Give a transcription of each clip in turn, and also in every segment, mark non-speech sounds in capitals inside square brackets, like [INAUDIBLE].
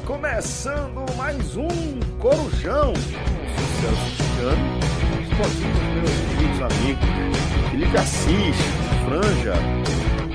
Começando mais um Corujão. Sucesso chegando. Os meus queridos amigos Felipe Assis, Franja,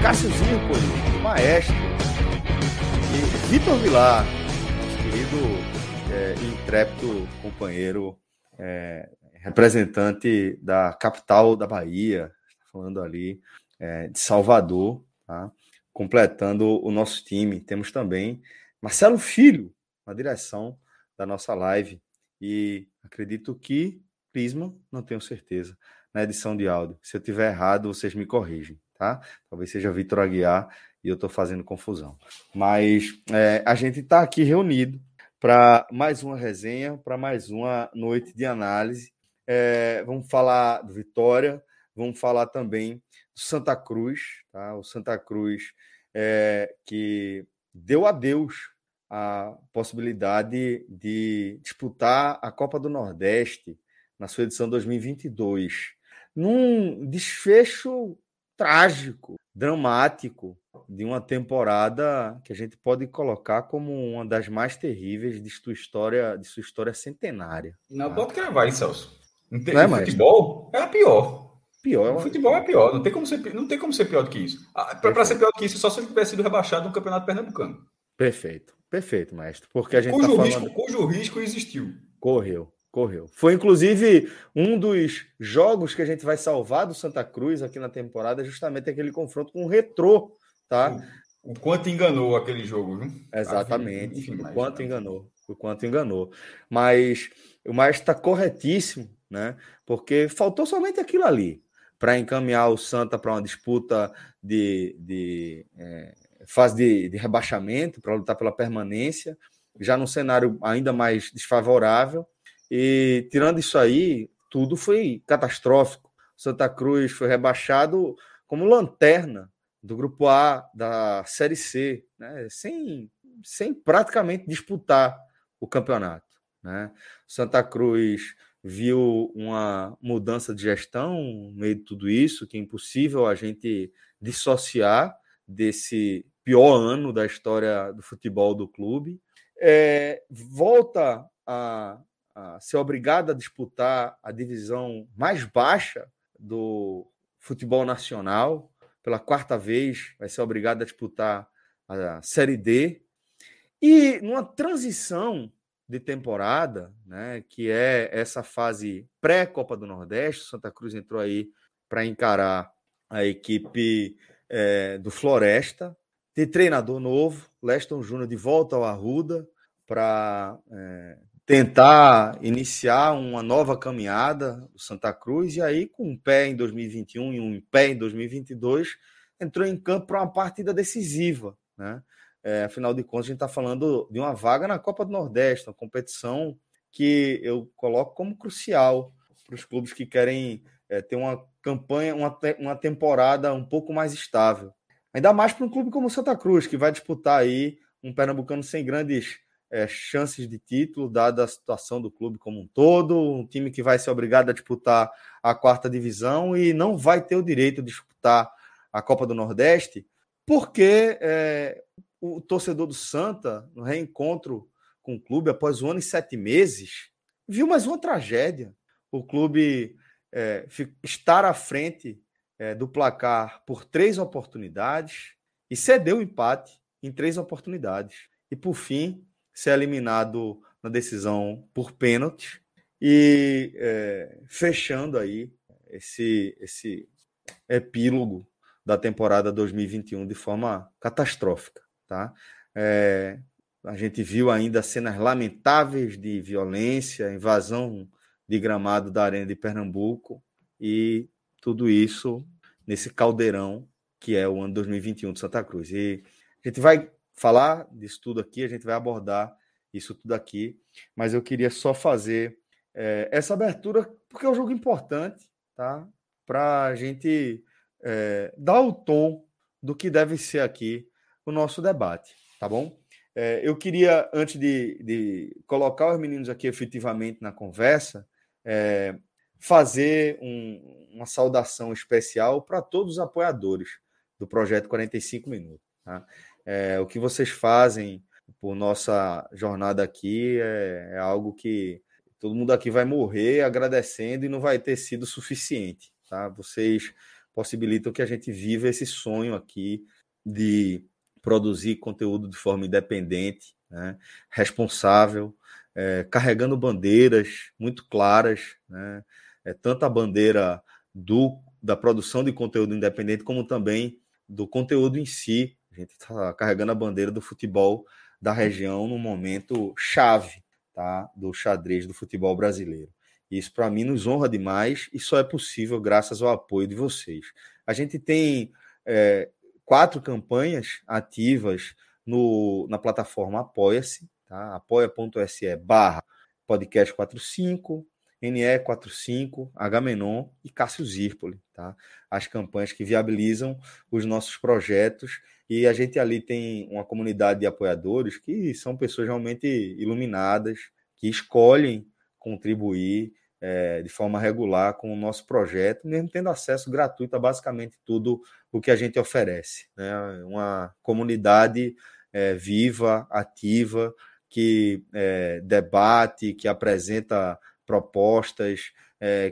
Cássio Zirpoli, Maestro e Vitor Vilar, nosso querido é, intrépido companheiro, é, representante da capital da Bahia, falando ali é, de Salvador, tá? completando o nosso time. Temos também Marcelo Filho na direção da nossa live. E acredito que Prisma, não tenho certeza, na edição de áudio. Se eu tiver errado, vocês me corrigem, tá? Talvez seja Vitor Aguiar e eu estou fazendo confusão. Mas é, a gente está aqui reunido para mais uma resenha, para mais uma noite de análise. É, vamos falar do Vitória, vamos falar também do Santa Cruz, tá? O Santa Cruz é, que deu a Deus a possibilidade de disputar a Copa do Nordeste na sua edição 2022, num desfecho trágico, dramático de uma temporada que a gente pode colocar como uma das mais terríveis de sua história, de sua história centenária. Não tá? pode cravar, hein, Celso? Não não é, futebol é a pior. Pior. O futebol é pior, não tem como ser, não tem como ser pior do que isso. Ah, Para ser pior do que isso, só se ele tivesse sido rebaixado no Campeonato Pernambucano. Perfeito, perfeito, maestro. Porque a gente cujo, tá risco, cujo risco existiu. Correu, correu. Foi inclusive um dos jogos que a gente vai salvar do Santa Cruz aqui na temporada, justamente aquele confronto com o Retrô, tá? O, o quanto enganou aquele jogo, viu? Exatamente. Enfim, o quanto enganou, o quanto enganou. Mas o maestro está corretíssimo, né? Porque faltou somente aquilo ali para encaminhar o Santa para uma disputa de, de é, fase de, de rebaixamento, para lutar pela permanência, já num cenário ainda mais desfavorável. E tirando isso aí, tudo foi catastrófico. Santa Cruz foi rebaixado como lanterna do grupo A da Série C, né? sem, sem praticamente disputar o campeonato. Né? Santa Cruz viu uma mudança de gestão no meio de tudo isso, que é impossível a gente dissociar desse pior ano da história do futebol do clube. É, volta a, a ser obrigado a disputar a divisão mais baixa do futebol nacional. Pela quarta vez, vai ser obrigado a disputar a Série D. E numa transição de temporada, né, que é essa fase pré-Copa do Nordeste. Santa Cruz entrou aí para encarar a equipe é, do Floresta. Tem treinador novo, Leston Júnior de volta ao Arruda para é, tentar iniciar uma nova caminhada do Santa Cruz. E aí, com um pé em 2021 e um pé em 2022, entrou em campo para uma partida decisiva, né? É, afinal de contas, a gente está falando de uma vaga na Copa do Nordeste, uma competição que eu coloco como crucial para os clubes que querem é, ter uma campanha, uma, uma temporada um pouco mais estável. Ainda mais para um clube como o Santa Cruz, que vai disputar aí um Pernambucano sem grandes é, chances de título, dada a situação do clube como um todo, um time que vai ser obrigado a disputar a quarta divisão e não vai ter o direito de disputar a Copa do Nordeste, porque é, o torcedor do Santa, no reencontro com o clube após um ano e sete meses, viu mais uma tragédia. O clube é, estar à frente é, do placar por três oportunidades e cedeu o empate em três oportunidades. E, por fim, ser eliminado na decisão por pênalti e é, fechando aí esse, esse epílogo da temporada 2021 de forma catastrófica. Tá? É, a gente viu ainda cenas lamentáveis de violência, invasão de gramado da Arena de Pernambuco, e tudo isso nesse caldeirão que é o ano 2021 de Santa Cruz. E a gente vai falar disso tudo aqui, a gente vai abordar isso tudo aqui, mas eu queria só fazer é, essa abertura, porque é um jogo importante, tá? Para a gente é, dar o tom do que deve ser aqui o nosso debate, tá bom? É, eu queria, antes de, de, colocar os meninos aqui efetivamente na conversa, é, fazer um, uma saudação especial para todos os apoiadores do projeto 45 Minutos. Tá? É, o que vocês fazem por nossa jornada aqui é, é, algo que todo mundo aqui vai morrer agradecendo e não vai ter sido suficiente. Tá? Vocês possibilitam que a gente viva esse sonho aqui de produzir conteúdo de forma independente, né? responsável, é, carregando bandeiras muito claras, né? é, tanto a bandeira do, da produção de conteúdo independente, como também do conteúdo em si. A gente está carregando a bandeira do futebol da região no momento chave tá, do xadrez do futebol brasileiro. Isso, para mim, nos honra demais e só é possível graças ao apoio de vocês. A gente tem é, quatro campanhas ativas no, na plataforma Apoia-se, tá? apoia.se barra podcast 45, NE45, Agamenon e Cássio Zirpoli, tá? As campanhas que viabilizam os nossos projetos e a gente ali tem uma comunidade de apoiadores que são pessoas realmente iluminadas, que escolhem contribuir é, de forma regular com o nosso projeto, mesmo tendo acesso gratuito a basicamente tudo o que a gente oferece. Né? Uma comunidade é, viva, ativa, que é, debate, que apresenta propostas,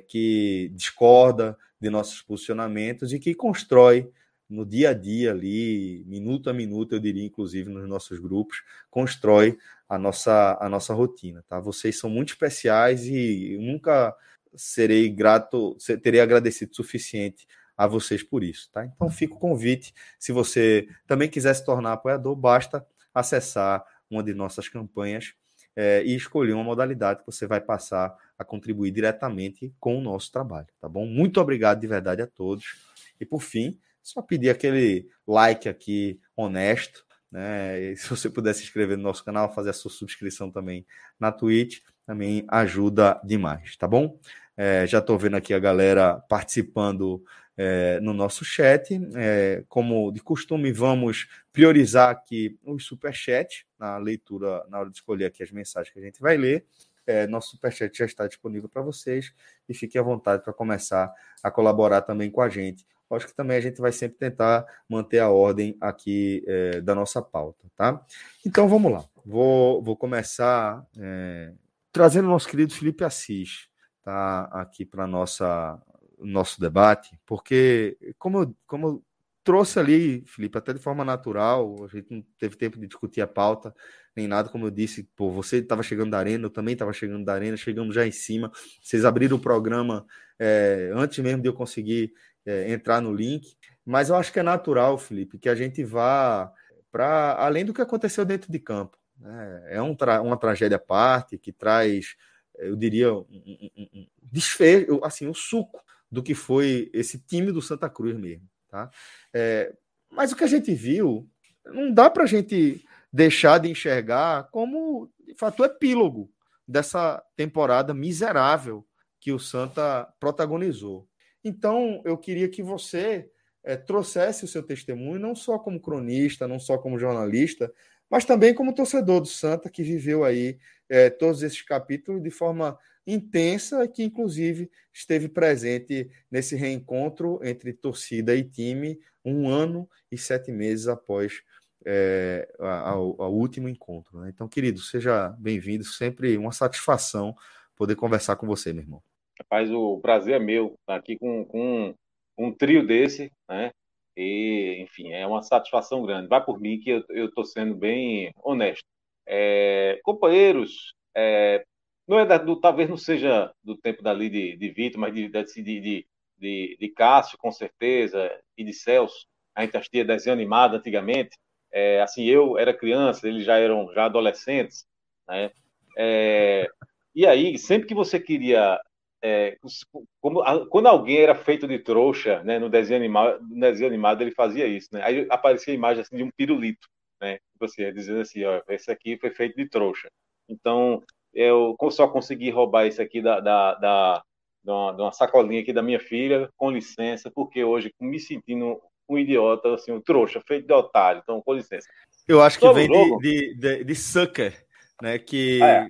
que discorda de nossos posicionamentos e que constrói no dia a dia ali, minuto a minuto, eu diria, inclusive nos nossos grupos, constrói a nossa, a nossa rotina, tá? Vocês são muito especiais e nunca serei grato, terei agradecido o suficiente a vocês por isso, tá? Então fica o convite, se você também quiser se tornar apoiador, basta acessar uma de nossas campanhas é, e escolher uma modalidade que você vai passar a contribuir diretamente com o nosso trabalho, tá bom? Muito obrigado de verdade a todos. E por fim, só pedir aquele like aqui honesto, né? E se você puder se inscrever no nosso canal, fazer a sua subscrição também na Twitch, também ajuda demais, tá bom? É, já estou vendo aqui a galera participando é, no nosso chat. É, como de costume, vamos priorizar aqui os superchats na leitura, na hora de escolher aqui as mensagens que a gente vai ler. É, nosso superchat já está disponível para vocês e fiquem à vontade para começar a colaborar também com a gente. Acho que também a gente vai sempre tentar manter a ordem aqui é, da nossa pauta, tá? Então vamos lá. Vou, vou começar é, trazendo nosso querido Felipe Assis, tá? Aqui para nossa nosso debate, porque como eu, como eu trouxe ali, Felipe, até de forma natural, a gente não teve tempo de discutir a pauta, nem nada, como eu disse, pô, você estava chegando da arena, eu também estava chegando da arena, chegamos já em cima, vocês abriram o programa é, antes mesmo de eu conseguir é, entrar no link, mas eu acho que é natural, Felipe, que a gente vá para além do que aconteceu dentro de campo. Né? É um tra uma tragédia à parte que traz, eu diria, um, um, um desfecho, assim, o um suco do que foi esse time do Santa Cruz mesmo. Tá? É, mas o que a gente viu, não dá para a gente deixar de enxergar como, de fato, o epílogo dessa temporada miserável que o Santa protagonizou. Então, eu queria que você é, trouxesse o seu testemunho, não só como cronista, não só como jornalista, mas também como torcedor do Santa, que viveu aí é, todos esses capítulos de forma intensa, que inclusive esteve presente nesse reencontro entre torcida e time, um ano e sete meses após é, ao, último encontro. Né? Então, querido, seja bem-vindo, sempre uma satisfação poder conversar com você, meu irmão. Rapaz, o prazer é meu estar aqui com, com um trio desse, né? E, enfim, é uma satisfação grande. Vai por mim que eu estou sendo bem honesto. É, companheiros, é, não é da, do, talvez não seja do tempo dali de, de Vitor, mas de, de, de, de, de Cássio, com certeza, e de Celso. A gente assistia desenho animado antigamente. É, assim, eu era criança, eles já eram já adolescentes, né? É, e aí, sempre que você queria é, como, quando alguém era feito de trouxa, né, no desenho animado, no desenho animado ele fazia isso, né? Aí aparecia a imagem assim de um pirulito, né? Tipo assim, dizendo assim, ó, esse aqui foi feito de trouxa. Então, eu só consegui roubar isso aqui da, da, da de, uma, de uma sacolinha aqui da minha filha, com licença, porque hoje me sentindo um idiota, assim, um trouxa, feito de otário, então com licença. Eu acho que vem de, de, de, de, sucker, né? Que é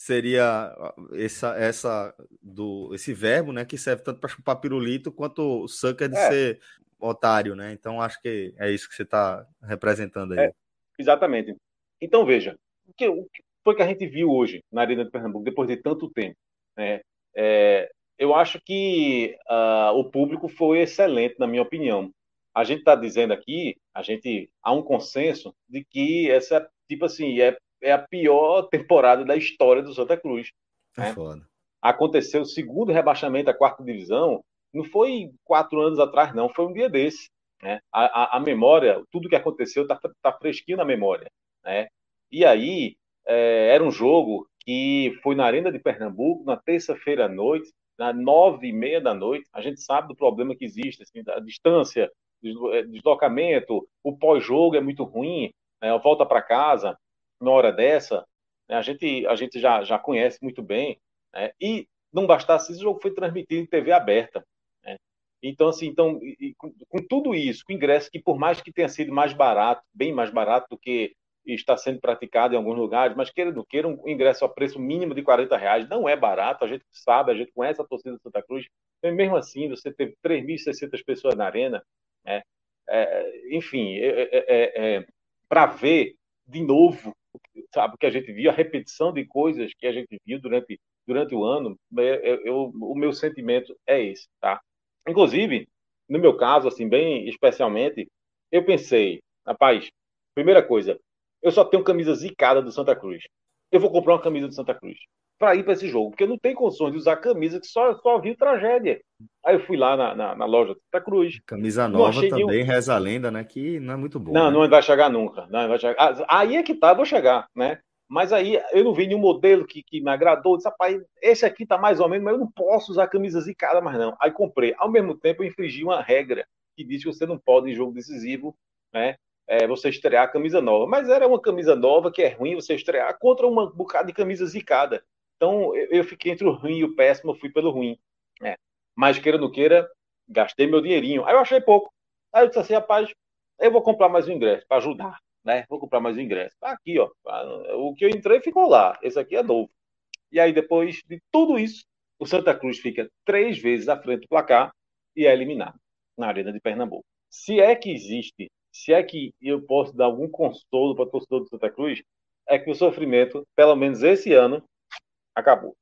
seria essa, essa do esse verbo, né, que serve tanto para chupar pirulito quanto sucker de é. ser otário, né? Então acho que é isso que você está representando aí. É, exatamente. Então veja, o que, o que foi que a gente viu hoje na Arena de Pernambuco depois de tanto tempo, né? É, eu acho que uh, o público foi excelente, na minha opinião. A gente está dizendo aqui, a gente há um consenso de que essa tipo assim é é a pior temporada da história do Santa Cruz. É né? foda. Aconteceu o segundo rebaixamento da quarta divisão, não foi quatro anos atrás, não, foi um dia desse. Né? A, a, a memória, tudo que aconteceu está tá fresquinho na memória. Né? E aí, é, era um jogo que foi na Arena de Pernambuco, na terça-feira à noite, na nove e meia da noite. A gente sabe do problema que existe, assim, da distância, é, deslocamento, o pós-jogo é muito ruim, né? volta para casa na hora dessa, né, a gente, a gente já, já conhece muito bem, né, e não bastasse isso, o jogo foi transmitido em TV aberta. Né, então, assim, então, e, com, com, tudo isso, com ingresso que, por mais que tenha sido mais barato, bem mais barato do que está sendo praticado em alguns lugares, mas queira do queira, um ingresso a preço mínimo de 40 reais não é barato, a gente sabe, a gente conhece a torcida de Santa Cruz, e mesmo assim, você teve 3.600 pessoas na arena, né, é, enfim, é, é, é para ver de novo sabe, que a gente viu, a repetição de coisas que a gente viu durante, durante o ano, eu, é, é, eu, o meu sentimento é esse, tá? Inclusive, no meu caso, assim, bem especialmente, eu pensei, rapaz, primeira coisa, eu só tenho camisa zicada do Santa Cruz. Eu vou comprar uma camisa do Santa Cruz para ir para esse jogo, porque eu não tenho condições de usar camisa que só, só viu tragédia. Aí eu fui lá na, na, na loja Santa Cruz. Camisa nova também, nenhum... reza a lenda, né? Que não é muito boa. Não, né? não vai chegar nunca. Não vai chegar. Ah, aí é que tá, vou chegar, né? Mas aí eu não vi nenhum modelo que, que me agradou. Disse, rapaz, esse aqui tá mais ou menos, mas eu não posso usar camisa zicada mais não. Aí comprei. Ao mesmo tempo, eu infringi uma regra que diz que você não pode, em jogo decisivo, né? É, você estrear a camisa nova. Mas era uma camisa nova que é ruim você estrear contra uma bocada de camisa zicada. Então eu, fiquei entre o ruim e o péssimo, eu fui pelo ruim. É. Mas queira ou não queira, gastei meu dinheirinho. Aí eu achei pouco. Aí eu disse assim, rapaz, eu vou comprar mais um ingresso para ajudar, né? Vou comprar mais um ingresso. Tá aqui, ó. O que eu entrei ficou lá. Esse aqui é novo. E aí, depois de tudo isso, o Santa Cruz fica três vezes à frente do placar e é eliminado na Arena de Pernambuco. Se é que existe, se é que eu posso dar algum consolo para o torcedor do Santa Cruz, é que o sofrimento, pelo menos esse ano, acabou.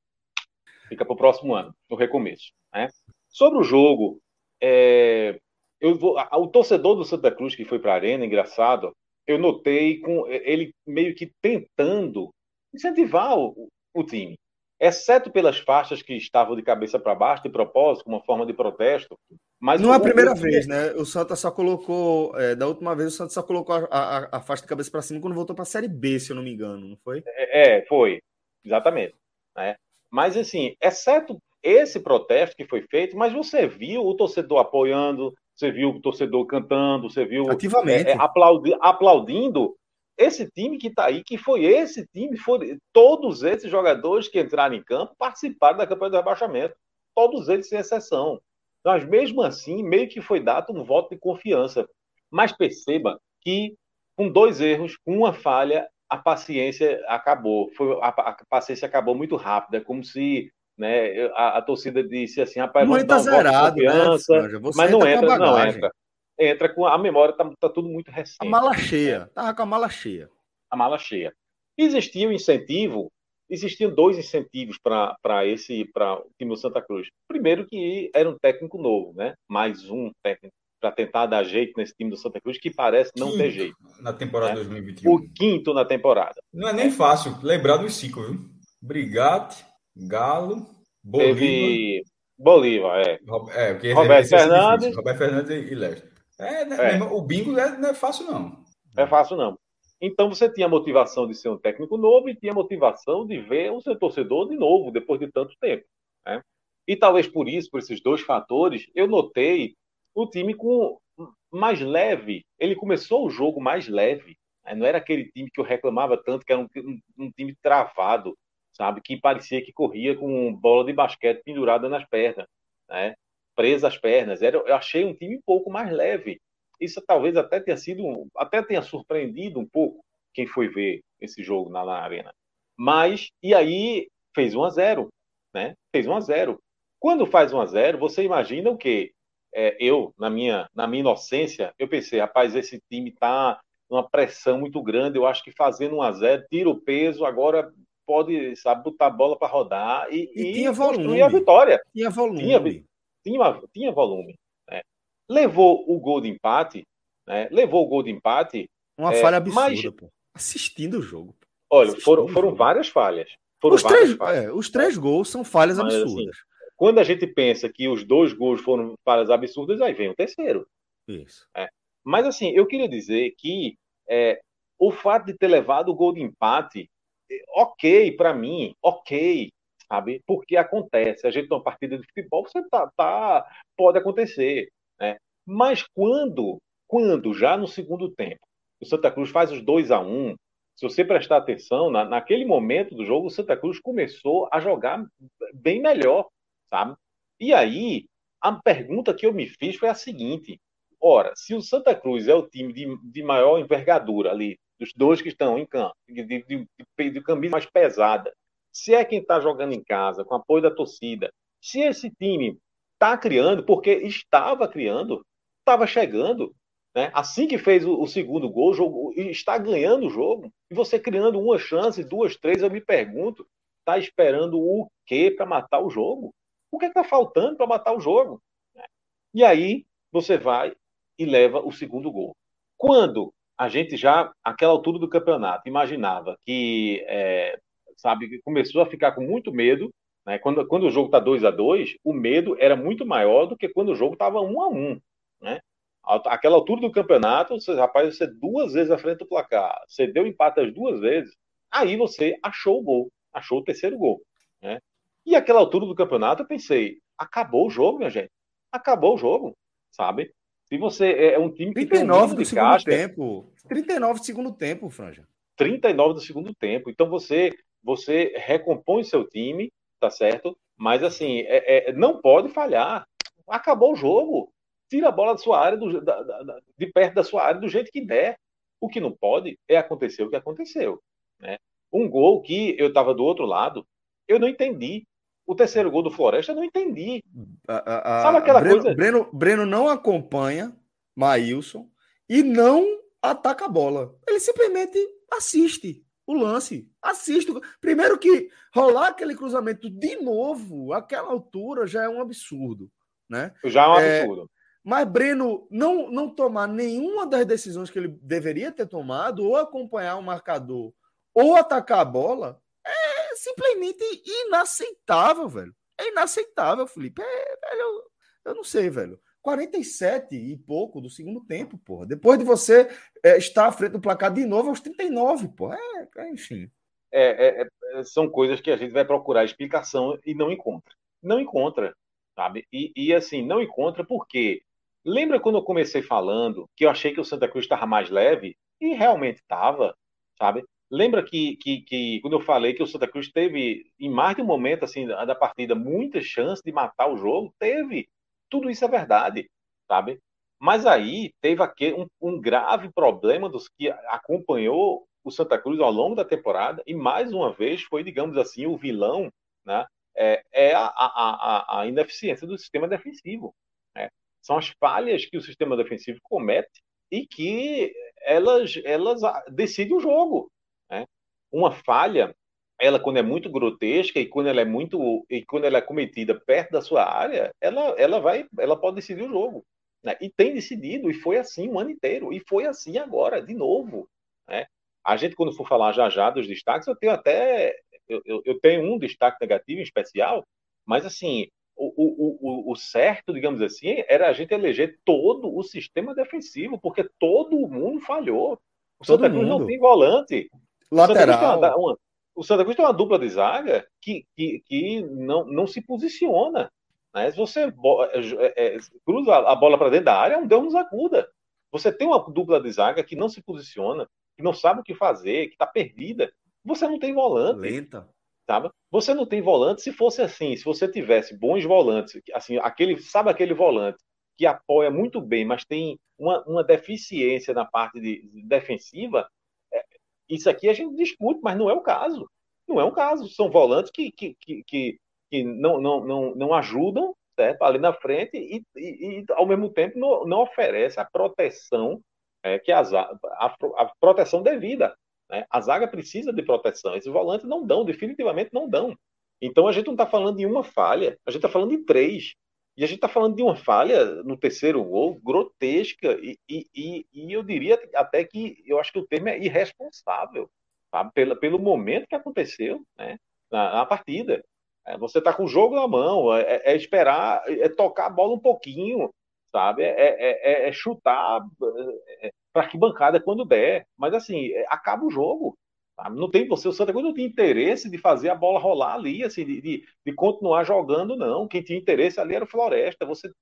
Fica para o próximo ano, no recomeço. Né? Sobre o jogo, é, eu vou, o torcedor do Santa Cruz que foi para a arena, engraçado, eu notei com ele meio que tentando incentivar o, o time, exceto pelas faixas que estavam de cabeça para baixo, de propósito, como uma forma de protesto. Mas não é a primeira vez, né? O Santa só colocou, é, da última vez, o Santa só colocou a, a, a faixa de cabeça para cima quando voltou para a Série B, se eu não me engano, não foi? É, é foi, exatamente. Né? Mas, assim, exceto esse protesto que foi feito, mas você viu o torcedor apoiando, você viu o torcedor cantando, você viu Ativamente. É, é, aplaudi aplaudindo esse time que está aí, que foi esse time, foi, todos esses jogadores que entraram em campo participaram da campanha do rebaixamento, todos eles sem exceção. Mas mesmo assim, meio que foi dado um voto de confiança. Mas perceba que com dois erros, com uma falha, a paciência acabou. Foi, a, a paciência acabou muito rápido. É como se né, a, a torcida disse assim, rapaz, vamos dar um zerado, né, confiança, né? mas não entra, não entra. Entra com a memória, tá, tá tudo muito recente. A mala cheia, tava com a mala cheia. A mala cheia. Existia um incentivo, existiam dois incentivos para esse para o time do Santa Cruz. Primeiro que era um técnico novo, né? Mais um técnico para tentar dar jeito nesse time do Santa Cruz, que parece não quinto ter jeito. Na temporada né? 2021. O quinto na temporada. Não é nem fácil lembrar dos cinco, viu? Brigate, Galo, Bolívar. Teve Bolívar, é. É, porque Roberto esse, Fernandes. Roberto Fernandes e Leste. É, né, é. o bingo não é, não é fácil, não. É fácil, não. Então você tinha a motivação de ser um técnico novo e tinha a motivação de ver o seu torcedor de novo, depois de tanto tempo. Né? E talvez por isso, por esses dois fatores, eu notei o time com mais leve. Ele começou o jogo mais leve. Né? Não era aquele time que eu reclamava tanto, que era um, um, um time travado, sabe? Que parecia que corria com bola de basquete pendurada nas pernas, né? presa às pernas. Era, eu achei um time um pouco mais leve. Isso talvez até tenha sido, até tenha surpreendido um pouco quem foi ver esse jogo na, na arena. Mas, e aí, fez 1 a 0 né? Fez 1 a 0 Quando faz 1 a 0 você imagina o quê? É, eu, na minha, na minha inocência, eu pensei, rapaz, esse time tá numa pressão muito grande, eu acho que fazendo 1 a 0 tira o peso, agora pode, sabe, botar a bola para rodar e, e, e tinha volume. a vitória. Tinha volume. Tinha, tinha, tinha volume. Né? Levou o gol de empate, né? levou o gol de empate. Uma é, falha absurda, mas... pô. Assistindo o jogo. Olha, foram, foram várias falhas. Foram os, três, falhas. É, os três gols são falhas mas, assim, absurdas. Assim, quando a gente pensa que os dois gols foram falhas absurdas, aí vem o terceiro. Isso. É. Mas assim, eu queria dizer que é, o fato de ter levado o gol de empate, é, ok para mim, ok, sabe? Porque acontece. A gente numa partida de futebol, você tá, tá pode acontecer, né? Mas quando, quando já no segundo tempo, o Santa Cruz faz os 2 a 1 um, se você prestar atenção, na, naquele momento do jogo, o Santa Cruz começou a jogar bem melhor, sabe? E aí, a pergunta que eu me fiz foi a seguinte: ora, se o Santa Cruz é o time de, de maior envergadura ali, dos dois que estão em campo, de, de, de, de camisa mais pesada, se é quem está jogando em casa, com apoio da torcida, se esse time está criando, porque estava criando, estava chegando, né? assim que fez o, o segundo gol, está ganhando o jogo, e você criando uma chance, duas, três, eu me pergunto, está esperando o quê para matar o jogo? O que está faltando para matar o jogo? E aí você vai e leva o segundo gol. Quando a gente já, àquela altura do campeonato, imaginava que, é, sabe, começou a ficar com muito medo, né? quando, quando o jogo está 2 a 2 o medo era muito maior do que quando o jogo estava 1 a 1 né? Aquela altura do campeonato, você, rapaz, você duas vezes à frente do placar, você deu empate as duas vezes, aí você achou o gol, achou o terceiro gol. Né? E aquela altura do campeonato, eu pensei, acabou o jogo, minha gente. Acabou o jogo, sabe? Se você é, é um time que 39 tem um do segundo tempo. 39 do segundo tempo, Franja. 39 do segundo tempo. Então você você recompõe seu time, tá certo? Mas assim, é, é, não pode falhar. Acabou o jogo. Tira a bola da sua área, do, da, da, de perto da sua área, do jeito que der. O que não pode é acontecer o que aconteceu. Né? Um gol que eu estava do outro lado, eu não entendi. O terceiro gol do Floresta, eu não entendi. A, a, Sabe aquela Breno, coisa? Breno, Breno não acompanha Maílson e não ataca a bola. Ele simplesmente assiste o lance. Assiste. Primeiro que rolar aquele cruzamento de novo, aquela altura, já é um absurdo. Né? Já é um é, absurdo. Mas Breno não, não tomar nenhuma das decisões que ele deveria ter tomado, ou acompanhar o marcador, ou atacar a bola, simplesmente inaceitável, velho. É inaceitável, Felipe. É, velho, eu, não sei, velho. 47 e pouco do segundo tempo, porra. Depois de você é, estar à frente do placar de novo aos 39, porra. É, é, enfim. É, é, é, são coisas que a gente vai procurar explicação e não encontra. Não encontra, sabe? E, e assim, não encontra porque lembra quando eu comecei falando que eu achei que o Santa Cruz estava mais leve? E realmente estava, sabe? Lembra que, que, que, quando eu falei que o Santa Cruz teve, em mais de um momento assim da partida, muita chance de matar o jogo? Teve. Tudo isso é verdade, sabe? Mas aí teve aquele, um, um grave problema dos que acompanhou o Santa Cruz ao longo da temporada e mais uma vez foi, digamos assim, o vilão, né? É, é a, a, a, ineficiência do sistema defensivo. Né? São as falhas que o sistema defensivo comete e que elas, elas decidem o jogo. Uma falha, ela quando é muito grotesca e quando ela é muito e quando ela é cometida perto da sua área, ela, ela vai, ela pode decidir o jogo. Né? E tem decidido, e foi assim o ano inteiro, e foi assim agora, de novo. Né? A gente, quando for falar já já dos destaques, eu tenho até. Eu, eu, eu tenho um destaque negativo em especial, mas assim, o, o, o, o, certo, digamos assim, era a gente eleger todo o sistema defensivo, porque todo mundo falhou. O todo Santa Cruz mundo. não tem volante. Lateral. O Santa Cruz tem uma, dupla de zaga que, que, que não, não se posiciona Né? Se você é, é, cruza a bola para dentro da área, um Deus nos acuda. Você tem uma dupla de zaga que não se posiciona, que não sabe o que fazer, que está perdida. Você não tem volante. Lenta. Sabe? Você não tem volante. Se fosse assim, se você tivesse bons volantes, assim, aquele, sabe aquele volante que apoia muito bem, mas tem uma, uma deficiência na parte de, de defensiva, é, isso aqui a gente discute, mas não é o caso. Não é um caso. São volantes que, que, que, que, que não, não, não, não ajudam certo? ali na frente e, e, e ao mesmo tempo, não, não oferece a proteção é, que a, a, a proteção devida. Né? A zaga precisa de proteção. Esses volantes não dão, definitivamente não dão. Então a gente não está falando de uma falha, a gente está falando de três. E a gente está falando de uma falha no terceiro gol grotesca. E, e, e, eu diria até que eu acho que o termo é irresponsável sabe? Pelo, pelo momento que aconteceu né? na, na partida. É, você está com o jogo na mão, é, é, é, esperar, é tocar a bola um pouquinho, sabe? É, é, é, é chutar para que bancada quando der. Mas assim, acaba o jogo. Sabe? Não tem você, o Santa Cruz não tem interesse de fazer a bola rolar ali, assim, de, de, de continuar jogando, não. Quem tinha interesse ali era o Floresta. Você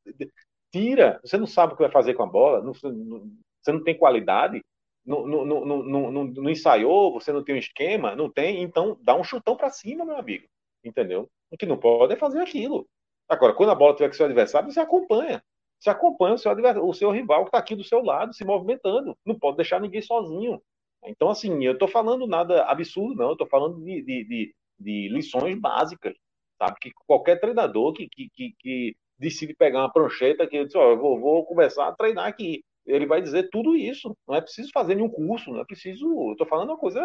tira, você não sabe o que vai fazer com a bola, não, você não tem qualidade, não, não, não, não, ensaiou, você não tem um esquema, não tem, então dá um chutão para cima, meu amigo. Entendeu? O que não pode é fazer aquilo. Agora, quando a bola tiver com seu adversário, você acompanha. Você acompanha o seu, o seu rival que está aqui do seu lado, se movimentando. Não pode deixar ninguém sozinho. Então, assim, eu estou falando nada absurdo, não. Eu estou falando de, de, de, de, lições básicas. Sabe? Que qualquer treinador que, que, que, que decide pegar uma prancheta que eu disse, ó, eu vou, vou começar a treinar aqui ele vai dizer tudo isso. Não é preciso fazer nenhum curso, não é preciso. Eu estou falando uma coisa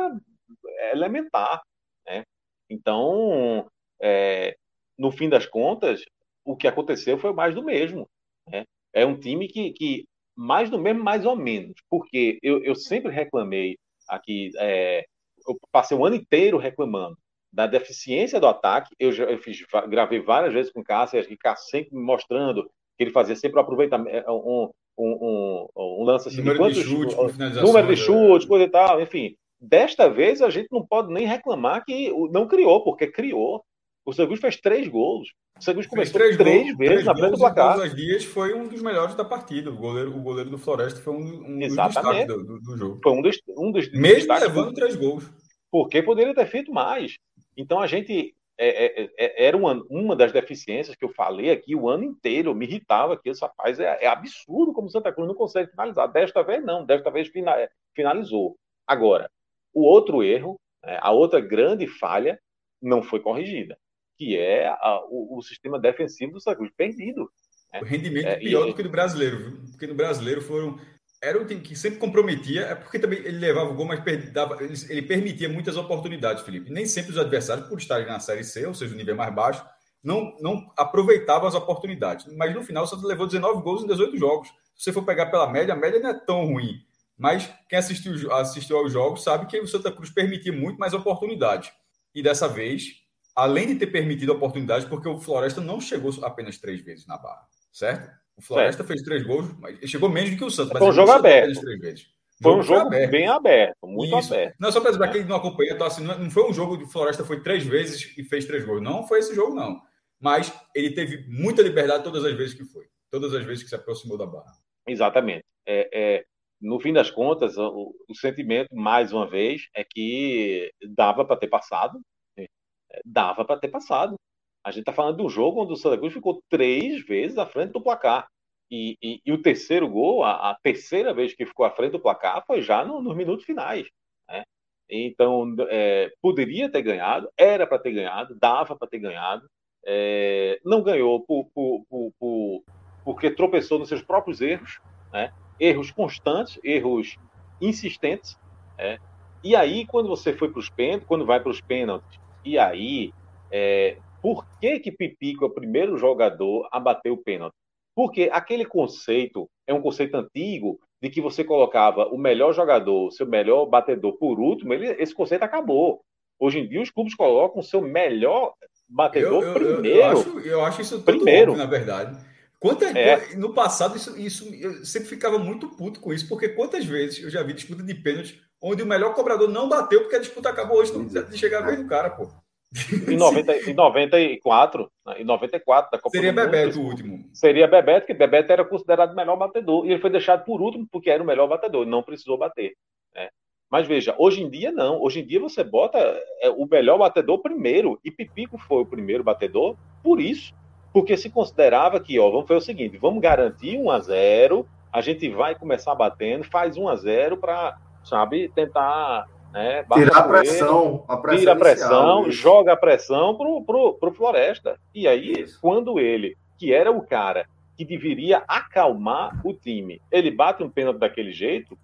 elementar. Né? Então, é, no fim das contas, o que aconteceu foi mais do mesmo. Né? É um time que, que, mais do mesmo, mais ou menos, porque eu, eu sempre reclamei aqui, é, eu passei o ano inteiro reclamando da deficiência do ataque. Eu, já, eu fiz, gravei várias vezes com o Cássio, e Cássio sempre me mostrando que ele fazia sempre um aproveitamento, é, um, um, um, um lance assim, número de, chute, número de chute, coisa e tal, enfim. Desta vez a gente não pode nem reclamar que não criou, porque criou. O Sangus fez três gols. O Sangus começou três, três gols, vezes três na frente do placar. Os dias foi um dos melhores da partida. O goleiro, o goleiro do Floresta foi um, um dos destaques do, do, do, jogo. Foi um dos, um dos Mesmo levando três gols. Porque poderia ter feito mais. Então a gente é, é, é, era uma, uma das deficiências que eu falei aqui o ano inteiro, me irritava que esse rapaz é, é, absurdo como Santa Cruz não consegue finalizar. Desta vez não, desta vez finalizou. Agora, o outro erro, né, a outra grande falha não foi corrigida, que é a, o, o, sistema defensivo do Santa Cruz perdido. Né? O rendimento é, pior e, do que do brasileiro, viu? porque no brasileiro foram era um time que sempre comprometia, é porque também ele levava o gol, mas dava, ele, ele, permitia muitas oportunidades, Felipe. Nem sempre os adversários, por estarem na Série C, ou seja, o nível mais baixo, não, não aproveitavam as oportunidades. Mas no final, o Santos levou 19 gols em 18 jogos. Se você for pegar pela média, a média não é tão ruim. Mas quem assistiu, assistiu aos jogos sabe que o Santa Cruz permitia muito mais oportunidades. E dessa vez, além de ter permitido oportunidades, porque o Floresta não chegou apenas três vezes na barra, certo? O Floresta fez três gols, mas chegou menos do que o Santos. Foi um jogo aberto. Foi um jogo aberto. bem aberto, muito Isso. aberto. Não, só para dizer, é. quem não acompanha, então, assim, não foi um jogo de Floresta foi três vezes e fez três gols. Não foi esse jogo, não. Mas ele teve muita liberdade todas as vezes que foi. Todas as vezes que se aproximou da barra. Exatamente. É, é no fim das contas, o, o, sentimento, mais uma vez, é que dava para ter passado. Dava para ter passado. A gente está falando de um jogo onde o Santa Cruz ficou três vezes à frente do placar. E, e, e o terceiro gol, a, a, terceira vez que ficou à frente do placar, foi já no, nos minutos finais. Né? Então, é, poderia ter ganhado, era para ter ganhado, dava para ter ganhado. É, não ganhou por, por, por, porque tropeçou nos seus próprios erros, né? erros constantes, erros insistentes. Né? E aí, quando você foi para os pênaltis, quando vai para os pênaltis, e aí é, por que, que Pipico é o primeiro jogador a bater o pênalti? Porque aquele conceito é um conceito antigo de que você colocava o melhor jogador, seu melhor batedor por último, ele, esse conceito acabou. Hoje em dia os clubes colocam o seu melhor batedor eu, eu, primeiro. Eu, acho, eu acho isso primeiro. Óbvio, na verdade. Quanta, é. No passado, isso, isso, eu sempre ficava muito puto com isso, porque quantas vezes eu já vi disputa de pênalti onde o melhor cobrador não bateu porque a disputa acabou hoje de chegar a vez do cara, pô. Em, 90, em 94, em 94 da Copa Seria do Bebeto o último. Seria Bebeto, que Bebeto era considerado o melhor batedor. E ele foi deixado por último porque era o melhor batedor, não precisou bater. Né? Mas veja, hoje em dia não. Hoje em dia você bota é, o melhor batedor primeiro. E Pipico foi o primeiro batedor por isso. Porque se considerava que, ó, vamos fazer o seguinte: vamos garantir 1 a 0 a gente vai começar batendo, faz 1 a 0 para, sabe, tentar né? Tirar a pressão, a pressão. Tira a pressão, isso. joga a pressão pro, pro, pro Floresta. E aí, isso. quando ele, que era o cara que deveria acalmar o time, ele bate um pênalti daquele jeito,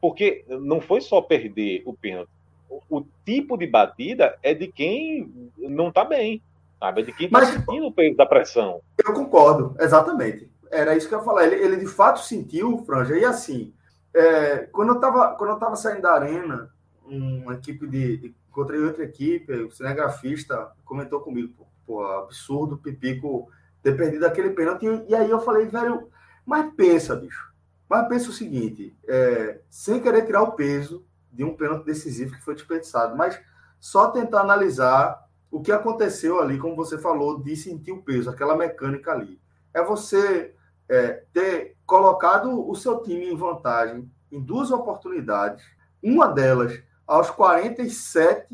porque não foi só perder o pênalti. O, o tipo de batida é de quem não tá bem, sabe? É de quem tá Mas, sentindo o peso da pressão. Eu concordo, exatamente. Era isso que eu ia falar. Ele, ele de fato sentiu, Franja, e assim, é, quando, eu tava, quando eu tava saindo da arena, uma equipe de. Encontrei outra equipe, o cinegrafista comentou comigo, pô, pô absurdo Pipico ter perdido aquele pênalti. E aí eu falei, velho, mas pensa, bicho. Mas pensa o seguinte: é, sem querer tirar o peso de um pênalti decisivo que foi desperdiçado, mas só tentar analisar o que aconteceu ali, como você falou, de sentir o peso, aquela mecânica ali. É você é, ter colocado o seu time em vantagem em duas oportunidades, uma delas aos 47,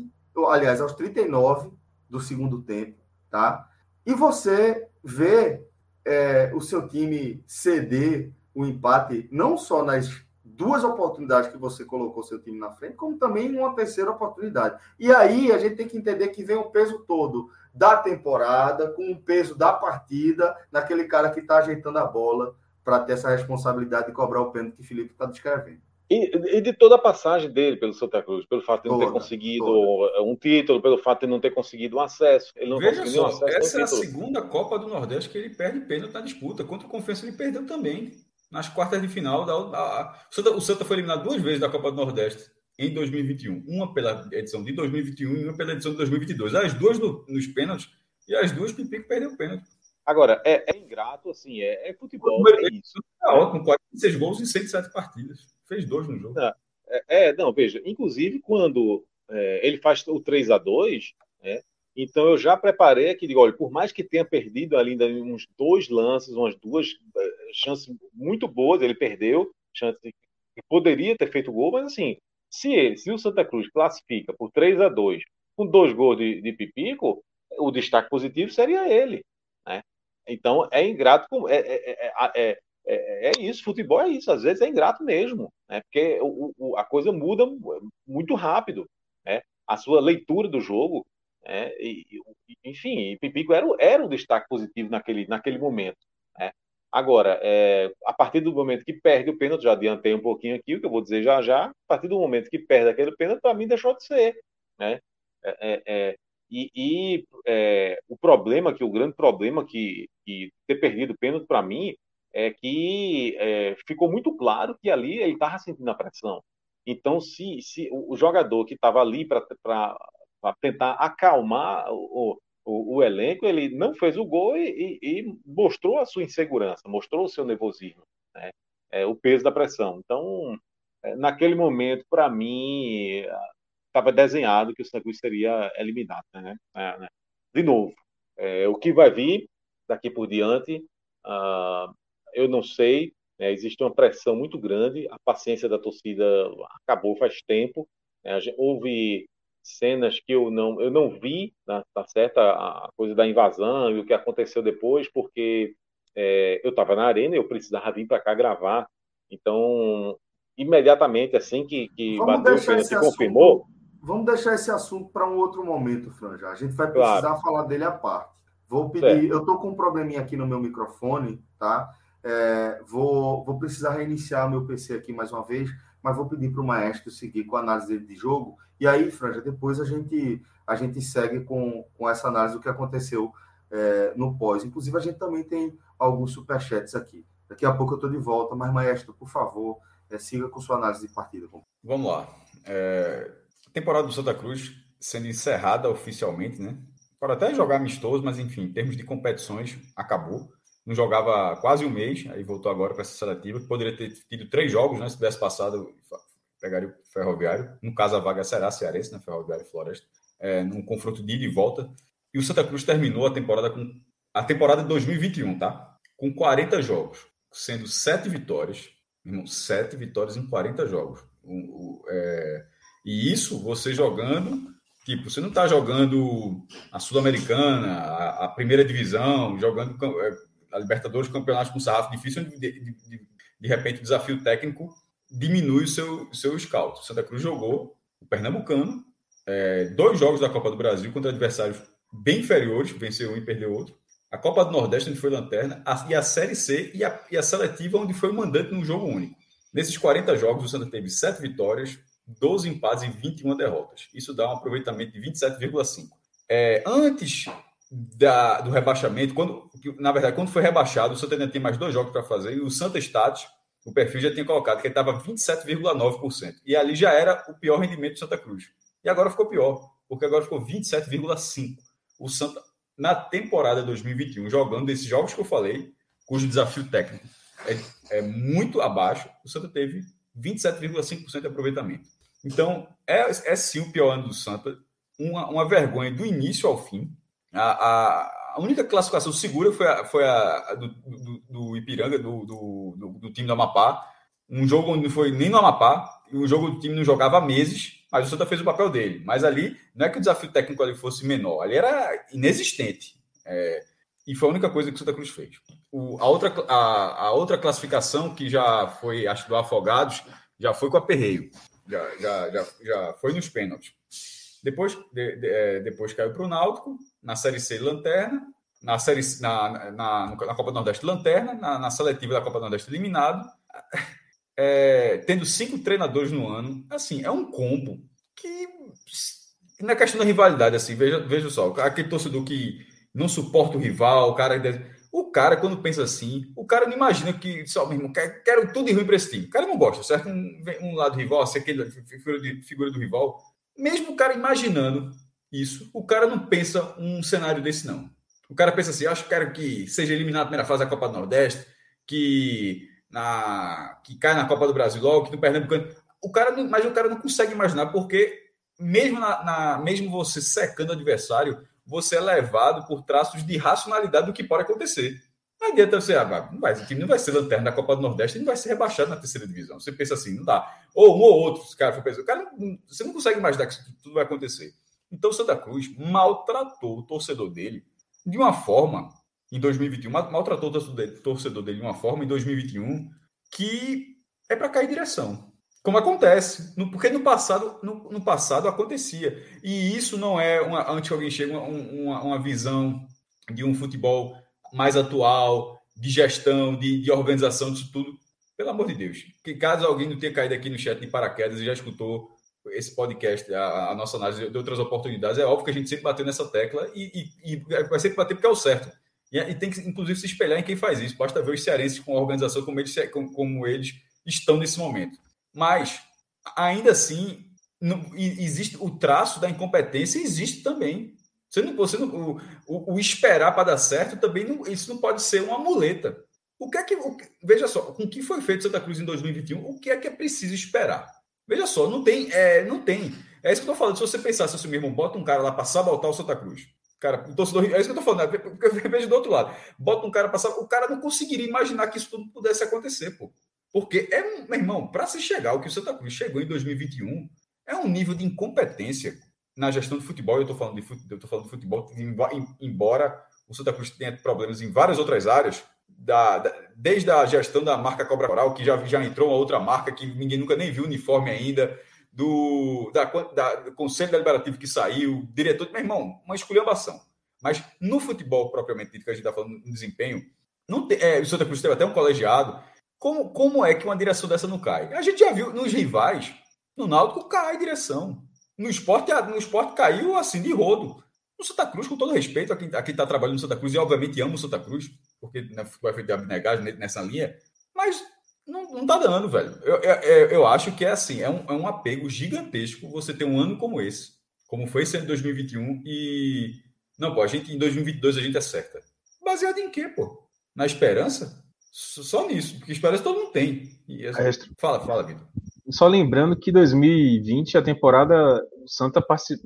aliás, aos 39 do segundo tempo, tá? E você vê é, o seu time ceder o empate, não só nas duas oportunidades que você colocou seu time na frente, como também uma terceira oportunidade. E aí a gente tem que entender que vem o peso todo da temporada, com o peso da partida, naquele cara que está ajeitando a bola para ter essa responsabilidade de cobrar o pênalti que o Felipe está descrevendo. E, e, de toda a passagem dele pelo Santa Cruz, pelo fato de não ter conseguido toda. um título, pelo fato de não ter conseguido um acesso. Ele não Veja só, acesso essa é a segunda Copa do Nordeste que ele perde pênalti na disputa. Contra o Confiança ele perdeu também. Nas quartas de final, da, da, o, Santa, o Santa foi eliminado duas vezes da Copa do Nordeste em 2021. Uma pela edição de 2021 e uma pela edição de 2022. As duas no, nos pênaltis e as duas Pipico perdeu o pênalti. Agora, é, é, ingrato, assim, é, é futebol. É isso. É ótimo, 46 gols em 107 partidas. Fez dois no jogo. É, é não, veja, inclusive quando é, ele faz o 3 a 2 né, então eu já preparei aqui, digo, olha, por mais que tenha perdido ainda uns dois lances, umas duas é, chances muito boas, ele perdeu, chance de, poderia ter feito gol, mas assim, se ele, se o Santa Cruz classifica por 3 a 2 com dois gols de, de Pipico, o destaque positivo seria ele. Né? Então é ingrato, é, é, é, é, é, isso, futebol é isso, às vezes é ingrato mesmo, né? porque o, o, a coisa muda muito rápido, né? a sua leitura do jogo, né? e, enfim, Pipico era, era um destaque positivo naquele, naquele momento. Né? Agora, é, a partir do momento que perde o pênalti, já adiantei um pouquinho aqui, o que eu vou dizer já já, a partir do momento que perde aquele pênalti, para mim deixou de ser. Né? É, é, é e, e é, o problema, que o grande problema que, que ter perdido o pênalti para mim é que é, ficou muito claro que ali ele estava sentindo a pressão. Então, se, se o, jogador que estava ali para tentar acalmar o, o, o, elenco, ele não fez o gol e, e, e, mostrou a sua insegurança, mostrou o seu nervosismo, né? é, o peso da pressão. Então, é, naquele momento, para mim, estava desenhado que o Santa Cruz seria eliminado. Né? É, né? De novo, é, o que vai vir daqui por diante, uh, eu não sei, né, existe uma pressão muito grande, a paciência da torcida acabou faz tempo, né, houve cenas que eu não, eu não vi, né, tá certa, a coisa da invasão e o que aconteceu depois, porque é, eu estava na arena e eu precisava vir para cá gravar, então imediatamente assim que, que bateu o pênalti confirmou. Vamos deixar esse assunto para um outro momento, Franja. A gente vai precisar claro. falar dele à parte. Vou pedir. Eu estou com um probleminha aqui no meu microfone, tá? É, vou, vou precisar reiniciar meu PC aqui mais uma vez, mas vou pedir para o maestro seguir com a análise de jogo. E aí, Franja, depois a gente, a gente segue com, com essa análise do que aconteceu é, no pós. Inclusive, a gente também tem alguns superchats aqui. Daqui a pouco eu estou de volta, mas, maestro, por favor, é, siga com sua análise de partida. Vamos lá. É, temporada do Santa Cruz sendo encerrada oficialmente, né? Para até jogar amistoso, mas enfim, em termos de competições, acabou não jogava quase um mês, aí voltou agora para essa seletiva, que poderia ter tido três jogos, né? Se tivesse passado, pegaria o Ferroviário. No caso, a vaga será cearense, né? Ferroviário e Floresta. é, num confronto de ida e volta. E o Santa Cruz terminou a temporada com a temporada de 2021, tá? Com 40 jogos, sendo 7 vitórias. Irmão, 7 vitórias em 40 jogos. O, o, é... E isso você jogando. Tipo, você não está jogando a Sul-Americana, a, a, primeira divisão, jogando é, a Libertadores, campeonatos com sarrafo difícil, de, de, de, de repente o desafio técnico diminui o seu, seu scout. Santa Cruz jogou o Pernambucano, é, dois jogos da Copa do Brasil contra adversários bem inferiores, venceu um e perdeu outro. A Copa do Nordeste, onde foi lanterna, a, e a Série C e a, e a seletiva, onde foi o mandante num jogo único. Nesses 40 jogos, o Santa teve 7 vitórias, 12 empates e 21 derrotas. Isso dá um aproveitamento de 27,5. É, antes da, do rebaixamento, quando, na verdade, quando foi rebaixado, o Santa ainda tem mais dois jogos para fazer, e o Santa Status, o perfil já tinha colocado que ele estava 27,9%. E ali já era o pior rendimento do Santa Cruz. E agora ficou pior, porque agora ficou 27,5%. O Santa, na temporada 2021, jogando esses jogos que eu falei, cujo desafio técnico é, é muito abaixo, o Santa teve 27,5% de aproveitamento. Então, é, é sim o pior ano do Santa, uma, uma vergonha do início ao fim. A, a, a única classificação segura foi a, foi a do, do, do Ipiranga, do, do, do, time do Amapá. Um jogo onde não foi nem no Amapá, e um jogo do time não jogava há meses, mas o Santa fez o papel dele. Mas ali, não é que o desafio técnico ali fosse menor, ali era inexistente. É, e foi a única coisa que o Santa Cruz fez. O, a, outra, a, a, outra classificação que já foi, acho do Afogados, já foi com a Perreio. Já, já, já, já foi nos pênaltis. Depois, de, de, é, depois caiu para o Náutico, na Série C Lanterna, na, série, na, na, na Copa do Nordeste Lanterna, na, na seletiva da Copa do Nordeste eliminado é, tendo cinco treinadores no ano, assim, é um combo que na questão da rivalidade, assim, veja, veja só, aquele torcedor que não suporta o rival, o cara. O cara, quando pensa assim, o cara não imagina que só mesmo quer, quero tudo de ruim para esse time. O cara não gosta, certo? Um, um lado rival, assim, aquele figura, de, figura do rival. Mesmo o cara imaginando isso, o cara não pensa um cenário desse, não. O cara pensa assim: acho que quero que seja eliminado na primeira fase da Copa do Nordeste, que na que cai na Copa do Brasil logo, que no Pernambucano. O cara não, mas o cara não consegue imaginar, porque mesmo, na, na, mesmo você secando o adversário, você é levado por traços de racionalidade do que pode acontecer. Não adianta você, ah, não vai, o time não vai ser lanterna da Copa do Nordeste, ele não vai ser rebaixado na terceira divisão. Você pensa assim, não dá. Ou um ou outro, cara foi pensando, cara, você não consegue imaginar que isso tudo vai acontecer. Então o Santa Cruz maltratou o torcedor dele de uma forma em 2021, maltratou o torcedor dele de uma forma em 2021 que é para cair direção. Como acontece, no, porque no passado, no, no, passado acontecia. E isso não é uma, antes que alguém chegue uma, uma, uma visão de um futebol mais atual, de gestão, de, de organização disso tudo. Pelo amor de Deus. Que caso alguém não tenha caído aqui no chat de paraquedas e já escutou esse podcast, a, a, nossa análise de outras oportunidades, é óbvio que a gente sempre bateu nessa tecla e, e, e vai sempre bater porque é o certo. E, e, tem que, inclusive, se espelhar em quem faz isso. Basta ver os cearenses com a organização como eles, como, como eles estão nesse momento. Mas, ainda assim, não, existe o traço da incompetência existe também. Você não, você não, o, o, o esperar para dar certo também não, isso não pode ser uma muleta. O que é que o, veja só, com o que foi feito Santa Cruz em 2021, o que é que é preciso esperar? Veja só, não tem, é, não tem. É isso que eu estou falando. Se você pensar se assim mesmo, bota um cara lá para sabotar o Santa Cruz. Cara, o torcedor. É isso que eu tô falando, né? porque eu vejo do outro lado. Bota um cara passar. O cara não conseguiria imaginar que isso tudo pudesse acontecer, pô. Porque é, meu irmão, para se chegar ao que o Santa Cruz chegou em 2021, é um nível de incompetência na gestão do futebol. Eu estou falando de futebol, eu tô falando de futebol, embora o Santa Cruz tenha problemas em várias outras áreas, da, da, desde a gestão da marca Cobra Coral, que já, já entrou uma outra marca que ninguém nunca nem viu uniforme ainda, do, da, da, do Conselho Deliberativo que saiu, diretor, meu irmão, uma esculhambação. Mas no futebol propriamente dito, que a gente está falando no desempenho, não tem, é, o Santa Cruz teve até um colegiado. Como, como é que uma direção dessa não cai? A gente já viu nos rivais, no Náutico cai a direção. No esporte, no esporte caiu assim de rodo. No Santa Cruz, com todo respeito a quem está trabalhando no Santa Cruz, e obviamente amo o Santa Cruz, porque né, foi feito de abnegagem nessa linha, mas não, não tá dando, velho. Eu, eu, eu acho que é assim, é um, é um apego gigantesco você ter um ano como esse, como foi esse ano de 2021, e. Não, pô, a gente em 2022 a gente acerta. Baseado em quê, pô? Na esperança? Só nisso, porque esperança todo mundo tem. E, assim, fala, fala, Vitor. Só lembrando que 2020, a temporada, Santa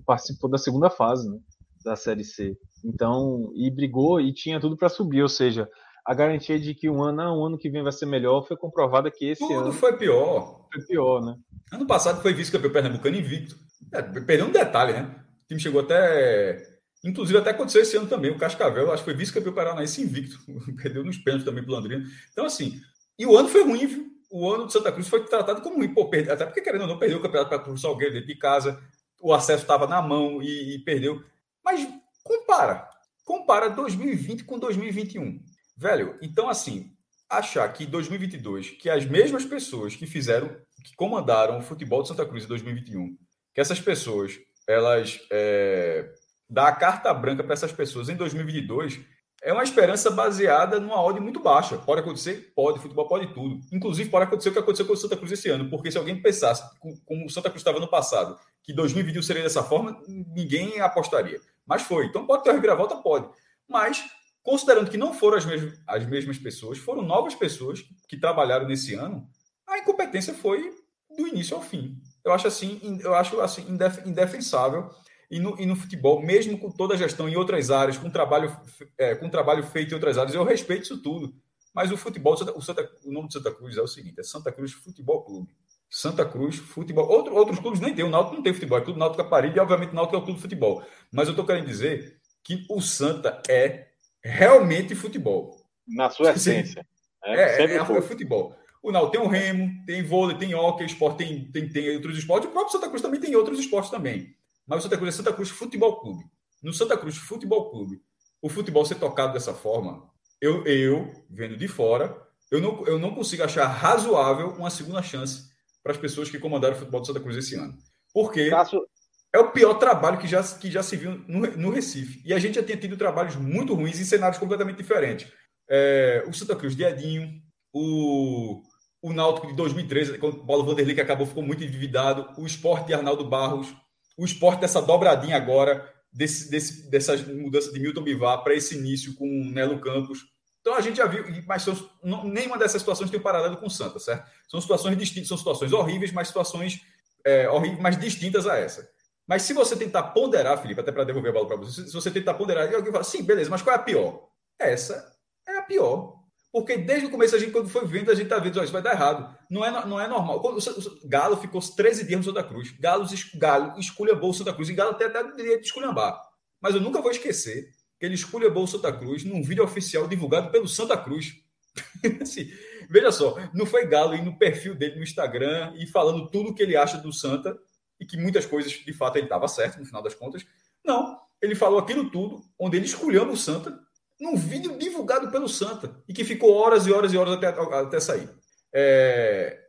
participou da segunda fase né, da Série C. Então, e brigou e tinha tudo para subir, ou seja, a garantia de que um ano, ah, um ano que vem vai ser melhor foi comprovada que esse Tudo ano. foi pior. Foi pior, né? Ano passado foi vice-campeão pernambucano invicto. É, perdeu um detalhe, né? O time chegou até. Inclusive, até aconteceu esse ano também. O Cascavel, acho que foi vice-campeão paranaense invicto. [LAUGHS] Perdeu nos pênaltis também pro Londrina. Então, assim. E o ano foi ruim, viu? O ano de Santa Cruz foi tratado como ruim. Pô, perde... Até porque, querendo ou não, perdeu o campeonato para o Salgueiro dentro de casa. O acesso estava na mão e, e perdeu. Mas compara. Compara 2020 com 2021. Velho, então assim, achar que 2022, que as mesmas pessoas que fizeram, que comandaram o futebol de Santa Cruz em 2021, que essas pessoas, elas é, dá a carta branca para essas pessoas em 2022, é uma esperança baseada numa ordem muito baixa. Pode acontecer? Pode, futebol pode tudo. Inclusive, pode acontecer o que aconteceu com o Santa Cruz esse ano, porque se alguém pensasse como o Santa Cruz estava no passado, que 2021 seria dessa forma, ninguém apostaria. Mas foi. Então pode ter uma reviravolta? Pode. Mas considerando que não foram as mesmas, as mesmas pessoas, foram novas pessoas que, trabalharam nesse ano, a incompetência foi do início ao fim. Eu acho assim, eu acho assim indef, indefensável. E no, e no futebol, mesmo com toda a gestão em outras áreas, com trabalho, é, com trabalho feito em outras áreas, eu respeito isso tudo. Mas o futebol, o, Santa, o nome de Santa Cruz é o seguinte: é Santa Cruz Futebol Clube. Santa Cruz Futebol. Outro, outros clubes nem tem. O Náutico não tem futebol. É Clube Náutico Caparibe e, obviamente, o Náutico é o clube de futebol. Mas eu estou querendo dizer que o Santa é realmente futebol. Na sua essência. É, é, é, é futebol. O Náutico tem o remo, tem vôlei, tem hockey, esporte, tem, tem, tem outros esportes. O próprio Santa Cruz também tem outros esportes também. Mas o Santa Cruz é Santa Cruz Futebol Clube. No Santa Cruz Futebol Clube, o futebol ser tocado dessa forma, eu, eu vendo de fora, eu não, eu não consigo achar razoável uma segunda chance para as pessoas que comandaram o futebol do Santa Cruz esse ano. Porque Cássio... é o pior trabalho que já, que já se viu no, no Recife. E a gente já tinha tido trabalhos muito ruins em cenários completamente diferentes. É, o Santa Cruz de Edinho, o, o Náutico de 2013, quando o Paulo Vanderlei que acabou, ficou muito endividado, o esporte de Arnaldo Barros, o esporte dessa dobradinha agora, desse, desse, dessa mudança de Milton Bivar para esse início com o Nelo Campos. Então a gente já viu, mas são, não, nenhuma dessas situações tem um paralelo com o Santa, certo? São situações distintas, são situações horríveis, mas situações é, horríveis, mas distintas a essa. Mas se você tentar ponderar, Felipe, até para devolver a bola para você, se você tentar ponderar, alguém fala, sim, beleza, mas qual é a pior? Essa é a pior. Porque desde o começo a gente, quando foi vendo, a gente está vendo, oh, isso vai dar errado. Não é, não é normal. o, Galo ficou 13 dias no Santa Cruz. Galo, Galo esculhambou o Santa Cruz. E Galo até dá direito de esculhambar. Mas eu nunca vou esquecer que ele esculhambou o Santa Cruz num vídeo oficial divulgado pelo Santa Cruz. [LAUGHS] assim, veja só, não foi Galo ir no perfil dele no Instagram e falando tudo o que ele acha do Santa e que muitas coisas, de fato, ele estava certo no final das contas. Não, ele falou aquilo tudo, onde ele esculhamba o Santa num vídeo divulgado pelo Santa e que ficou horas e horas e horas até, até sair. É...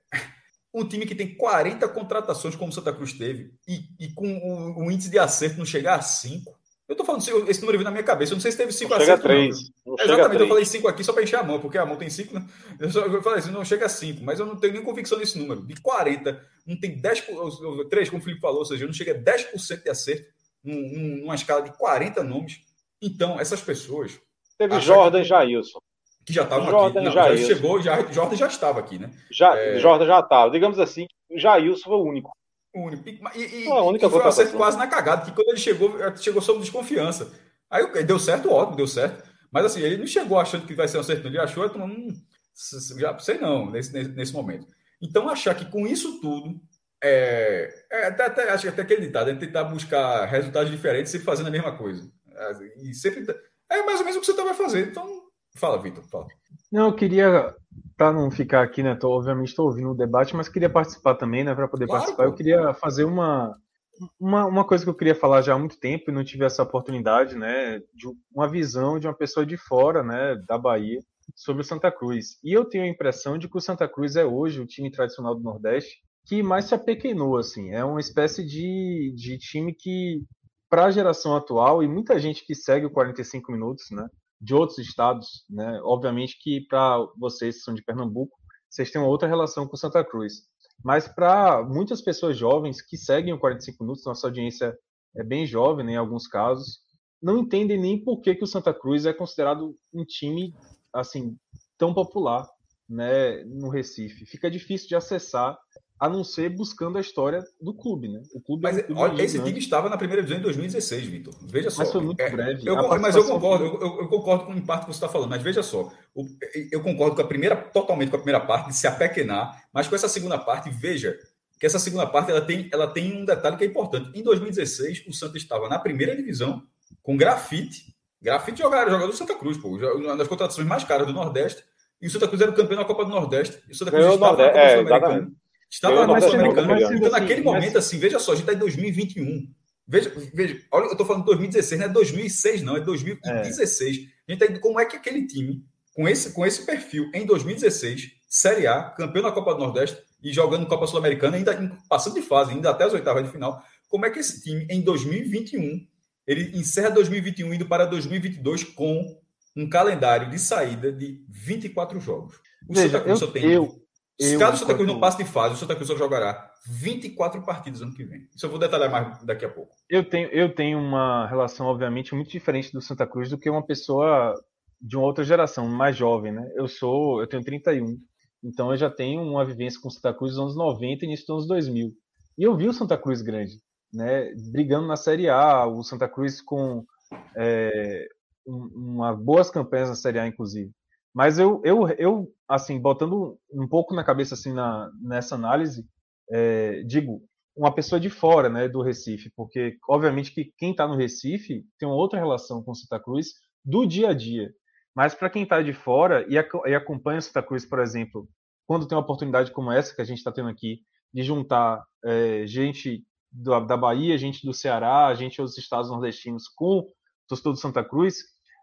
Um time que tem 40 contratações, como Santa Cruz teve, e, e com o, o, índice de acerto não chegar a 5. Eu tô falando, esse número veio na minha cabeça. Eu não sei se teve 5 a 5. Exatamente, eu falei 5 aqui só para encher a mão, porque a mão tem 5, né? Eu, só, eu falei assim, não chega a 5, mas eu não tenho nem convicção nesse número. De 40, não tem 10, 3, como o Felipe falou, ou seja, não chega a 10% de acerto numa escala de 40 nomes. Então, essas pessoas Teve Jordan e Jailson. Que já estavam Jordan aqui. Não, já chegou, já, Jordan já estava aqui, né? Já, é... Jordan já estava. Digamos assim, Jailson foi o único. O único. E, e, a única e foi um acerto quase na cagada, que quando ele chegou, chegou sob desconfiança. Aí deu certo, ótimo, deu certo. Mas assim, ele não chegou achando que vai ser um acerto, ele achou, hum, já sei não, nesse, nesse momento. Então, achar que com isso tudo, é, é até, até, acho que até aquele ditado, é tentar buscar resultados diferentes sempre fazendo a mesma coisa. E sempre é mais ou menos o que você vai fazer. Então, fala, Vitor, fala. Não, eu queria, para não ficar aqui, né? Tô, obviamente estou ouvindo o debate, mas queria participar também, né? Para poder claro, participar. Pô. Eu queria fazer uma, uma, uma coisa que eu queria falar já há muito tempo e não tive essa oportunidade, né? De uma visão de uma pessoa de fora, né? Da Bahia sobre o Santa Cruz. E eu tenho a impressão de que o Santa Cruz é hoje o time tradicional do Nordeste que mais se apequenou, assim. É uma espécie de, de time que para a geração atual e muita gente que segue o 45 minutos, né, de outros estados, né, obviamente que para vocês que são de Pernambuco, vocês têm uma outra relação com Santa Cruz. Mas para muitas pessoas jovens que seguem o 45 minutos, nossa audiência é bem jovem né, em alguns casos, não entendem nem por que, que o Santa Cruz é considerado um time assim tão popular. Né, no Recife. Fica difícil de acessar, a não ser buscando a história do clube, né? O clube mas é um clube olha, esse time estava na primeira divisão em 2016, Vitor. Veja só. Mas foi muito é, breve. Eu, mas eu concordo, eu, eu, concordo com o impacto que você está falando, mas veja só. O, eu concordo com a primeira, totalmente com a primeira parte, de se apequenar, mas com essa segunda parte, veja que essa segunda parte ela tem, ela tem um detalhe que é importante. Em 2016, o Santos estava na primeira divisão com grafite. Grafite jogador, jogador do Santa Cruz, pô, uma das contratações mais caras do Nordeste. E o Santa Cruz era o campeão da Copa do Nordeste. E o Santa Cruz estava na Copa é, Sul-Americana. Estava na Copa Sul-Americana. Então, naquele momento, assim, veja só, a gente está em 2021. Veja, veja, olha, eu estou falando de 2016, não é 2006, não, é 2016. É. A gente tá, como é que aquele time, com esse, com esse perfil, em 2016, Série A, campeão da Copa do Nordeste e jogando Copa Sul-Americana, ainda passando de fase, ainda até as oitavas de final, como é que esse time, em 2021, ele encerra 2021 indo para 2022 com um calendário de saída de 24 jogos. O Veja, Santa Cruz eu, só tem. Eu, eu, caso o Santa Cruz não passe de fase, o Santa Cruz só jogará 24 partidas ano que vem. Isso eu vou detalhar mais daqui a pouco. Eu tenho, eu tenho uma relação, obviamente, muito diferente do Santa Cruz do que uma pessoa de uma outra geração, mais jovem, né? Eu sou, eu tenho 31, então eu já tenho uma vivência com o Santa Cruz dos anos 90 e início dos anos 2000. E eu vi o Santa Cruz grande, né? Brigando na Série A, o Santa Cruz com é, uma boas campanhas na Série A, inclusive. Mas eu, eu, eu assim, botando um pouco na cabeça assim na, nessa análise, é, digo, uma pessoa de fora, né, do Recife, porque obviamente que quem está no Recife tem uma outra relação com Santa Cruz do dia a dia. Mas para quem está de fora e, e acompanha Santa Cruz, por exemplo, quando tem uma oportunidade como essa que a gente está tendo aqui, de juntar é, gente do, da Bahia, gente do Ceará, gente dos estados nordestinos com torcedor do Santa Cruz,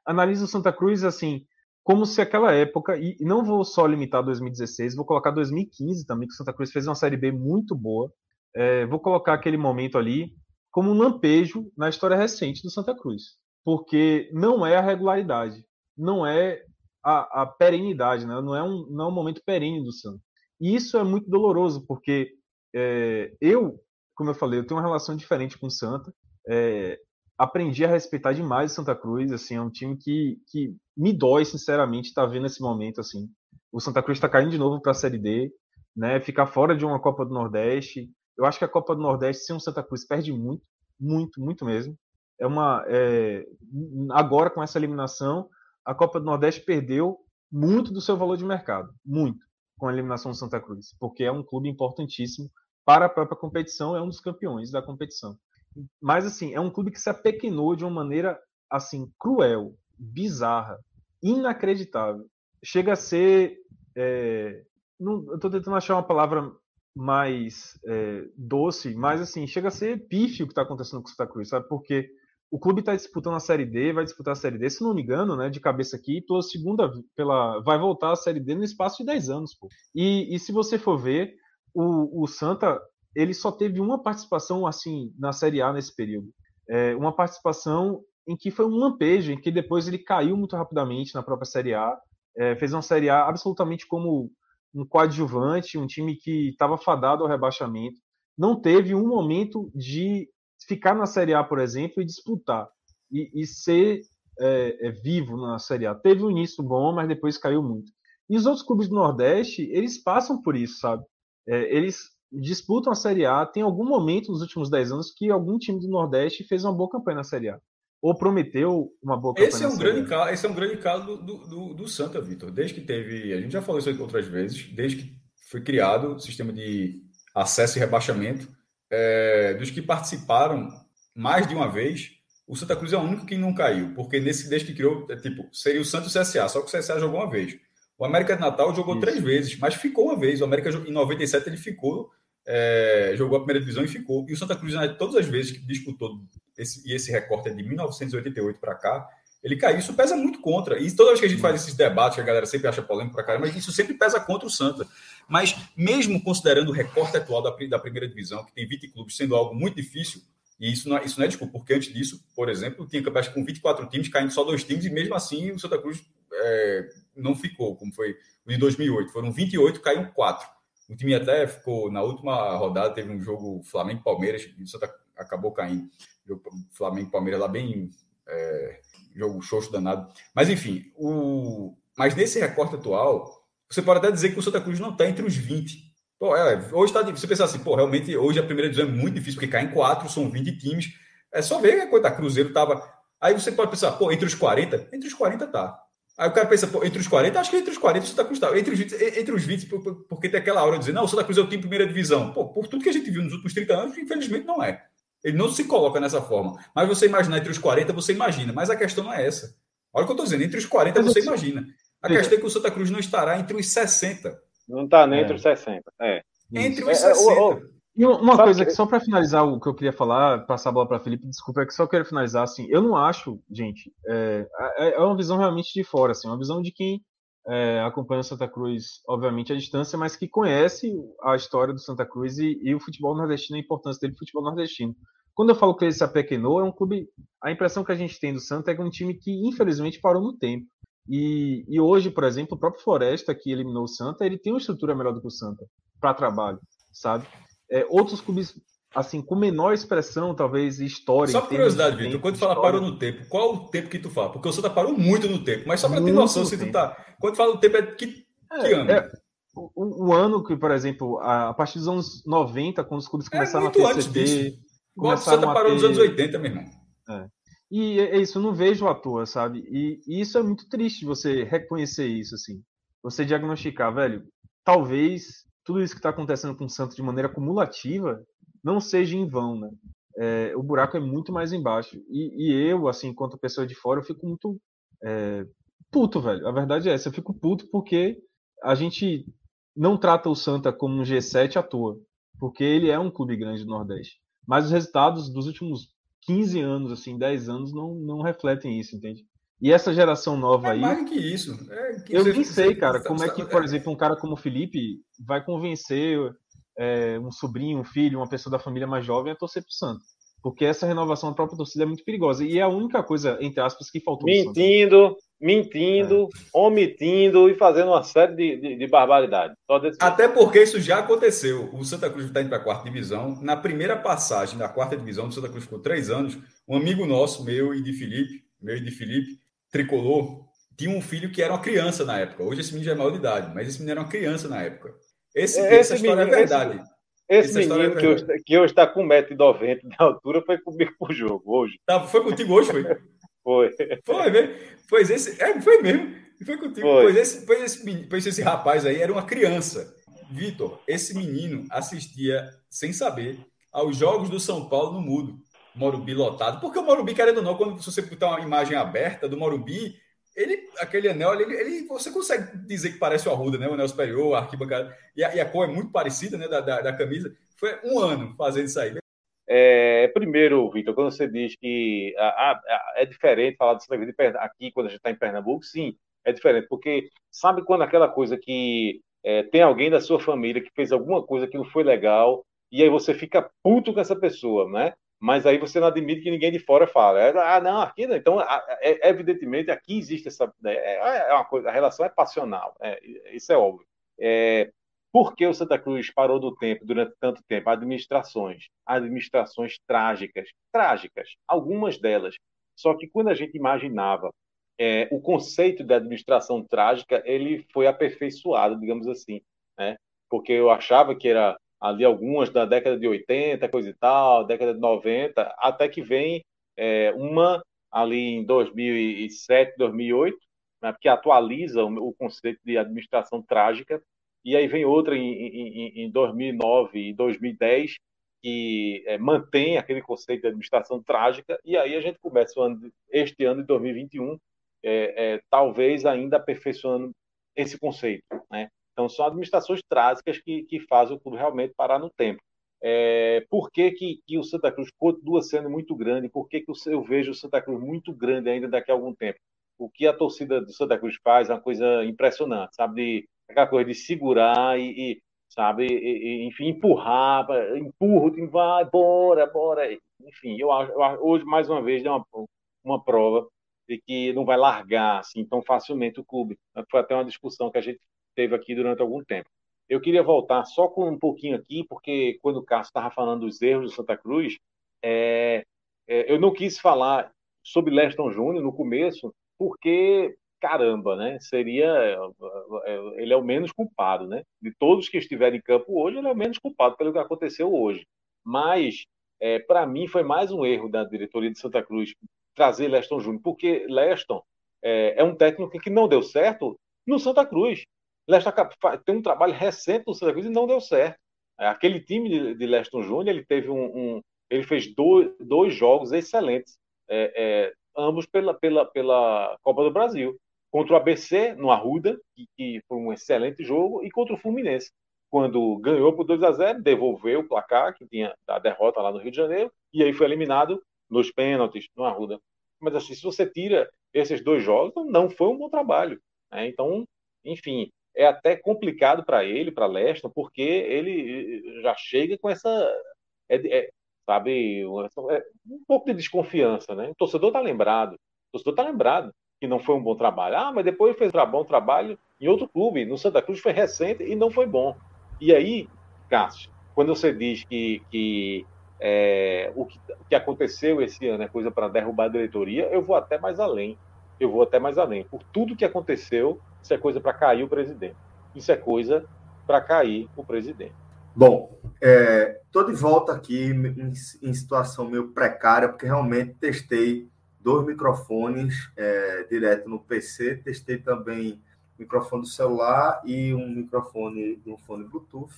analisa o Santa Cruz assim, como se aquela época, e não vou só limitar 2016, vou colocar 2015 também, que o Santa Cruz fez uma Série B muito boa. É, vou colocar aquele momento ali como um lampejo na história recente do Santa Cruz. Porque não é a regularidade, não é a, a perenidade, né? não, é um, não é um momento perene do Santa. E isso é muito doloroso, porque é, eu, como eu falei, eu tenho uma relação diferente com o Santa. É, aprendi a respeitar demais o Santa Cruz, assim, é um time que, que me dói, sinceramente, estar tá vendo esse momento, assim. O Santa Cruz está caindo de novo para a Série D, né, ficar fora de uma Copa do Nordeste. Eu acho que a Copa do Nordeste, sem o Santa Cruz, perde muito, muito, muito mesmo. É uma, é... agora com essa eliminação, a Copa do Nordeste perdeu muito do seu valor de mercado, muito, com a eliminação do Santa Cruz, porque é um clube importantíssimo para a própria competição, é um dos campeões da competição. Mas, assim, é um clube que se apequenou de uma maneira, assim, cruel, bizarra, inacreditável. Chega a ser. É, não, eu estou tentando achar uma palavra mais é, doce, mas, assim, chega a ser pífio o que está acontecendo com o Santa Cruz, sabe? Porque o clube está disputando a Série D, vai disputar a Série D, se não me engano, né, de cabeça aqui, toda segunda pela vai voltar a Série D no espaço de 10 anos, pô. E, e se você for ver, o, o Santa ele só teve uma participação assim na Série A nesse período. É, uma participação em que foi um lampejo, em que depois ele caiu muito rapidamente na própria Série A, é, fez uma Série A absolutamente como um coadjuvante, um time que estava fadado ao rebaixamento. Não teve um momento de ficar na Série A, por exemplo, e disputar e, e ser é, é, vivo na Série A. Teve um início bom, mas depois caiu muito. E os outros clubes do Nordeste, eles passam por isso, sabe? É, eles disputam a Série A, tem algum momento nos últimos 10 anos que algum time do Nordeste fez uma boa campanha na Série A. Ou prometeu uma boa campanha esse é um grande caso, Esse é um grande caso do, do, do Santa, Vitor. Desde que teve. A gente já falou isso outras vezes, desde que foi criado o sistema de acesso e rebaixamento, é, dos que participaram mais de uma vez, o Santa Cruz é o único que não caiu, porque nesse desde que criou, é, tipo, seria o Santos CSA, só que o CSA jogou uma vez. O América de Natal jogou Isso. três vezes, mas ficou uma vez. O América em 97 ele ficou é, jogou a primeira divisão e ficou. E o Santa Cruz, né, todas as vezes que disputou, esse, e esse recorte é de 1988 para cá, ele caiu. Isso pesa muito contra. E toda vez que a gente faz esses debates, que a galera sempre acha polêmico para caramba, mas isso sempre pesa contra o Santa. Mas, mesmo considerando o recorte atual da, da primeira divisão, que tem 20 clubes, sendo algo muito difícil, e isso não, é, isso não é desculpa, porque antes disso, por exemplo, tinha campeonato com 24 times, caindo só dois times, e mesmo assim o Santa Cruz é, não ficou, como foi o de 2008. Foram 28, caiu 4. O time até ficou na última rodada, teve um jogo Flamengo-Palmeiras, o Santa acabou caindo. Flamengo-Palmeiras lá bem. É, jogo xoxo danado. Mas enfim, o... mas nesse recorte atual, você pode até dizer que o Santa Cruz não está entre os 20. Pô, é, hoje está você pensar assim, pô, realmente hoje a primeira divisão é muito difícil, porque cai em quatro, são 20 times. É só ver que a Cruzeiro estava. Aí você pode pensar, pô, entre os 40? Entre os 40 tá. Aí o cara pensa, pô, entre os 40, acho que entre os 40 o Santa Cruz tá. Entre os 20, entre os 20 porque tem aquela hora de dizer, não, o Santa Cruz é o time primeira divisão. Pô, por tudo que a gente viu nos últimos 30 anos, infelizmente não é. Ele não se coloca nessa forma. Mas você imaginar entre os 40, você imagina. Mas a questão não é essa. Olha o que eu estou dizendo, entre os 40 você imagina. A questão é que o Santa Cruz não estará entre os 60. Não está nem é. entre os 60. É. Entre os 60. É, é, e uma coisa que, só para finalizar o que eu queria falar, passar a bola para Felipe, desculpa, é que só quero finalizar assim. Eu não acho, gente, é, é, é uma visão realmente de fora, assim, uma visão de quem é, acompanha o Santa Cruz, obviamente, à distância, mas que conhece a história do Santa Cruz e, e o futebol nordestino, a importância dele no futebol nordestino. Quando eu falo que ele se apequenou, é um clube. A impressão que a gente tem do Santa é que é um time que, infelizmente, parou no tempo. E, e hoje, por exemplo, o próprio Floresta, que eliminou o Santa, ele tem uma estrutura melhor do que o Santa para trabalho, sabe? É, outros clubes, assim, com menor expressão, talvez, história. Só por curiosidade, Vitor, quando tu fala parou no tempo, qual o tempo que tu fala? Porque o Santa parou muito no tempo, mas só para ter noção se tu tá. Quando tu fala no tempo, é que, que é, ano? É, o, o, ano que, por exemplo, a, a, partir dos anos 90, quando os clubes é começaram a ter CD, o Santa parou ter... nos anos 80, meu irmão. É. E é, é isso, eu não vejo à toa, sabe? E, e, isso é muito triste você reconhecer isso, assim. Você diagnosticar, velho, talvez tudo isso que está acontecendo com o Santos de maneira cumulativa não seja em vão, né? É, o buraco é muito mais embaixo. E, e, eu, assim, enquanto pessoa de fora, eu fico muito é, puto, velho. A verdade é essa, eu fico puto porque a gente não trata o Santa como um G7 à toa. Porque ele é um clube grande do Nordeste. Mas os resultados dos últimos 15 anos, assim, 10 anos, não, não refletem isso, entende? E essa geração nova é aí. Mais que isso. É que eu nem sei, cara, como é que, por exemplo, um cara como o Felipe vai convencer é, um sobrinho, um filho, uma pessoa da família mais jovem a torcer pro Santos. Porque essa renovação da própria torcida é muito perigosa. E é a única coisa, entre aspas, que faltou. Mentindo, mentindo, é. omitindo e fazendo uma série de, de, de barbaridades. Até porque isso já aconteceu. O Santa Cruz está indo para a quarta divisão. Na primeira passagem da quarta divisão, o Santa Cruz ficou três anos. Um amigo nosso, meu e de Felipe, meu e de Felipe, tricolor, tinha um filho que era uma criança na época. Hoje esse menino já é maior de idade, mas esse menino era uma criança na época. Esse, esse essa história menino, é verdade. Esse, esse menino é que, hoje, que hoje está com 1,90m de altura foi comigo pro jogo hoje. Tá, foi contigo hoje, foi? [LAUGHS] foi. Foi mesmo. Pois esse, é, foi mesmo. Foi contigo. Foi. Pois, esse, pois, esse, pois esse rapaz aí era uma criança. Vitor, esse menino assistia, sem saber, aos jogos do São Paulo no Mudo. Morumbi lotado. Porque o Morumbi, querendo ou não, quando você botar uma imagem aberta do Morumbi, ele, aquele anel, ele, ele, você consegue dizer que parece o Arruda, né? O anel superior, a arquibancada. E a, e a cor é muito parecida, né? Da, da, da, camisa. Foi um ano fazendo isso aí. É, primeiro, Vitor, quando você diz que a, a, é diferente falar disso aqui quando a gente está em Pernambuco, sim, é diferente. Porque sabe quando aquela coisa que é, tem alguém da sua família que fez alguma coisa que não foi legal e aí você fica puto com essa pessoa, né? Mas aí você não admite que ninguém de fora fala. É, ah, não, aqui não. Então, é, evidentemente, aqui existe essa. Né, é, é uma coisa, a relação é passional, é, isso é óbvio. É, por que o Santa Cruz parou do tempo durante tanto tempo? Administrações, administrações trágicas, trágicas, algumas delas. Só que quando a gente imaginava é, o conceito de administração trágica, ele foi aperfeiçoado, digamos assim, né? Porque eu achava que era ali algumas da década de 80, coisa e tal, década de 90, até que vem é, uma ali em 2007, 2008, né, que atualiza o, o, conceito de administração trágica, e aí vem outra em, em, em 2009 e 2010, que é, mantém aquele conceito de administração trágica, e aí a gente começa ano, este ano de 2021, é, é, talvez ainda aperfeiçoando esse conceito, né? Então, são administrações trágicas que, que fazem o clube realmente parar no tempo. É, por que, que, que, o Santa Cruz continua sendo muito grande? Por que, que eu vejo o Santa Cruz muito grande ainda daqui a algum tempo? O que a torcida do Santa Cruz faz é uma coisa impressionante, sabe? De, aquela coisa de segurar e, e sabe, e, e, enfim, empurrar, empurra o time, vai, bora, bora. Enfim, eu hoje, mais uma vez, é uma, uma prova de que não vai largar assim tão facilmente o clube. Foi até uma discussão que a gente teve aqui durante algum tempo. Eu queria voltar só com um pouquinho aqui, porque quando o Cássio estava falando dos erros do Santa Cruz, é, é, eu não quis falar sobre Leston Júnior no começo, porque caramba, né? Seria ele é o menos culpado, né? De todos que estiverem em campo hoje, ele é o menos culpado pelo que aconteceu hoje. Mas é, para mim foi mais um erro da diretoria de Santa Cruz trazer Leston Júnior, porque Leston é, é, um técnico que não deu certo no Santa Cruz. Leston tem um trabalho recente no Santa Cruz e não deu certo. É, aquele time de, Leston Júnior, ele teve um, um, ele fez dois, dois jogos excelentes, é, é, ambos pela, pela, pela Copa do Brasil. Contra o ABC, no Arruda, que, que foi um excelente jogo, e contra o Fluminense, quando ganhou por 2 a 0 devolveu o placar, que tinha a derrota lá no Rio de Janeiro, e aí foi eliminado nos pênaltis, no Arruda. Mas assim, se você tira esses dois jogos, não foi um bom trabalho. Né? Então, enfim, é até complicado para ele, para Leston, porque ele já chega com essa. É, é, sabe, é, um pouco de desconfiança, né? O torcedor está lembrado. O torcedor está lembrado que não foi um bom trabalho. Ah, mas depois fez um bom trabalho em outro clube. No Santa Cruz foi recente e não foi bom. E aí, Cássio, quando você diz que, que é, o, que, o que aconteceu esse ano é coisa para derrubar a diretoria, eu vou até mais além. Eu vou até mais além. Por tudo que aconteceu, isso é coisa para cair o presidente. Isso é coisa para cair o presidente. Bom, estou é, de volta aqui em, em, situação meio precária, porque realmente testei dois microfones é, direto no PC, testei também microfone do celular e um microfone de um fone Bluetooth.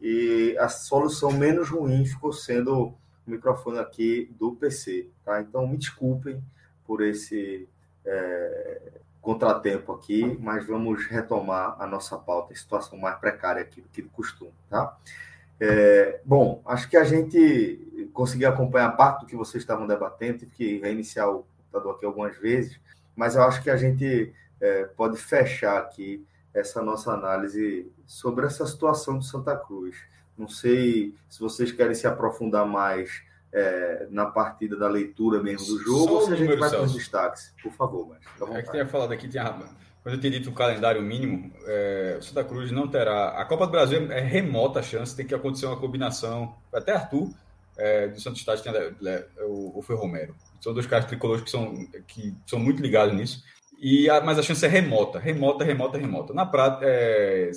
E a solução menos ruim ficou sendo o microfone aqui do PC, tá? Então me desculpem por esse é, contratempo aqui, mas vamos retomar a nossa pauta, situação mais precária aqui do que de costume, tá? É, bom, acho que a gente conseguiu acompanhar parte do que vocês estavam debatendo, tive que reiniciar o computador aqui algumas vezes, mas eu acho que a gente é, pode fechar aqui essa nossa análise sobre essa situação do Santa Cruz. Não sei se vocês querem se aprofundar mais é, na partida da leitura mesmo do jogo, ou se a gente vai para os destaques. Por favor, mas. É que tinha falado aqui, tinha, quando eu tinha dito o calendário mínimo, é, o Santa Cruz não terá. A Copa do Brasil é remota a chance, tem que acontecer uma combinação. Até Arthur, é, do Santos tem o, o Foi Romero. São dois caras tricolores que são, que são muito ligados nisso. E a, mas a chance é remota, remota, remota, remota. Na prática, é,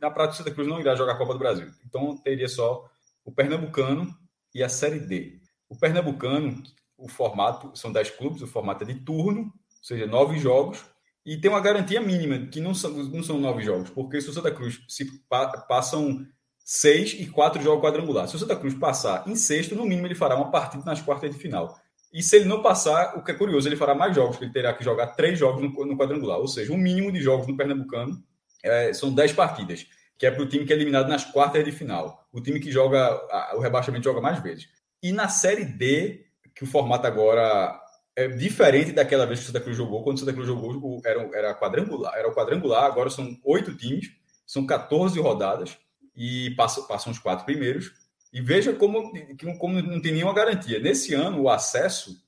na prática, o Santa Cruz não irá jogar a Copa do Brasil. Então teria só o Pernambucano e a Série D. O Pernambucano, o formato são 10 clubes, o formato é de turno, ou seja, nove jogos, e tem uma garantia mínima, que não são, não são nove jogos, porque se o Santa Cruz se pa, passam seis e quatro jogos quadrangulares. Se o Santa Cruz passar em sexto, no mínimo ele fará uma partida nas quartas de final. E se ele não passar, o que é curioso, ele fará mais jogos, ele terá que jogar três jogos no, no quadrangular. Ou seja, o um mínimo de jogos no Pernambucano é, são dez partidas, que é para o time que é eliminado nas quartas de final. O time que joga o rebaixamento joga mais vezes. E na Série D, que o formato agora é diferente daquela vez que o Santa Cruz jogou. Quando o Santa Cruz jogou, era, era quadrangular, era o quadrangular, agora são oito times, são 14 rodadas e passam, passam os quatro primeiros. E veja como, como não tem nenhuma garantia. Nesse ano, o acesso,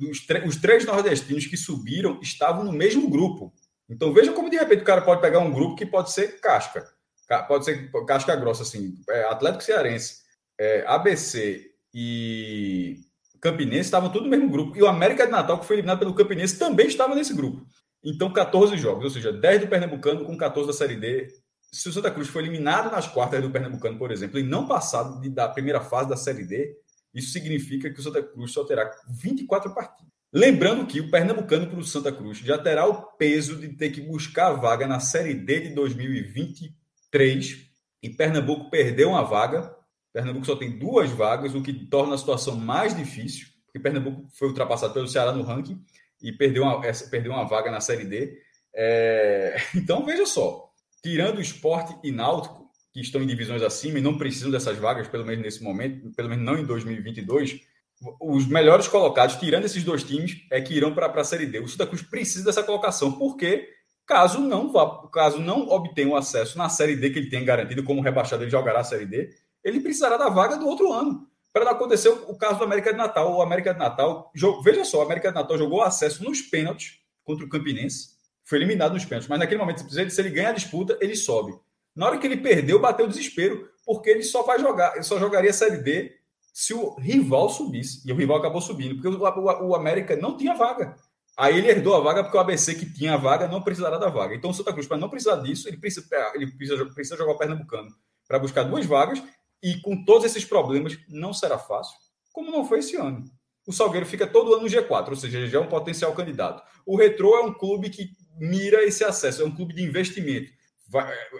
os, os três nordestinos que subiram estavam no mesmo grupo. Então veja como de repente o cara pode pegar um grupo que pode ser casca, pode ser casca grossa, assim, é, Atlético Cearense, é, ABC e Campinense estavam tudo no mesmo grupo. E o América de Natal, que foi eliminado pelo Campinense, também estava nesse grupo. Então, 14 jogos, ou seja, 10 do Pernambucano com 14 da Série D, se o Santa Cruz foi eliminado nas quartas do Pernambucano, por exemplo, e não passado de, da primeira fase da Série D, isso significa que o Santa Cruz só terá 24 partidas. Lembrando que o Pernambucano para o Santa Cruz já terá o peso de ter que buscar a vaga na Série D de 2023. E Pernambuco perdeu uma vaga. Pernambuco só tem duas vagas, o que torna a situação mais difícil, porque Pernambuco foi ultrapassado pelo Ceará no ranking e perdeu uma, perdeu uma vaga na Série D. É... [LAUGHS] Então, veja só, tirando o esporte e náutico, que estão em divisões acima e não precisam dessas vagas, pelo menos nesse momento, pelo menos não em 2022, os melhores colocados, tirando esses dois times, é que irão para a Série D. O Santa Cruz precisa dessa colocação, porque caso não vá, caso não obtenha o acesso na Série D que ele tem garantido, como rebaixado ele jogará a Série D, ele precisará da vaga do outro ano. Para acontecer o caso do América de Natal. O América de Natal, veja só, o América de Natal jogou acesso nos pênaltis contra o Campinense foi eliminado nos pênaltis. Mas naquele momento, se ele ganha a disputa, ele sobe. Na hora que ele perdeu, bateu o desespero, porque ele só vai jogar, ele só jogaria a Série D se o rival subisse. E o rival acabou subindo, porque o, o, o América não tinha vaga. Aí ele herdou a vaga porque o ABC que tinha a vaga não precisará da vaga. Então o Santa Cruz, para não precisar disso, ele precisa, ele precisa, precisa jogar o Pernambucano para buscar duas vagas e com todos esses problemas não será fácil, como não foi esse ano. O Salgueiro fica todo ano no G4, ou seja, já é um potencial candidato. O Retrô é um clube que mira esse acesso, é um clube de investimento,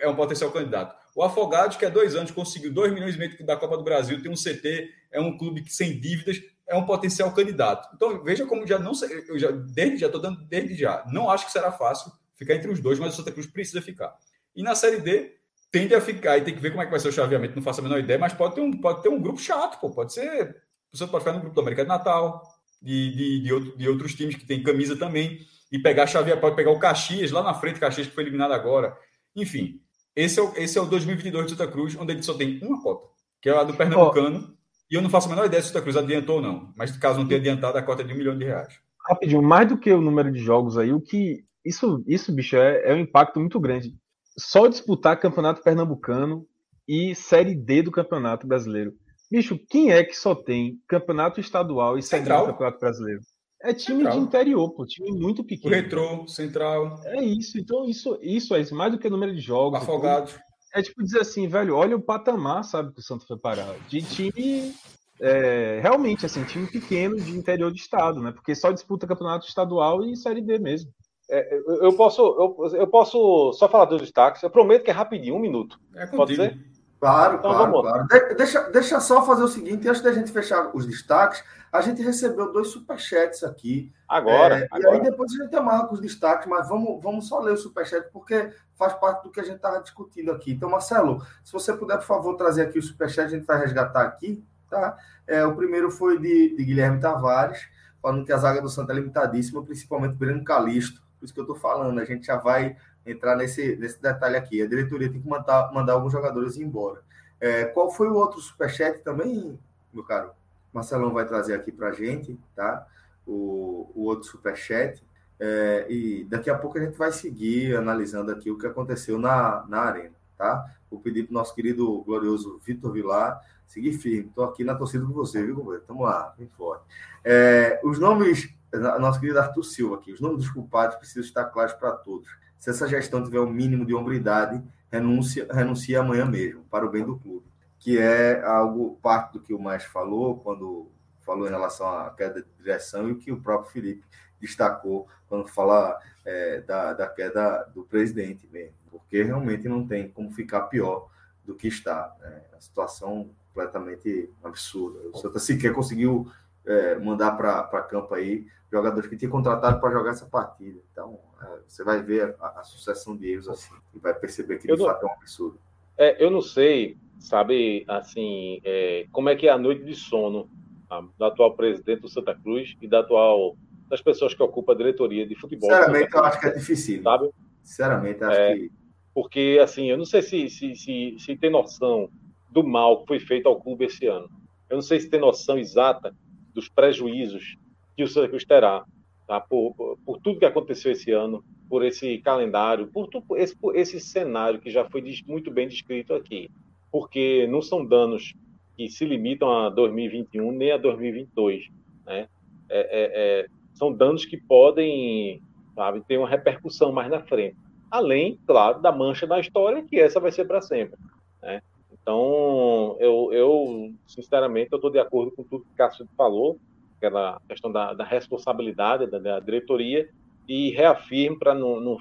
é um potencial candidato. O Afogados, que há dois anos conseguiu 2 milhões e meio da Copa do Brasil, tem um CT, é um clube que sem dívidas, é um potencial candidato. Então, veja como já não eu já desde já estou dando desde já. Não acho que será fácil ficar entre os dois, mas o Santa Cruz precisa ficar. E na Série D tende a ficar e tem que ver como é que vai ser o chaveamento, não faço a menor ideia, mas pode ter um, pode ter um grupo chato, pô. Pode ser. Você pode ficar no grupo do América de Natal, de, de, de, outro, de outros times que tem camisa também, e pegar a chave, pode pegar o Caxias lá na frente, Caxias que foi eliminado agora. Enfim, esse é o, esse é o 2022 de Santa Cruz, onde ele só tem uma cota, que é a do Pernambucano. Oh. E eu não faço a menor ideia se o Santa Cruz adiantou ou não. Mas caso não tenha adiantado, a cota é de um milhão de reais. Rapidinho, mais do que o número de jogos aí, o que. Isso, isso bicho, é, é um impacto muito grande. Só disputar Campeonato Pernambucano e Série D do Campeonato Brasileiro. Bicho, quem é que só tem Campeonato Estadual e Série D do Campeonato Brasileiro? É time Central. de interior, pô, time muito pequeno. O retrô, Central. É isso, então isso, isso é isso, mais do que o número de jogos. Afogados. É tipo dizer assim, velho, olha o patamar, sabe, que o Santos foi parar. De time, é, realmente, assim, time pequeno de interior de estado, né? Porque só disputa campeonato estadual e Série D mesmo. É, eu, posso, eu, eu, posso só falar dos destaques. Eu prometo que é rapidinho, um minuto. É Pode ser? Claro, então, claro, claro. De, deixa, deixa só fazer o seguinte, antes da gente fechar os destaques, a gente recebeu dois superchats aqui. Agora, é, agora. E aí depois a gente amarra com os destaques, mas vamos, vamos só ler o superchat, porque faz parte do que a gente estava discutindo aqui. Então, Marcelo, se você puder, por favor, trazer aqui o superchat, a gente vai resgatar aqui, tá? É, o primeiro foi de, de Guilherme Tavares, falando que a zaga do Santa é limitadíssima, principalmente o Breno Calisto. Por isso que eu estou falando, a gente já vai entrar nesse, nesse detalhe aqui. A diretoria tem que mandar, mandar alguns jogadores embora. É, qual foi o outro superchat também, meu caro? Marcelão vai trazer aqui para a gente, tá? O, o outro superchat. É, e daqui a pouco a gente vai seguir analisando aqui o que aconteceu na, na arena, tá? Vou pedir para o nosso querido glorioso Vitor Vilar seguir firme. Estou aqui na torcida com você, viu, companheiro? Tamo lá, bem forte. É, os nomes, nosso querido Arthur Silva aqui, os nomes dos culpados precisam estar claros para todos. Se essa gestão tiver o um mínimo de hombridade, renuncia, renuncia amanhã mesmo, para o bem do clube. Que é algo, parte do que o Mais falou, quando falou em relação à queda de direção, e o que o próprio Felipe destacou quando fala é, da, da queda do presidente mesmo, porque realmente não tem como ficar pior do que está. Né? A situação completamente absurda. O Santa sequer conseguiu é, mandar para campo aí jogadores que tinha contratado para jogar essa partida. Então, é, você vai ver a, a, sucessão de erros assim e vai perceber que de não, fato é um absurdo. É, eu não sei, sabe, assim, é, como é que é a noite de sono tá, do atual presidente do Santa Cruz e da atual das pessoas que ocupam a diretoria de futebol. Sinceramente, eu acho que é difícil. Sabe? Sinceramente, acho é, que. Porque, assim, eu não sei se, se, se, se tem noção do mal que foi feito ao clube esse ano. Eu não sei se tem noção exata dos prejuízos que o Santa Cruz terá, tá? por, por, por, tudo que aconteceu esse ano, por esse calendário, por, por, esse, por esse cenário que já foi muito bem descrito aqui. Porque não são danos que se limitam a 2021 nem a 2022. Né? É, é, é, são danos que podem sabe, ter uma repercussão mais na frente. Além, claro, da mancha na história, que essa vai ser para sempre. Né? Então, eu, eu sinceramente, eu estou de acordo com tudo que o Cássio falou, aquela questão da, da responsabilidade da, da, diretoria, e reafirmo para não,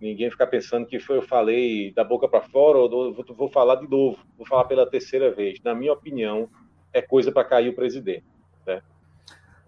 ninguém ficar pensando que foi, eu falei da boca para fora, ou vou, vou falar de novo, vou falar pela terceira vez. Na minha opinião, é coisa para cair o presidente. Né?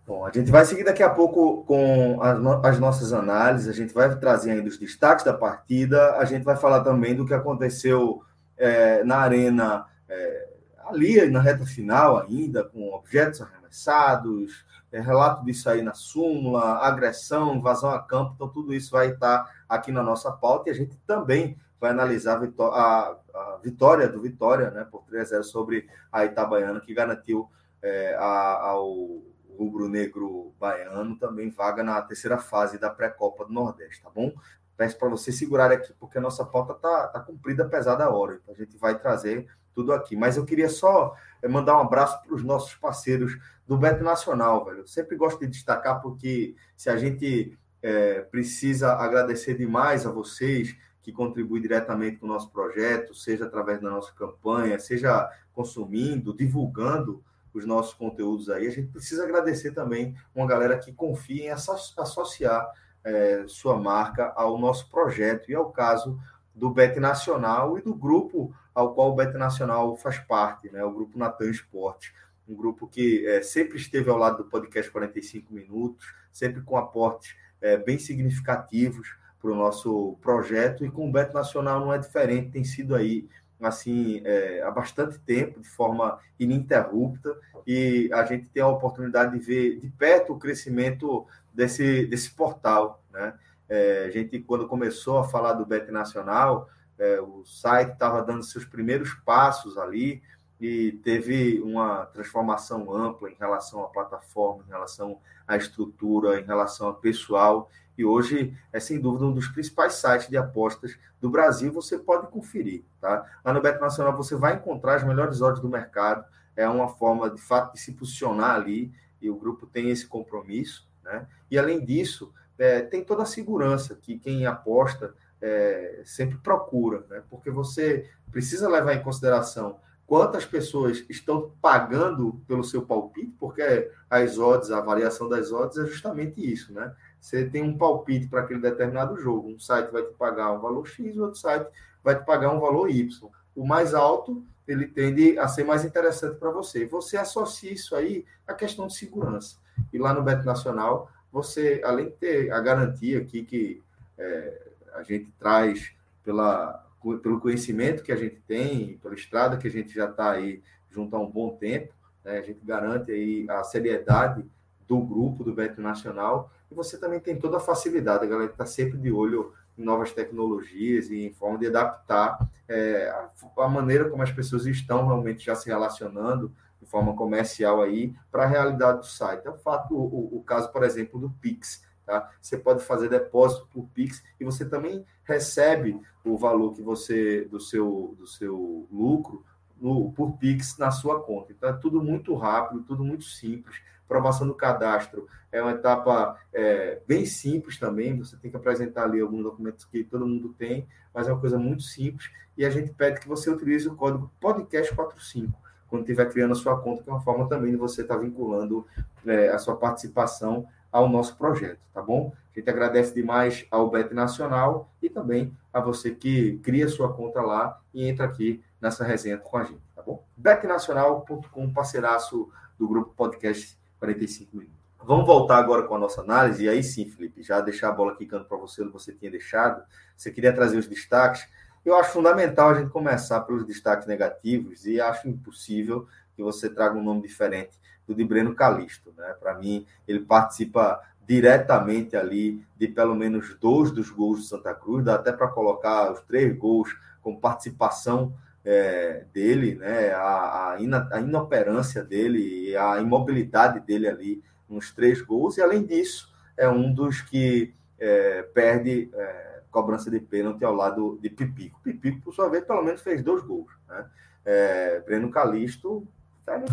Bom, a gente vai seguir daqui a pouco com as, no as, nossas análises, a gente vai trazer ainda os destaques da partida, a gente vai falar também do que aconteceu é, na arena, é, ali na reta final ainda, com objetos arremessados, é, relato disso aí na súmula, agressão, invasão a campo, então tudo isso vai estar aqui na nossa pauta e a gente também vai analisar a, a vitória do Vitória, né, por 3 a 0 sobre a Itabaiana, que garantiu é, a, ao rubro-negro baiano também vaga na terceira fase da pré-copa do Nordeste, tá bom? Peço para vocês segurarem aqui, porque a nossa pauta está tá cumprida, apesar da hora. Então, a gente vai trazer tudo aqui. Mas eu queria só eh, mandar um abraço para os nossos parceiros do Beto Nacional, velho. Eu sempre gosto de destacar porque se a gente é, precisa agradecer demais a vocês que contribuem diretamente com o nosso projeto, seja através da nossa campanha, seja consumindo, divulgando os nossos conteúdos aí. A gente precisa agradecer também uma galera que confia em associar é, sua marca ao nosso projeto, e é o caso do Bet Nacional e do grupo ao qual o Bet Nacional faz parte, né? o Grupo Natan Esporte, um grupo que é, sempre esteve ao lado do podcast 45 Minutos, sempre com aportes é, bem significativos para o nosso projeto, e com o Bet Nacional não é diferente, tem sido aí assim é, há bastante tempo, de forma ininterrupta, e a gente tem a oportunidade de ver de perto o crescimento desse, desse portal, né? É, a gente, quando começou a falar do Bet Nacional, é, o site estava dando seus primeiros passos ali e teve uma transformação ampla em relação à plataforma, em relação à estrutura, em relação ao pessoal. E hoje é sem dúvida um dos principais sites de apostas do Brasil. Você pode conferir, tá? Lá no Bet Nacional você vai encontrar as melhores odds do mercado. É uma forma de fato de se posicionar ali e o grupo tem esse compromisso, né? E além disso, é, tem toda a segurança que quem aposta é, sempre procura, né? porque você precisa levar em consideração quantas pessoas estão pagando pelo seu palpite, porque as odds, a variação das odds é justamente isso, né? Você tem um palpite para aquele determinado jogo, um site vai te pagar um valor X, outro site vai te pagar um valor Y. O mais alto, ele tende a ser mais interessante para você. Você associa isso aí à questão de segurança. E lá no Beto Nacional, você, além de ter a garantia aqui que é, a gente traz pela, pelo conhecimento que a gente tem, pela estrada que a gente já está aí junto há um bom tempo, né, a gente garante aí a seriedade do grupo do Beto Nacional e você também tem toda a facilidade, a galera está sempre de olho em novas tecnologias e em forma de adaptar é, a, a maneira como as pessoas estão realmente já se relacionando de forma comercial aí para a realidade do site. É o fato, o, o caso, por exemplo, do Pix. Tá? Você pode fazer depósito por Pix e você também recebe o valor que você do seu do seu lucro no, por Pix na sua conta. Então é tudo muito rápido, tudo muito simples. Aprovação do cadastro é uma etapa é, bem simples também. Você tem que apresentar ali alguns documentos que todo mundo tem, mas é uma coisa muito simples. E a gente pede que você utilize o código podcast45 quando estiver criando a sua conta, que é uma forma também de você estar vinculando é, a sua participação ao nosso projeto, tá bom? A gente agradece demais ao Bet Nacional e também a você que cria sua conta lá e entra aqui nessa resenha com a gente, tá bom? betnacional.com, parceiraço do grupo Podcast 45 Minutos. Vamos voltar agora com a nossa análise, e aí sim, Felipe, já deixar a bola quicando para você, você tinha deixado. Você queria trazer os destaques. Eu acho fundamental a gente começar pelos destaques negativos e acho impossível que você traga um nome diferente do de Breno Calisto. Né? Para mim, ele participa diretamente ali de pelo menos dois dos gols do Santa Cruz, dá até para colocar os três gols com participação é, dele, né? a, a, ina, a inoperância dele a imobilidade dele ali nos três gols, e além disso, é um dos que é, perde. É, cobrança de pênalti ao lado de Pipico. Pipico, por sua vez, pelo menos fez dois gols. Né? É, Breno Calisto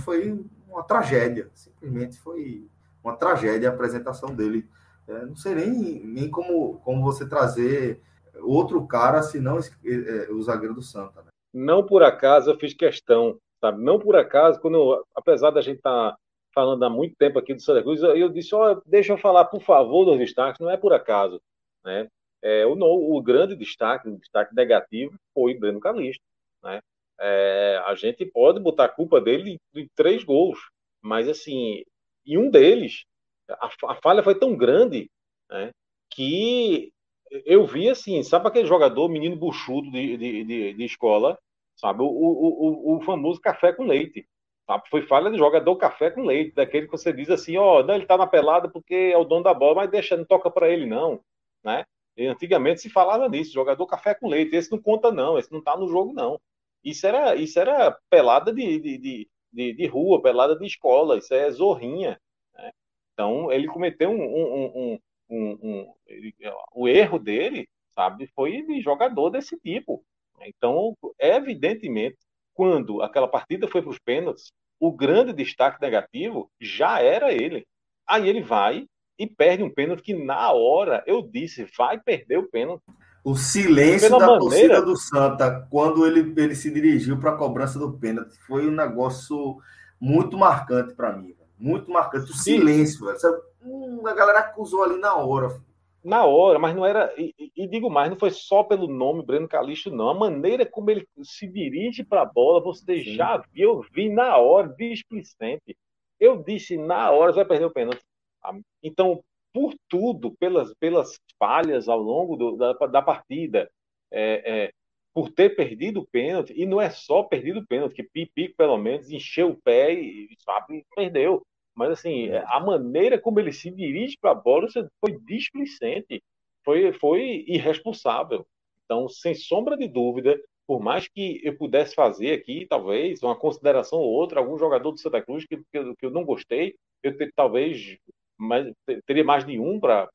foi uma tragédia, simplesmente foi uma tragédia a apresentação dele. É, não sei nem, nem como, como você trazer outro cara senão é, é, o zagueiro do Santa. Né? Não por acaso eu fiz questão, sabe? Não por acaso, quando eu, apesar da gente estar tá falando há muito tempo aqui do Santa Cruz, eu disse, ó, oh, deixa eu falar, por favor, dos destaques, não é por acaso, né? É, o, o, grande destaque, o destaque negativo, foi Breno Calixto. Né? É, a gente pode botar a culpa dele em, três gols, mas assim, em um deles, a, a falha foi tão grande né, que eu vi assim, sabe aquele jogador, menino buchudo de, de, de, de escola, sabe, o, o, o, o, famoso café com leite. Sabe? Foi falha de jogador café com leite, daquele que você diz assim, ó, oh, não, ele tá na pelada porque é o dono da bola, mas deixa, não toca para ele não, né? E antigamente se falava nisso, jogador café com leite, esse não conta não, esse não tá no jogo não. Isso era, isso era pelada de, de, de, de rua, pelada de escola, isso é zorrinha. Né? Então ele cometeu um, um, um, um, o erro dele, sabe, foi de jogador desse tipo. Então, evidentemente, quando aquela partida foi para os pênaltis, o grande destaque negativo já era ele. Aí ele vai e perde um pênalti que na hora eu disse, vai perder o pênalti. O silêncio da maneira... torcida do Santa quando ele, ele se dirigiu para a cobrança do pênalti foi um negócio muito marcante para mim. Muito marcante. O silêncio, velho. Hum, a galera acusou ali na hora. Na hora, mas não era. E, e, digo mais, não foi só pelo nome Breno Calixto, não. A maneira como ele se dirige para a bola, você Sim. já viu, eu vi na hora, displicente. Eu disse na hora, vai perder o pênalti. Então, por tudo, pelas, pelas falhas ao longo do, da, da partida, é, é, por ter perdido o pênalti, e não é só perdido o pênalti, que Pipico, pelo menos, encheu o pé e, sabe, perdeu. Mas, assim, é, a maneira como ele se dirige para a bola foi displicente, foi, foi irresponsável. Então, sem sombra de dúvida, por mais que eu pudesse fazer aqui, talvez, uma consideração ou outra, algum jogador do Santa Cruz que, que, eu, que eu não gostei, eu ter, talvez mas teria mais de um para.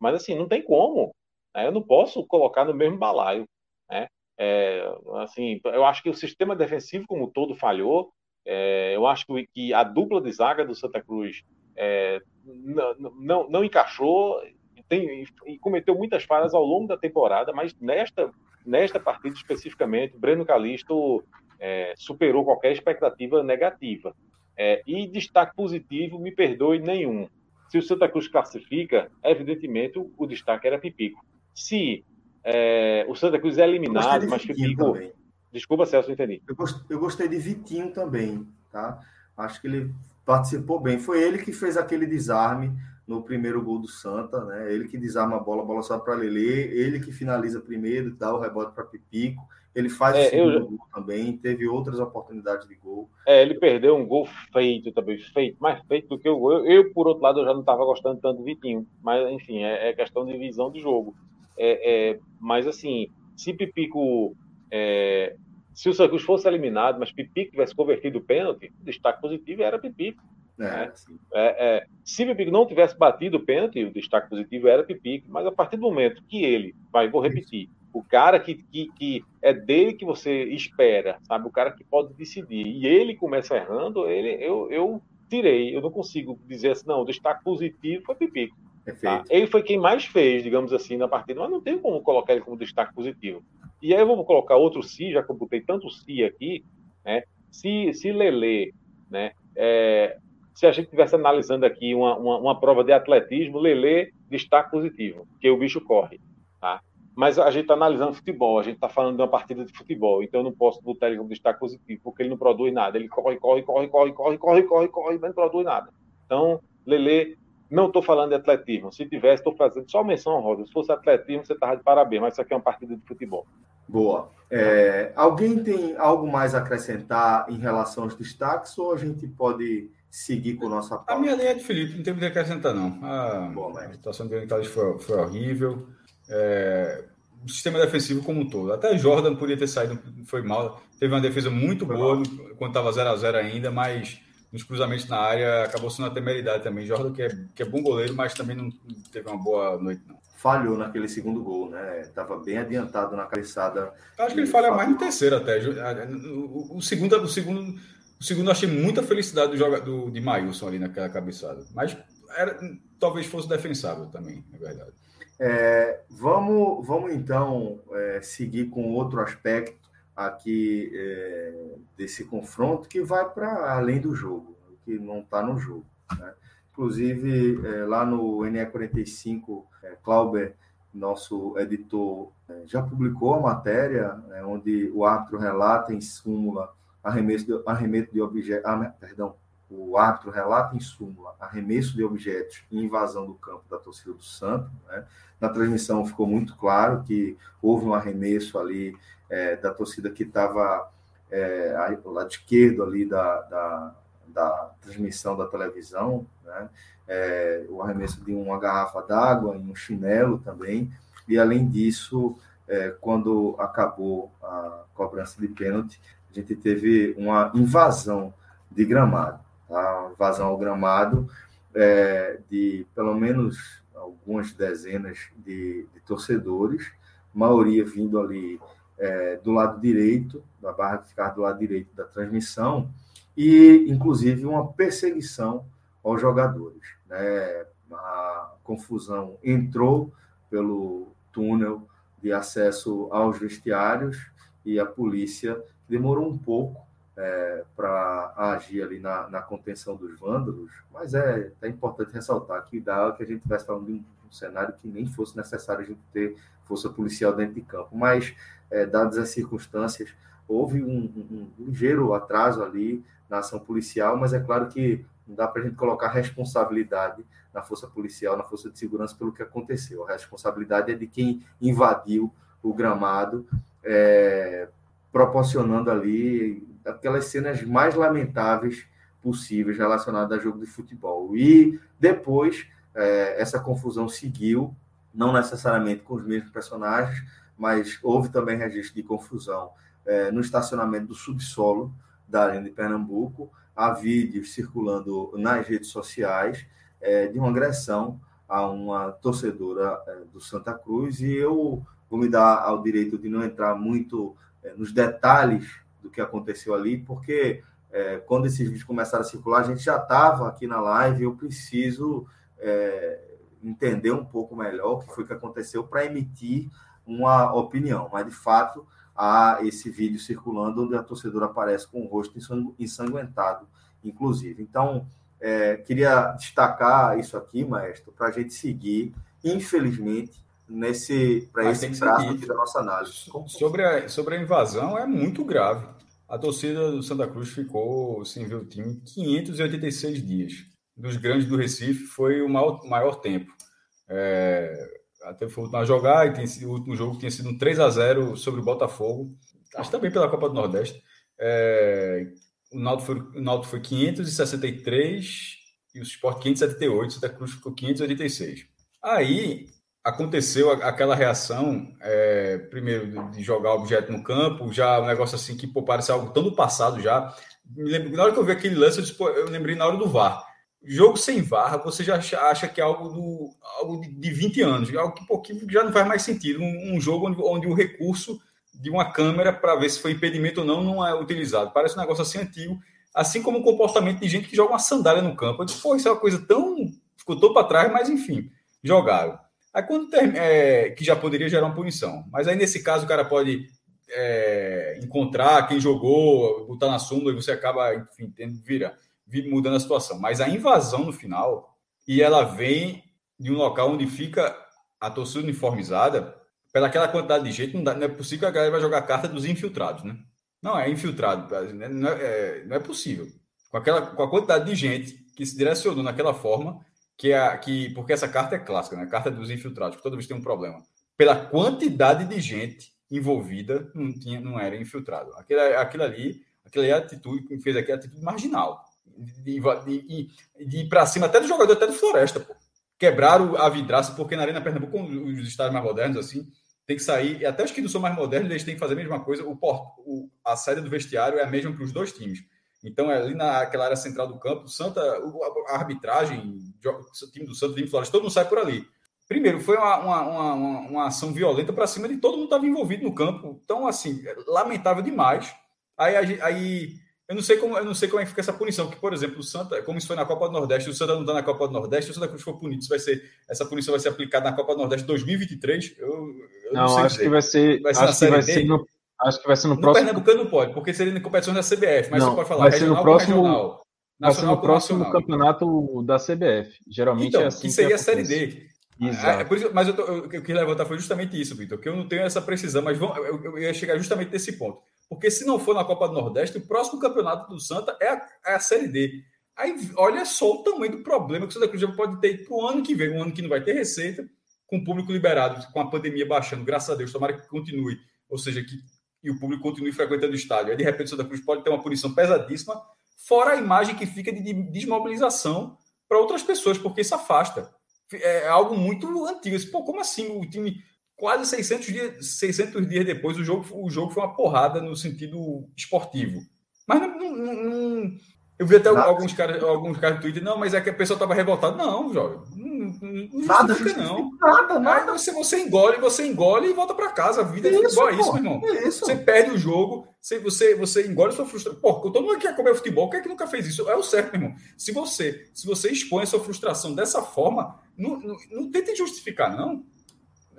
Mas assim, não tem como. Né? Eu não posso colocar no mesmo balaio. Né? É, assim, eu acho que o sistema defensivo como todo falhou. É, eu acho que a dupla de zaga do Santa Cruz é, não, não, não encaixou tem, e cometeu muitas falhas ao longo da temporada, mas nesta, nesta partida especificamente, Breno Calisto é, superou qualquer expectativa negativa. É, e destaque positivo, me perdoe, nenhum. Se o Santa Cruz classifica, evidentemente o, destaque era Pipico. Se é, o Santa Cruz é eliminado, mas Pipico. Também. Desculpa, Celso, não entendi. Eu gostei, eu gostei de Vitinho também, tá? Acho que ele participou bem. Foi ele que fez aquele desarme no primeiro gol do Santa, né? Ele que desarma a bola, a bola só para Lele, ele que finaliza primeiro, dá o rebote para Pipico. Ele faz é, o segundo eu... gol também, teve outras oportunidades de gol. É, ele perdeu um gol feito também, feito, mais feito do que o gol. Eu, eu por outro lado, eu já não estava gostando tanto do Vitinho, mas enfim, é, é questão de visão de jogo. É, é mas assim, se Pipico. É, se o Santos fosse eliminado, mas Pipico tivesse convertido o pênalti, o destaque positivo era Pipico. É, né? é, se Pipico não tivesse batido o pênalti, o destaque positivo era Pipico, mas a partir do momento que ele, vai, vou repetir, o cara que, que, que, é dele que você espera, sabe? O cara que pode decidir. E ele começa errando, ele, eu, eu tirei. Eu não consigo dizer assim, não, o destaque positivo foi Pipico. Tá? Ele foi quem mais fez, digamos assim, na partida, mas não tem como colocar ele como destaque positivo. E aí eu vou colocar outro si, já que eu botei tanto si aqui, né? Se, se Lele, né? É, se a gente estivesse analisando aqui uma, uma, uma, prova de atletismo, Lele, destaque positivo, porque o bicho corre. Mas a gente está analisando futebol, a gente está falando de uma partida de futebol, então eu não posso botar ele como destaque positivo, porque ele não produz nada. Ele corre, corre, corre, corre, corre, corre, corre, corre, mas não produz nada. Então, Lele, não estou falando de atletismo. Se tivesse, estou fazendo só menção roda. Se fosse atletismo, você estava de parabéns, mas isso aqui é uma partida de futebol. Boa. É, alguém tem algo mais a acrescentar em relação aos destaques ou a gente pode seguir com a nossa pauta? A minha linha é de Felipe, não tem muito a acrescentar, não. A, Boa, a situação de Orientalis foi, foi horrível é, o sistema defensivo como um todo. Até Jordan podia ter saído, foi mal. Teve uma defesa muito foi boa mal. quando estava 0 a 0 ainda, mas nos cruzamentos na área acabou sendo uma temeridade também. Jordan, que é, que é bom goleiro, mas também não teve uma boa noite, não. Falhou naquele segundo gol, né? Estava bem adiantado na cabeçada. Acho que ele falha mais no terceiro até. O, o, segundo, o segundo, o segundo achei muita felicidade do jogador de Mailson ali naquela cabeçada. Mas era, talvez fosse defensável também, é verdade. É, vamos, vamos então é, seguir com outro aspecto aqui é, desse confronto que vai para além do jogo, que não está no jogo. Né? Inclusive, é, lá no NE45, é, Clauber, nosso editor, é, já publicou a matéria né, onde o árbitro relata em súmula arremesso de, arremesso de objeto, ah, perdão, o árbitro relata em súmula arremesso de objetos e invasão do campo da torcida do Santos. Né? Na transmissão ficou muito claro que houve um arremesso ali é, da torcida que estava é, ao lado esquerdo ali da, da, da transmissão da televisão, né? É, o arremesso de uma garrafa d'água e um chinelo também. E além disso, é, quando acabou a cobrança de pênalti, a gente teve uma invasão de gramado a vazão ao gramado é, de pelo menos algumas dezenas de, de, torcedores, maioria vindo ali é, do lado direito, da barra que ficava do lado direito da transmissão, e inclusive uma perseguição aos jogadores. Né? A confusão entrou pelo túnel de acesso aos vestiários e a polícia demorou um pouco é, para agir ali na, na, contenção dos vândalos, mas é, é importante ressaltar que dá que a gente estivesse falando de um, um, cenário que nem fosse necessário a gente ter força policial dentro de campo, mas é, dadas as circunstâncias, houve um, um, um ligeiro atraso ali na ação policial, mas é claro que não dá para a gente colocar responsabilidade na força policial, na força de segurança pelo que aconteceu. A responsabilidade é de quem invadiu o gramado, é, proporcionando ali aquelas cenas mais lamentáveis possíveis relacionadas a jogo de futebol. E depois é, essa confusão seguiu, não necessariamente com os mesmos personagens, mas houve também registro de confusão é, no estacionamento do subsolo da Arena de Pernambuco. Há vídeos circulando nas redes sociais é, de uma agressão a uma torcedora é, do Santa Cruz e eu vou me dar ao direito de não entrar muito é, nos detalhes do que aconteceu ali, porque é, quando esses vídeos começaram a circular, a gente já estava aqui na live, eu preciso é, entender um pouco melhor o que foi que aconteceu para emitir uma opinião. Mas, de fato, há esse vídeo circulando onde a torcedora aparece com o rosto ensanguentado, inclusive. Então, é, queria destacar isso aqui, maestro, para a gente seguir, infelizmente, nesse para esse traço aqui da nossa análise. Sobre a, sobre a invasão, é muito grave. A torcida do Santa Cruz ficou sem ver o time 586 dias. Dos grandes do Recife foi o maior, maior tempo. É, até foi a jogar e tem, o último jogo tinha sido um 3 a 0 sobre o Botafogo. Acho também pela Copa do Nordeste. É, o Náutico foi, o Náutico foi 563 e o Sport 578, o Santa Cruz ficou 586. Aí aconteceu aquela reação, é, primeiro, de jogar o objeto no campo, já um negócio assim que pô, parece algo tão do passado já. Me lembro, na hora que eu vi aquele lance, eu, disse, pô, eu lembrei na hora do VAR. Jogo sem VAR, você já acha, acha que é algo, do, algo de 20 anos, algo que, pô, que já não faz mais sentido. Um, um jogo onde, onde o recurso de uma câmera para ver se foi impedimento ou não não é utilizado. Parece um negócio assim antigo, assim como o comportamento de gente que joga uma sandália no campo. Eu disse, pô, isso é uma coisa tão. ficou tão para trás, mas enfim, jogaram. Aí quando tem, é, que já poderia gerar uma punição. Mas aí nesse caso o cara pode é, encontrar quem jogou, botar na súmula e você acaba, enfim, tendo, vira, vira, mudando a situação. Mas a invasão no final, e ela vem de um local onde fica a torcida uniformizada, pelaquela quantidade de gente, não, dá, não, é possível que a galera vai jogar a carta dos infiltrados, né? Não, é infiltrado, né? não é, é, não é possível. Com, aquela, com a quantidade de gente que se direcionou naquela forma, que é a, que, porque essa carta é clássica, né? A carta dos infiltrados, que toda vez tem um problema. Pela quantidade de gente envolvida, não, tinha, não era infiltrado. Aquilo, aquilo ali, aquilo ali é atitude que fez aqui, a atitude marginal. De, de, de, de ir para cima até do jogador, até do Floresta, pô. Quebraram a vidraça, porque na Arena Pernambuco, os estádios mais modernos, assim, tem que sair, e até os que não são mais modernos, eles têm que fazer a mesma coisa. O, o a saída do vestiário é a mesma para os dois times. Então, ali naquela área central do campo, Santa, a arbitragem, o time do Santos, o time do Flores, todo mundo sai por ali. Primeiro, foi uma, uma, uma, uma ação violenta para cima de todo mundo que estava envolvido no campo. Então, assim, lamentável demais. Aí, aí eu não sei como eu não sei como é que fica essa punição, porque, por exemplo, o Santa, como isso foi na Copa do Nordeste, o Santa não está na Copa do Nordeste, o Santa Cruz for punido, isso vai ser, essa punição vai ser aplicada na Copa do Nordeste 2023. Eu, eu não, não acho dizer. que vai ser, vai ser acho que vai ser no, acho que vai ser no, no próximo. Pernambucano não pode, porque seria em competições da CBF, mas não, você pode falar vai ser no próximo, regional, vai ser no próximo nacional. campeonato da CBF. Geralmente então, é assim. Que seria a Série D. Exato. É, é isso, mas eu, tô, eu, eu, quis levantar foi justamente isso, Vitor, que eu não tenho essa precisão, mas vamos, eu, eu ia chegar justamente nesse ponto. Porque se não for na Copa do Nordeste, o próximo campeonato do Santa é a, é a Série D. Aí olha só o tamanho do problema que o Santa Cruz já pode ter para o ano que vem, um ano que não vai ter receita, com o público liberado, com a pandemia baixando, graças a Deus, tomara que continue. Ou seja, que e o público continue frequentando o estádio. Aí, de repente, o Santa Cruz pode ter uma punição pesadíssima, fora a imagem que fica de desmobilização para outras pessoas, porque isso afasta. É algo muito antigo. Pô, como assim o time quase 600 dias, 600 dias depois, o jogo, o jogo foi uma porrada no sentido esportivo. Mas não, não, não, Eu vi até Nada. alguns caras alguns cara no Twitter, não, mas é que a pessoa estava revoltada. Não, jovem. Não, não nada não. Nada, nada. Aí você, você engole, você engole e volta para casa. A vida isso, é futebol, é isso, meu irmão. É isso. Você perde o jogo, você, você, você engole sua frustração. Pô, todo mundo quer comer futebol, quem é que nunca fez isso? É o certo, meu irmão. Se você, se você expõe a sua frustração dessa forma, não, não, não tente justificar, não.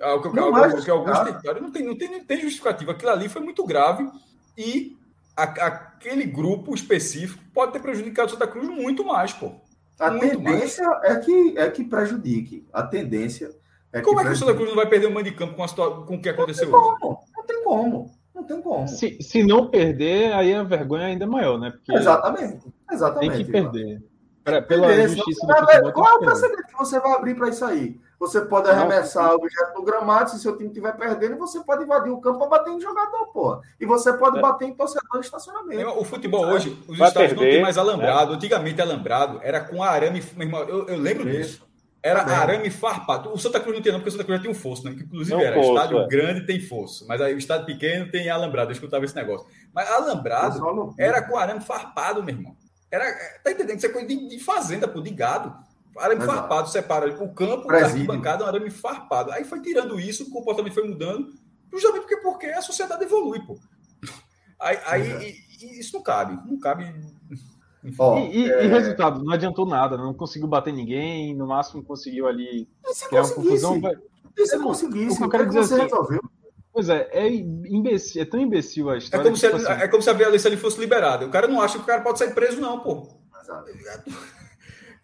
Ah, o que, não o, que alguns tentaram, não tem, não, tem, não tem justificativa. Aquilo ali foi muito grave e a, aquele grupo específico pode ter prejudicado o Santa Cruz muito mais, pô. A muito tendência mais. é que, é que prejudique. A tendência é Como é que o Santa Cruz não vai perder o mando de campo com, a, com o que aconteceu não hoje? Como. Não tem como. Não tem como. Se, se não perder, aí a vergonha é ainda maior, né? Porque Exatamente. Exatamente. Tem que perder. Pra, pela justiça do futebol, Qual é o precedente que você vai abrir para isso aí? Você pode arremessar o objeto no gramado, se seu time estiver perdendo, você pode invadir o campo para bater em jogador, pô. E você pode é. bater em torcedor em estacionamento. O futebol hoje, os vai estádios perder, não tem mais alambrado. Né? Antigamente alambrado era com arame. Meu irmão, eu, eu lembro Isso. disso. Era Também. arame farpado. O Santa Cruz não tinha, não, porque o Santa Cruz já tem um fosso, né? Que inclusive não era. Fosso, estádio é. grande tem fosso. Mas aí o estádio pequeno tem alambrado. Eu escutava esse negócio. Mas alambrado era com arame farpado, meu irmão. Era, tá entendendo? Isso é coisa de, de fazenda, pô, de gado. Arame Exato. farpado, separa o campo da arquibancada, um arame farpado. Aí foi tirando isso, o comportamento foi mudando, justamente porque, porque a sociedade evolui, pô. Aí, aí e, isso não cabe, não cabe. Oh, e, e, é... e, resultado, não adiantou nada, não conseguiu bater ninguém, no máximo conseguiu ali criar uma confusão. Vai... E se conseguisse, o que eu quero dizer assim, resolveu? Pois é, é, imbecil, é tão imbecil a história. É como, se, tipo assim... é como se a violência ali fosse liberada. O cara não acha que o cara pode sair preso, não, pô. Exato.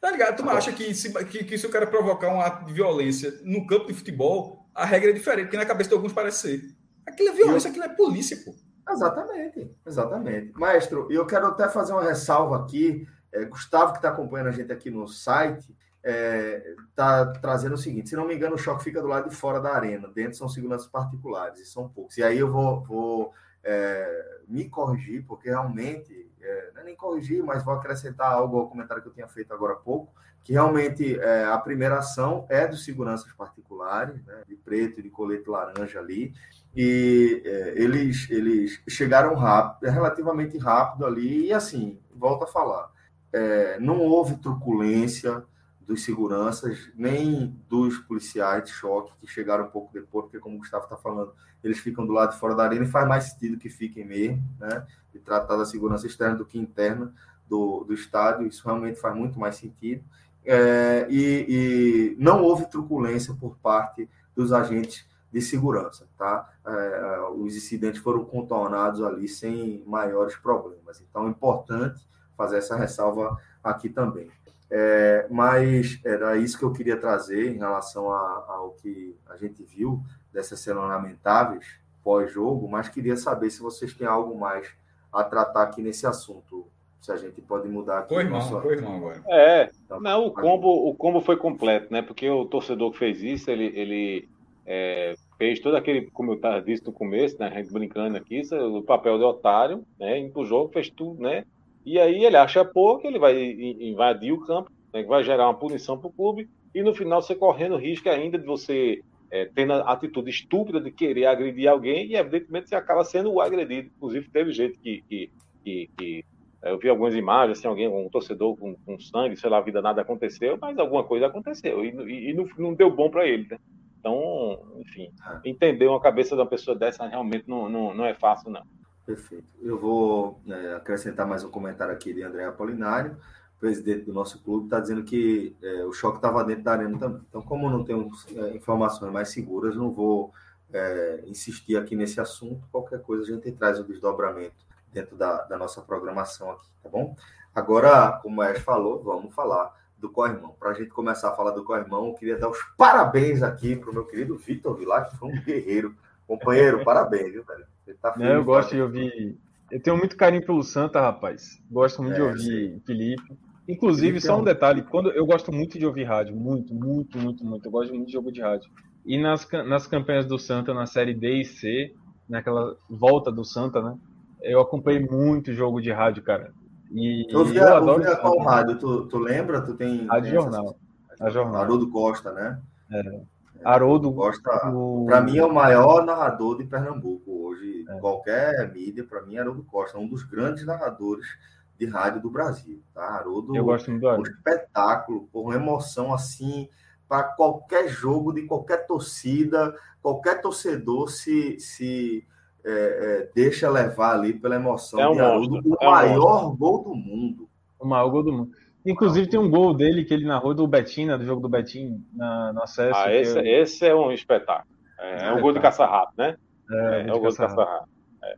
Tá ligado? Tu não acha que se, que, que se o cara provocar um ato de violência no campo de futebol, a regra é diferente, porque na cabeça de alguns parece ser. Aquilo é violência, aquilo é polícia, pô. Exatamente, exatamente. Maestro, eu quero até fazer uma ressalva aqui. É, Gustavo, que está acompanhando a gente aqui no site, está é, tá trazendo o seguinte: se não me engano, o choque fica do lado de fora da arena, dentro são seguranças particulares, e são poucos. E aí eu vou, vou é, me corrigir, porque realmente é, é nem corrigir, mas vou acrescentar algo ao comentário que eu tinha feito agora há pouco, que realmente é, a primeira ação é dos seguranças particulares, né, de preto e de colete laranja ali, e é, eles, eles chegaram rápido, relativamente rápido ali, e assim, volta a falar, é, não houve truculência dos seguranças, nem dos policiais de choque que chegaram um pouco depois, porque como o Gustavo está falando, eles ficam do lado de fora da arena e faz mais sentido que fiquem mesmo, né? De tratar da segurança externa do que interna do, do estádio, isso realmente faz muito mais sentido. É, e, e, não houve truculência por parte dos agentes de segurança, tá? É, os incidentes foram contornados ali sem maiores problemas. Então é importante fazer essa ressalva aqui também. É, mas era isso que eu queria trazer em relação a, ao que a gente viu dessas cenas lamentáveis pós-jogo, mas queria saber se vocês têm algo mais a tratar aqui nesse assunto. Se a gente pode mudar aqui. Foi mal, foi mal agora. É, então, não, o combo, o combo foi completo, né? Porque o torcedor que fez isso, ele, ele é, fez todo aquele, como eu estava disse no começo, né? A gente brincando aqui, o papel de otário, né? Indo pro jogo, fez tudo, né? E aí ele acha pouco, ele vai invadir o campo, né, vai gerar uma punição para o clube, e no final você correndo risco ainda de você é, tendo a atitude estúpida de querer agredir alguém, e evidentemente você acaba sendo o agredido. Inclusive, teve gente que, que, que, que é, eu vi algumas imagens, assim, alguém, um torcedor com, com, sangue, sei lá, a vida nada aconteceu, mas alguma coisa aconteceu, e, e, e não, não, deu bom para ele, né? Então, enfim, é. entender uma cabeça de uma pessoa dessa realmente não, não, não é fácil, não. Perfeito. Eu vou é, acrescentar mais um comentário aqui de André Apolinário, presidente do nosso clube, está dizendo que é, o choque estava dentro da arena também. Então, como não tenho é, informações mais seguras, não vou é, insistir aqui nesse assunto. Qualquer coisa a gente traz o desdobramento dentro da, da nossa programação aqui, tá bom? Agora, como o Ash falou, vamos falar do Corrimão. Para a gente começar a falar do Corrimão, eu queria dar os parabéns aqui para o meu querido Vitor Vilar, que foi um guerreiro. Companheiro, parabéns, viu, velho? Tá Não, eu gosto de ouvir. Eu tenho muito carinho pelo Santa, rapaz. Gosto muito é, de ouvir sim. Felipe. Inclusive, Felipe só um detalhe: quando eu gosto muito de ouvir rádio, muito, muito, muito, muito. Eu gosto muito de jogo de rádio. E nas, nas campanhas do Santa, na série D e C, naquela volta do Santa, né? Eu acompanhei muito jogo de rádio, cara. E eu, vi, eu adoro. Eu qual rádio? Tu, tu lembra? Tu tem. Rádio Jornal. A Jornal. Haroldo Costa, né? É. Haroldo. Costa, o... para mim, é o maior narrador de Pernambuco. É. Qualquer mídia, para mim, Haroldo Costa, um dos grandes narradores de rádio do Brasil. Tá? Haroldo, Eu gosto muito do. Um espetáculo, por uma emoção assim, para qualquer jogo de qualquer torcida, qualquer torcedor se, se é, é, deixa levar ali pela emoção é um de Haroldo, o é um maior monstro. gol do mundo. O maior gol do mundo. Inclusive tem um gol dele que ele narrou do Betinho, né, do jogo do Betinho na, no acesso. Ah, esse, eu... esse é um espetáculo. É, é um gol de caça-rato, né? É, É, é. É.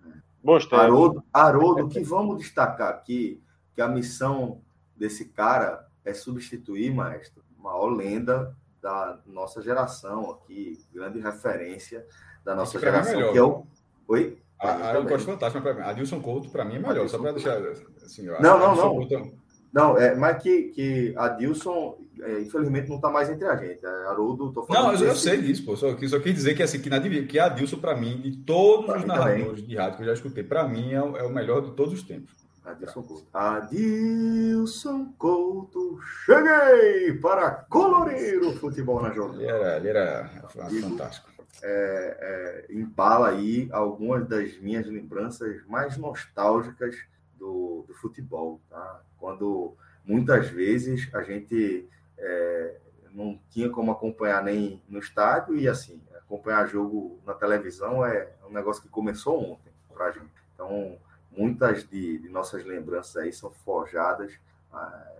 Tempos. Haroldo, Haroldo, que vamos destacar aqui, que a missão desse cara é substituir, maestro, a maior lenda da nossa geração aqui, grande referência da nossa é geração, que é o... Oi? A, a, eu gosto fantástico, mas Adilson Couto, para mim, é melhor. Só para deixar assim. Não, não, Adilson não. Couto- Não, é, mas que, que Adilson, é, infelizmente, não está mais entre a gente. É, Haroldo, tô falando Não, eu, eu sei disso, pô. Só, só quis dizer que, assim, que, na, que Adilson, para mim, de todos Pra os narradores de rádio que eu já escutei, para mim é, o- é o melhor de todos os tempos. Adilson Couto. Adilson Couto, cheguei para colorir o futebol na Ele jornada. era, ele era fantástico. é, é, embala aí algumas das minhas lembranças mais nostálgicas do, do futebol, tá? Quando muitas vezes a gente é, não tinha como acompanhar nem no estádio e assim acompanhar jogo na televisão é um negócio que começou ontem para a gente. Então muitas de, de nossas lembranças aí são forjadas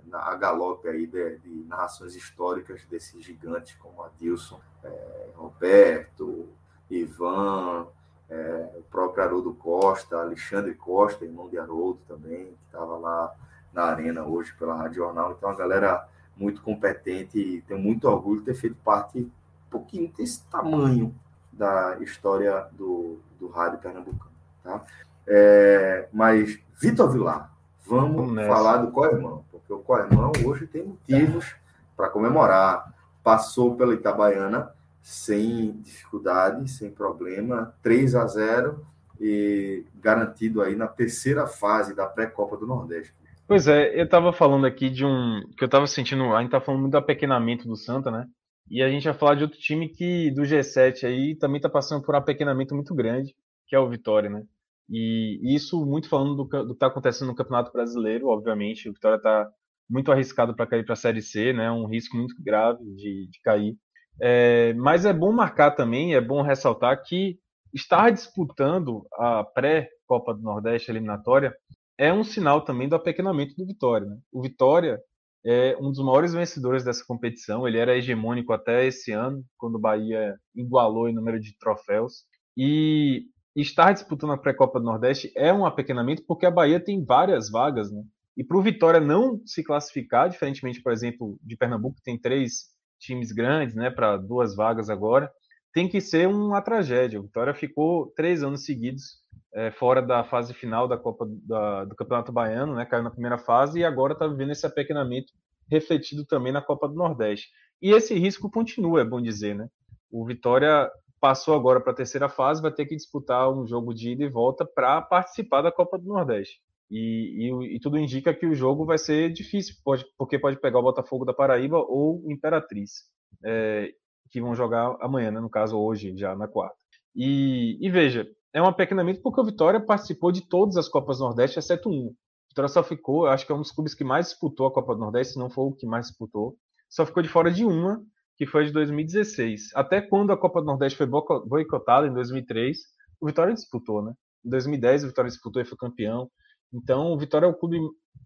na a galope aí de, de narrações históricas desses gigantes como Adilson, é, Roberto, Ivan, é, o próprio Haroldo Costa, Alexandre Costa, irmão de Haroldo também, que estava lá na arena hoje pela Rádio Jornal. Então, a galera muito competente e tenho muito orgulho de ter feito parte um pouquinho desse tamanho da história do, do rádio pernambucano. Tá? É, mas, Vitor Vilar, vamos Vamos falar do Coirmão, porque o Coirmão hoje tem motivos para comemorar. Passou pela Itabaiana sem dificuldade, sem problema, 3 a 0 e garantido aí na terceira fase da pré-copa do Nordeste. Pois é, eu tava falando aqui de um. que eu tava sentindo. A gente tá falando muito do apequenamento do Santa, né? E a gente vai falar de outro time que do G7 aí também tá passando por um apequenamento muito grande, que é o Vitória, né? E isso muito falando do, do que tá acontecendo no Campeonato Brasileiro, obviamente. O Vitória tá muito arriscado para cair para a Série C, né? Um risco muito grave de, de cair. É, mas é bom marcar também, é bom ressaltar que estar disputando a pré-Copa do Nordeste eliminatória é um sinal também do apequenamento do Vitória. Né? O Vitória é um dos maiores vencedores dessa competição. Ele era hegemônico até esse ano, quando o Bahia igualou em número de troféus. E estar disputando a pré-copa do Nordeste é um apequenamento porque a Bahia tem várias vagas, né? E para o Vitória não se classificar, diferentemente, por exemplo, de Pernambuco, que tem três times grandes, né, para duas vagas agora, tem que ser uma tragédia. O Vitória ficou três anos seguidos é, fora da fase final da Copa da, do Campeonato Baiano, né? Caiu na primeira fase e agora está vivendo esse apequenamento refletido também na Copa do Nordeste. E esse risco continua, é bom dizer, né? O Vitória passou agora para a terceira fase, vai ter que disputar um jogo de ida e volta para participar da Copa do Nordeste. E, e, e, tudo indica que o jogo vai ser difícil, pode, porque pode pegar o Botafogo da Paraíba ou Imperatriz, é, que vão jogar amanhã, né? no caso hoje, já na quarta. E, e veja, é um apequenamento porque o Vitória participou de todas as Copas Nordeste, exceto um. O Vitória só ficou, acho que é um dos clubes que mais disputou a Copa do Nordeste, se não foi o que mais disputou. Só ficou de fora de uma, que foi de 2016. Até quando a Copa do Nordeste foi boicotada, em 2003, o Vitória disputou, né? Em 2010, o Vitória disputou e foi campeão. Então, o Vitória é o clube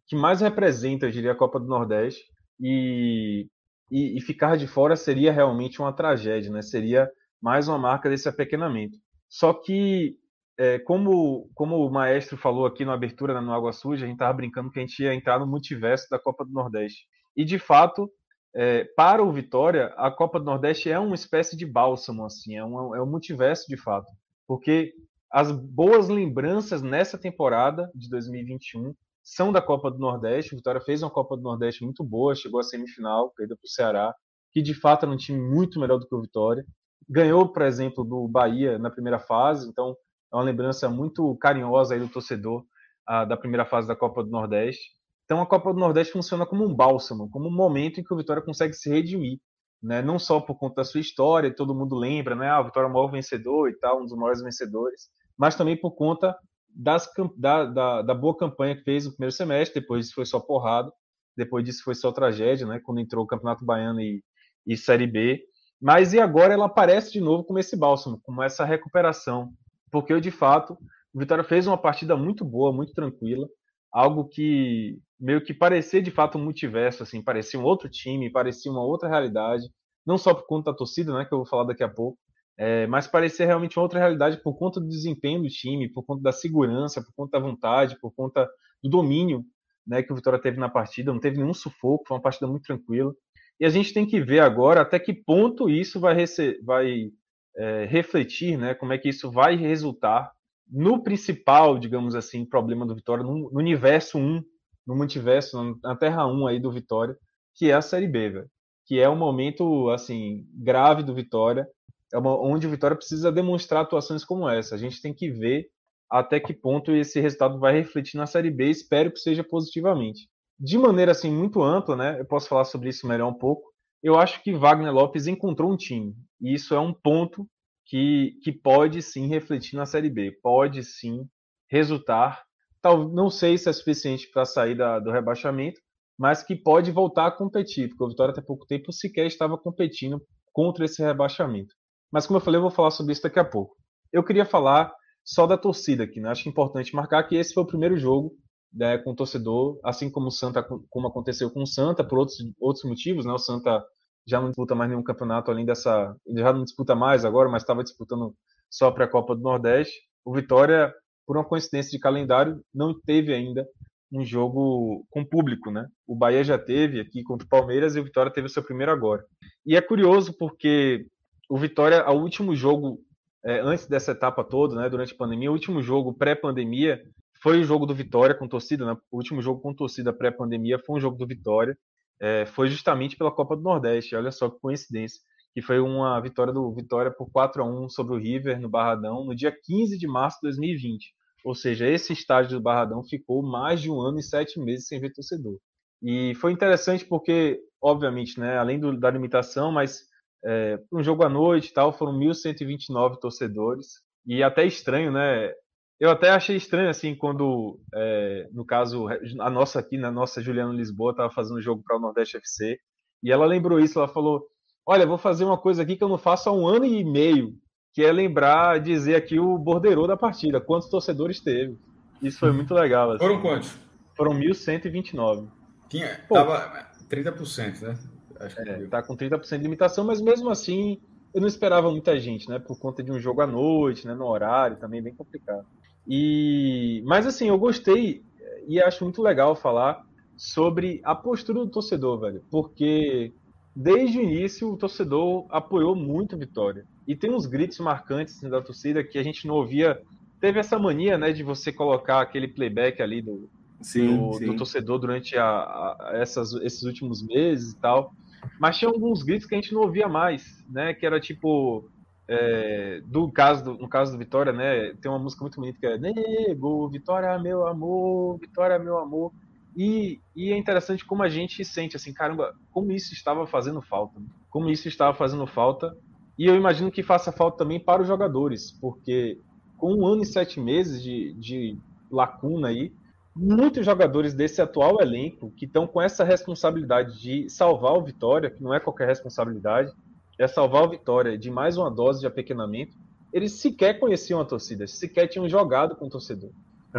que mais representa, eu diria, a Copa do Nordeste. E, e, e ficar de fora seria realmente uma tragédia, né? Seria mais uma marca desse apequenamento. Só que, é, como, como o maestro falou aqui na abertura, né, no Água Suja, a gente estava brincando que a gente ia entrar no multiverso da Copa do Nordeste. E, de fato, é, para o Vitória, a Copa do Nordeste é uma espécie de bálsamo, assim, é um, é um multiverso de fato. Porque as boas lembranças nessa temporada de 2021 são da Copa do Nordeste. O Vitória fez uma Copa do Nordeste muito boa, chegou à semifinal, perdeu para o Ceará, que de fato era um time muito melhor do que o Vitória. Ganhou, por exemplo, do Bahia na primeira fase, então é uma lembrança muito carinhosa aí do torcedor a, da primeira fase da Copa do Nordeste. Então a Copa do Nordeste funciona como um bálsamo, como um momento em que o Vitória consegue se redimir, né? Não só por conta da sua história, todo mundo lembra, né? Ah, o Vitória é o maior vencedor e tal, um dos maiores vencedores, mas também por conta das, da, da, da, boa campanha que fez no primeiro semestre, depois disso foi só porrada, depois disso foi só tragédia, né? Quando entrou o Campeonato Baiano e, e Série B. Mas e agora ela aparece de novo como esse bálsamo, como essa recuperação. Porque de fato, o Vitória fez uma partida muito boa, muito tranquila, algo que meio que parecia de fato um multiverso, assim, parecia um outro time, parecia uma outra realidade, não só por conta da torcida, né, que eu vou falar daqui a pouco, é, mas parecia realmente outra realidade por conta do desempenho do time, por conta da segurança, por conta da vontade, por conta do domínio né, que o Vitória teve na partida. Não teve nenhum sufoco, foi uma partida muito tranquila. E a gente tem que ver agora até que ponto isso vai, vai é, refletir, né, como é que isso vai resultar no principal, digamos assim, problema do Vitória, no, no universo 1, no multiverso, na Terra 1 aí do Vitória, que é a Série B. Que é um momento, assim, grave do Vitória é uma, onde o Vitória precisa demonstrar atuações como essa. A gente tem que ver até que ponto esse resultado vai refletir na Série B. Espero que seja positivamente. De maneira assim muito ampla, né? Eu posso falar sobre isso melhor um pouco. Eu acho que Wagner Lopes encontrou um time e isso é um ponto que, que pode sim refletir na Série B. Pode sim resultar. Tal, não sei se é suficiente para sair da, do rebaixamento, mas que pode voltar a competir, porque o Vitória até pouco tempo sequer estava competindo contra esse rebaixamento. Mas como eu falei, eu vou falar sobre isso daqui a pouco. Eu queria falar só da torcida aqui, né? Acho importante marcar que esse foi o primeiro jogo né, com o torcedor, assim como o Santa, como aconteceu com o Santa, por outros, outros motivos, né? O Santa já não disputa mais nenhum campeonato além dessa. Já não disputa mais agora, mas estava disputando só para a Copa do Nordeste. O Vitória, por uma coincidência de calendário, não teve ainda um jogo com público, né? O Bahia já teve aqui contra o Palmeiras e o Vitória teve o seu primeiro agora. E é curioso porque o Vitória, o último jogo, é, antes dessa etapa toda, né, durante a pandemia, o último jogo pré-pandemia foi o jogo do Vitória com torcida, né? O último jogo com torcida pré-pandemia foi um jogo do Vitória. É, foi justamente pela Copa do Nordeste, olha só que coincidência, que foi uma vitória do Vitória por 4 a 1 sobre o River no Barradão no dia 15 de março de 2020. Ou seja, esse estádio do Barradão ficou mais de um ano e sete meses sem ver torcedor. E foi interessante porque, obviamente, né, além do, da limitação, mas é, um jogo à noite e tal, foram 1.129 torcedores. E até estranho, né? Eu até achei estranho, assim, quando, é, no caso, a nossa aqui, na nossa Juliana Lisboa, estava fazendo um jogo para o Nordeste FC, e ela lembrou isso, ela falou, olha, vou fazer uma coisa aqui que eu não faço há um ano e meio, que é lembrar, dizer aqui o borderô da partida, quantos torcedores teve. Isso foi muito legal. Assim. Foram quantos? Foram 1.129. Tinha, Pô, tava 30%, né? Acho que é, tá com 30% de limitação, mas mesmo assim eu não esperava muita gente, né? Por conta de um jogo à noite, né? No horário, também bem complicado. E, mas assim, eu gostei e acho muito legal falar sobre a postura do torcedor, velho, porque desde o início o torcedor apoiou muito a vitória. E tem uns gritos marcantes assim, da torcida que a gente não ouvia. Teve essa mania, né, de você colocar aquele playback ali do, sim, do, sim. do torcedor durante a, a, essas, esses últimos meses e tal. Mas tinha alguns gritos que a gente não ouvia mais, né? Que era tipo. É, do caso do, no caso do Vitória, né? Tem uma música muito bonita que é Nego, Vitória meu amor, Vitória meu amor. E, e, é interessante como a gente sente assim, caramba, como isso estava fazendo falta. Como isso estava fazendo falta. E eu imagino que faça falta também para os jogadores, porque com um ano e sete meses de, de lacuna aí, muitos jogadores desse atual elenco que estão com essa responsabilidade de salvar o Vitória, que não é qualquer responsabilidade, é salvar o Vitória de mais uma dose de apequenamento, eles sequer conheciam a torcida, sequer tinham jogado com o torcedor.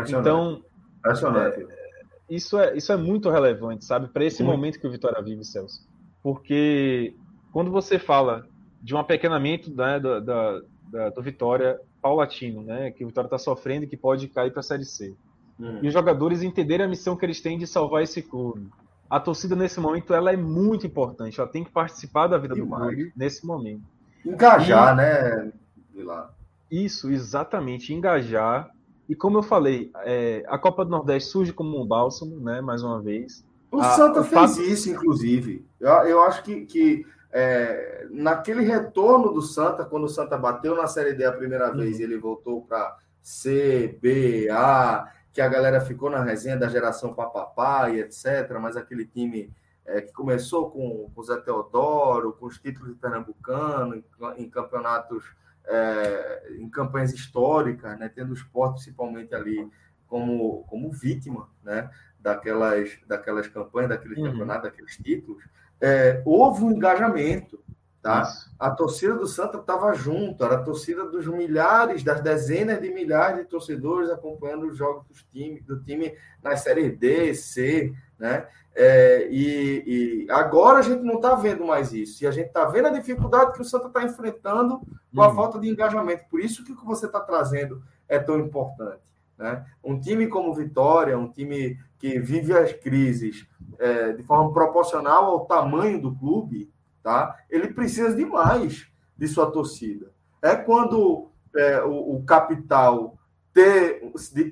Então, é, isso, é, isso é muito relevante, sabe, para esse momento que o Vitória vive, Celso. Porque quando você fala de um apequenamento né, da, da, da, do Vitória paulatino, né, que o Vitória está sofrendo e que pode cair para a Série C Hum. E os jogadores entenderem a missão que eles têm de salvar esse clube. A torcida, nesse momento, ela é muito importante. Ela tem que participar da vida Demais. do clube nesse momento. Engajar, e... né, Vilar? Isso, exatamente. Engajar. E como eu falei, é, a Copa do Nordeste surge como um bálsamo, né, mais uma vez. O a, Santa o fez fato... isso, inclusive. Eu, eu acho que, que é, naquele retorno do Santa, quando o Santa bateu na Série D a primeira uhum. vez e ele voltou para C, B, A, que a galera ficou na resenha da geração papapá e etc., mas aquele time é, que começou com o Zé Teodoro, com os títulos de Pernambucano, em, em campeonatos é, em campanhas históricas, né, tendo o esporte principalmente ali como, como vítima né, daquelas, daquelas campanhas, daqueles uhum. campeonatos, daqueles títulos, é, houve um engajamento. Tá? A torcida do Santa estava junto, era a torcida dos milhares, das dezenas de milhares de torcedores acompanhando os jogos dos time, do time na Série D, C, né? É, e, e, agora a gente não está vendo mais isso. E a gente está vendo a dificuldade que o Santa está enfrentando com a hum. falta de engajamento. Por isso que o que você está trazendo é tão importante. Né? Um time como Vitória, um time que vive as crises é, de forma proporcional ao tamanho do clube, tá? Ele precisa de mais de sua torcida. É quando é, o, o, capital ter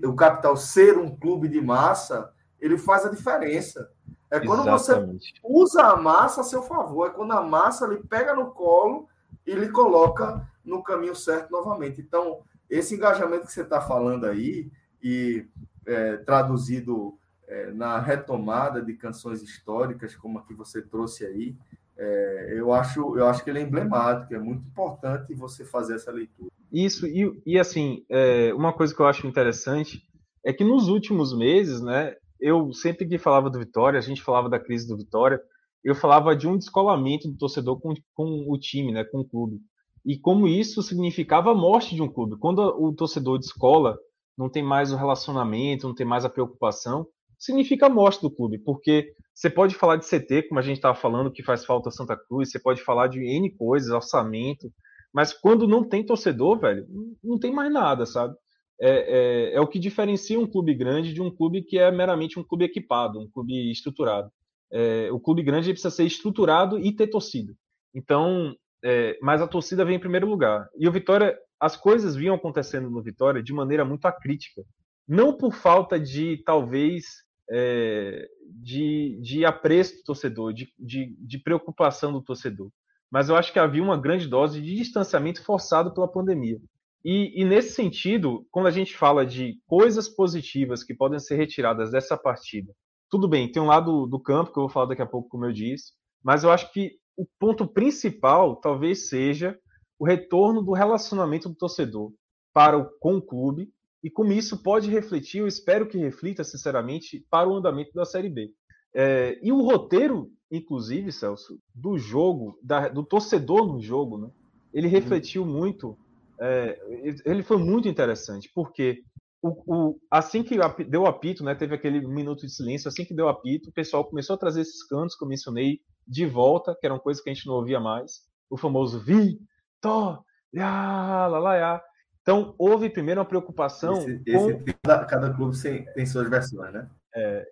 o capital ser um clube de massa, ele faz a diferença. É quando Exatamente. você usa a massa a seu favor, é quando a massa ele pega no colo e lhe coloca no caminho certo novamente. Então, esse engajamento que você está falando aí, e é, traduzido é, na retomada de canções históricas, como a que você trouxe aí, é, eu, acho, eu acho que ele é emblemático, é muito importante você fazer essa leitura. Isso, e, e assim, é, uma coisa que eu acho interessante é que nos últimos meses, né, eu sempre que falava do Vitória, a gente falava da crise do Vitória, eu falava de um descolamento do torcedor com, com o time, né, com o clube. E como isso significava a morte de um clube. Quando o torcedor descola, não tem mais o relacionamento, não tem mais a preocupação, significa a morte do clube, porque você pode falar de CT, como a gente estava falando, que faz falta Santa Cruz, você pode falar de N coisas, orçamento, mas quando não tem torcedor, velho, não tem mais nada, sabe? É, é, é, o que diferencia um clube grande de um clube que é meramente um clube equipado, um clube estruturado. É, o clube grande precisa ser estruturado e ter torcida. Então, é, mas a torcida vem em primeiro lugar. E o Vitória, as coisas vinham acontecendo no Vitória de maneira muito acrítica. Não por falta de, talvez, é, de, de apreço do torcedor, de, de, de preocupação do torcedor. Mas eu acho que havia uma grande dose de distanciamento forçado pela pandemia. E, e, nesse sentido, quando a gente fala de coisas positivas que podem ser retiradas dessa partida, tudo bem, tem um lado do campo que eu vou falar daqui a pouco, como eu disse, mas eu acho que o ponto principal talvez seja o retorno do relacionamento do torcedor para o, com o clube e como isso pode refletir, eu espero que reflita, sinceramente, para o andamento da Série B. É, e o roteiro, inclusive, Celso, do jogo, da, do torcedor no jogo, né, ele uhum. refletiu muito, é, ele foi muito interessante, porque o, o, assim que deu o apito, né, teve aquele minuto de silêncio, assim que deu o apito, o pessoal começou a trazer esses cantos que eu mencionei de volta, que eram coisas que a gente não ouvia mais, o famoso vi, to, ya, lá, lá, ya. Então, houve primeiro uma preocupação. Esse, com... esse cada, cada, clube tem, tem, suas versões, né? É,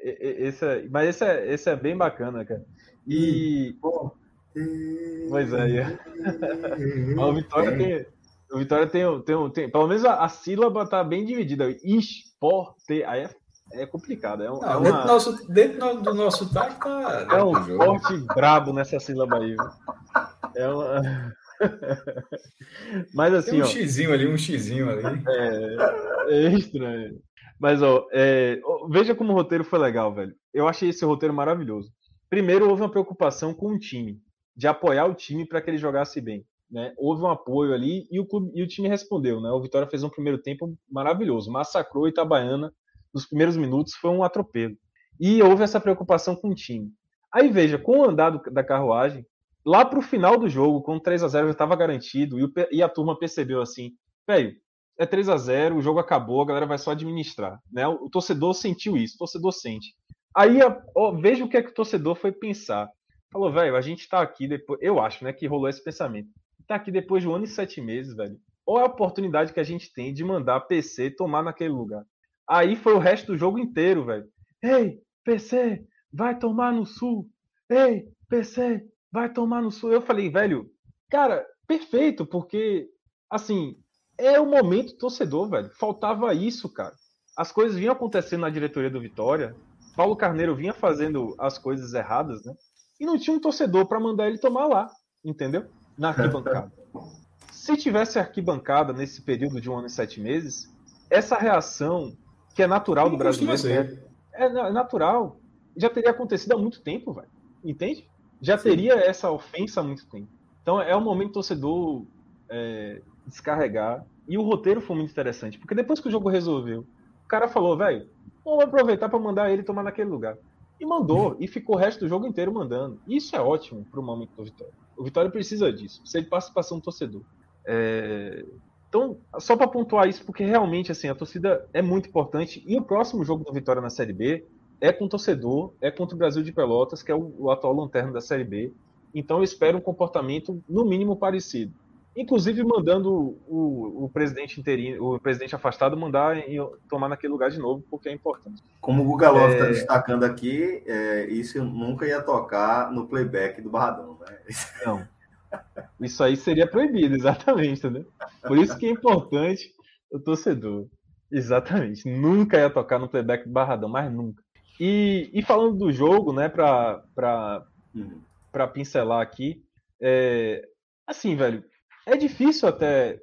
esse é, mas esse é, esse é bem bacana, cara. E. Pô, pois é. é. [LAUGHS] o Vitória tem. O Vitória tem, tem, tem, Pelo menos a, a sílaba tá bem dividida. Esporte. Aí é, é complicado. É, um, Não, é uma... dentro, do nosso, dentro do nosso tá, tá. É um forte brabo nessa sílaba aí. Viu? É uma. [LAUGHS] Mas assim. Tem um ó, xizinho ali, um xizinho ali. É, é estranho. Mas, ó, é, veja como o roteiro foi legal, velho. Eu achei esse roteiro maravilhoso. Primeiro, houve uma preocupação com o time, de apoiar o time para que ele jogasse bem. Né? Houve um apoio ali e o, clube, e o time respondeu. Né? O Vitória fez um primeiro tempo maravilhoso, massacrou Itabaiana nos primeiros minutos, foi um atropelo. E houve essa preocupação com o time. Aí veja, com o andar da carruagem, lá para o final do jogo, com 3 a 0 já estava garantido, e, o, e, a turma percebeu assim, velho, é 3 a 0 o jogo acabou, a galera vai só administrar. Né? O, torcedor sentiu isso, o torcedor sente. Aí veja o que é que o torcedor foi pensar. Falou, velho, a gente está aqui depois. Eu acho, né, que rolou esse pensamento. Está aqui depois de um ano e sete meses, velho. Ou é a oportunidade que a gente tem de mandar PC tomar naquele lugar. Aí foi o resto do jogo inteiro, velho. Ei, PC, vai tomar no sul. Ei, PC, vai tomar no sul. Eu falei, velho, cara, perfeito, porque, assim, é o momento torcedor, velho. Faltava isso, cara. As coisas vinham acontecendo na diretoria do Vitória. Paulo Carneiro vinha fazendo as coisas erradas, né? E não tinha um torcedor para mandar ele tomar lá, entendeu? Na [LAUGHS] arquibancada. Se tivesse arquibancada nesse período de um ano e sete meses, essa reação, que é natural do brasileiro, é, é natural, já teria acontecido há muito tempo, velho. Entende? Já teria essa ofensa há muito tempo. Então é o momento torcedor é, descarregar. E o roteiro foi muito interessante, porque depois que o jogo resolveu, o cara falou, velho, vamos aproveitar para mandar ele tomar naquele lugar. E mandou, e ficou o resto do jogo inteiro mandando. Isso é ótimo para o momento do Vitória. O Vitória precisa disso, precisa de participação do torcedor. É... Então, só para pontuar isso, porque realmente assim, a torcida é muito importante. E o próximo jogo do Vitória na Série B é com o torcedor, é contra o Brasil de Pelotas, que é o, o atual lanterna da Série B. Então eu espero um comportamento no mínimo parecido. Inclusive mandando o, o presidente interino, o presidente afastado mandar tomar naquele lugar de novo, porque é importante. Como o Guga Love está é... destacando aqui, é, isso nunca ia tocar no playback do Barradão, né? Não. Isso aí seria proibido, exatamente, né? Por isso que é importante o torcedor. Exatamente. Nunca ia tocar no playback do Barradão, mas nunca. E, e falando do jogo, né, para uhum. Pra pincelar aqui, é, assim, velho, é difícil até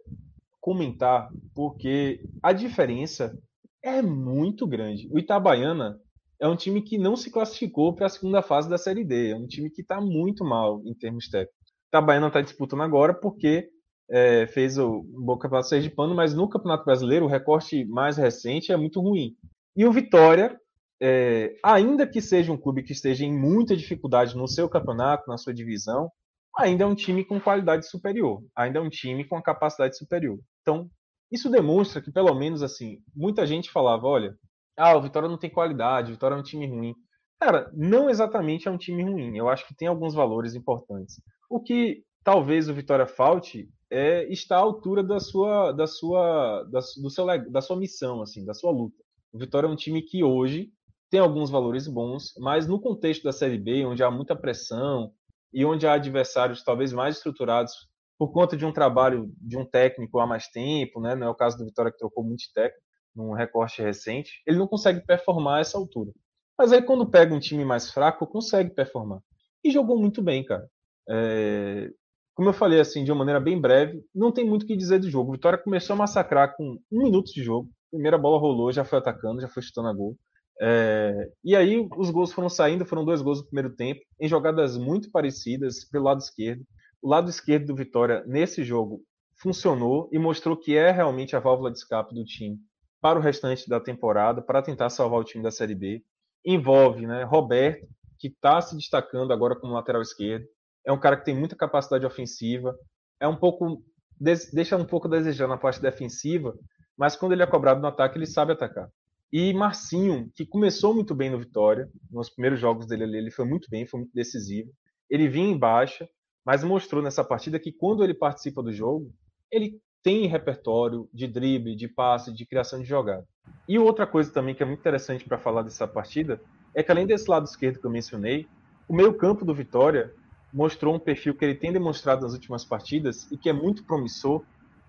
comentar, porque a diferença é muito grande. O Itabaiana é um time que não se classificou para a segunda fase da Série D. É um time que está muito mal em termos técnicos. O Itabaiana está disputando agora porque é, fez o, o bom campeonato sergipano, mas no Campeonato Brasileiro o recorte mais recente é muito ruim. E o Vitória é, ainda que seja um clube que esteja em muita dificuldade no seu campeonato, na sua divisão, ainda é um time com qualidade superior, ainda é um time com a capacidade superior. Então, isso demonstra que, pelo menos, assim, muita gente falava: olha, ah, o Vitória não tem qualidade, o Vitória é um time ruim. Cara, não exatamente é um time ruim. Eu acho que tem alguns valores importantes. O que talvez o Vitória falte é estar à altura da sua, da sua, da, do seu, da sua missão, assim, da sua luta. O Vitória é um time que hoje tem alguns valores bons, mas no contexto da Série B, onde há muita pressão e onde há adversários talvez mais estruturados por conta de um trabalho de um técnico há mais tempo, né? não é o caso do Vitória que trocou muito técnico num recorte recente, ele não consegue performar a essa altura. Mas aí quando pega um time mais fraco, consegue performar. E jogou muito bem, cara. É... Como eu falei assim, de uma maneira bem breve, não tem muito o que dizer do jogo. O Vitória começou a massacrar com um minuto de jogo. Primeira bola rolou, já foi atacando, já foi chutando a gol. É, e aí os gols foram saindo, foram dois gols no primeiro tempo, em jogadas muito parecidas pelo lado esquerdo. O lado esquerdo do Vitória, nesse jogo, funcionou e mostrou que é realmente a válvula de escape do time para o restante da temporada, para tentar salvar o time da Série B. Envolve né, Roberto, que está se destacando agora como lateral esquerdo. É um cara que tem muita capacidade ofensiva, é um pouco deixa um pouco a desejar na parte defensiva, mas quando ele é cobrado no ataque, ele sabe atacar. E Marcinho, que começou muito bem no Vitória, nos primeiros jogos dele ali, ele foi muito bem, foi muito decisivo. Ele vinha em baixa, mas mostrou nessa partida que quando ele participa do jogo, ele tem repertório de drible, de passe, de criação de jogada. E outra coisa também que é muito interessante para falar dessa partida é que além desse lado esquerdo que eu mencionei, o meio-campo do Vitória mostrou um perfil que ele tem demonstrado nas últimas partidas e que é muito promissor,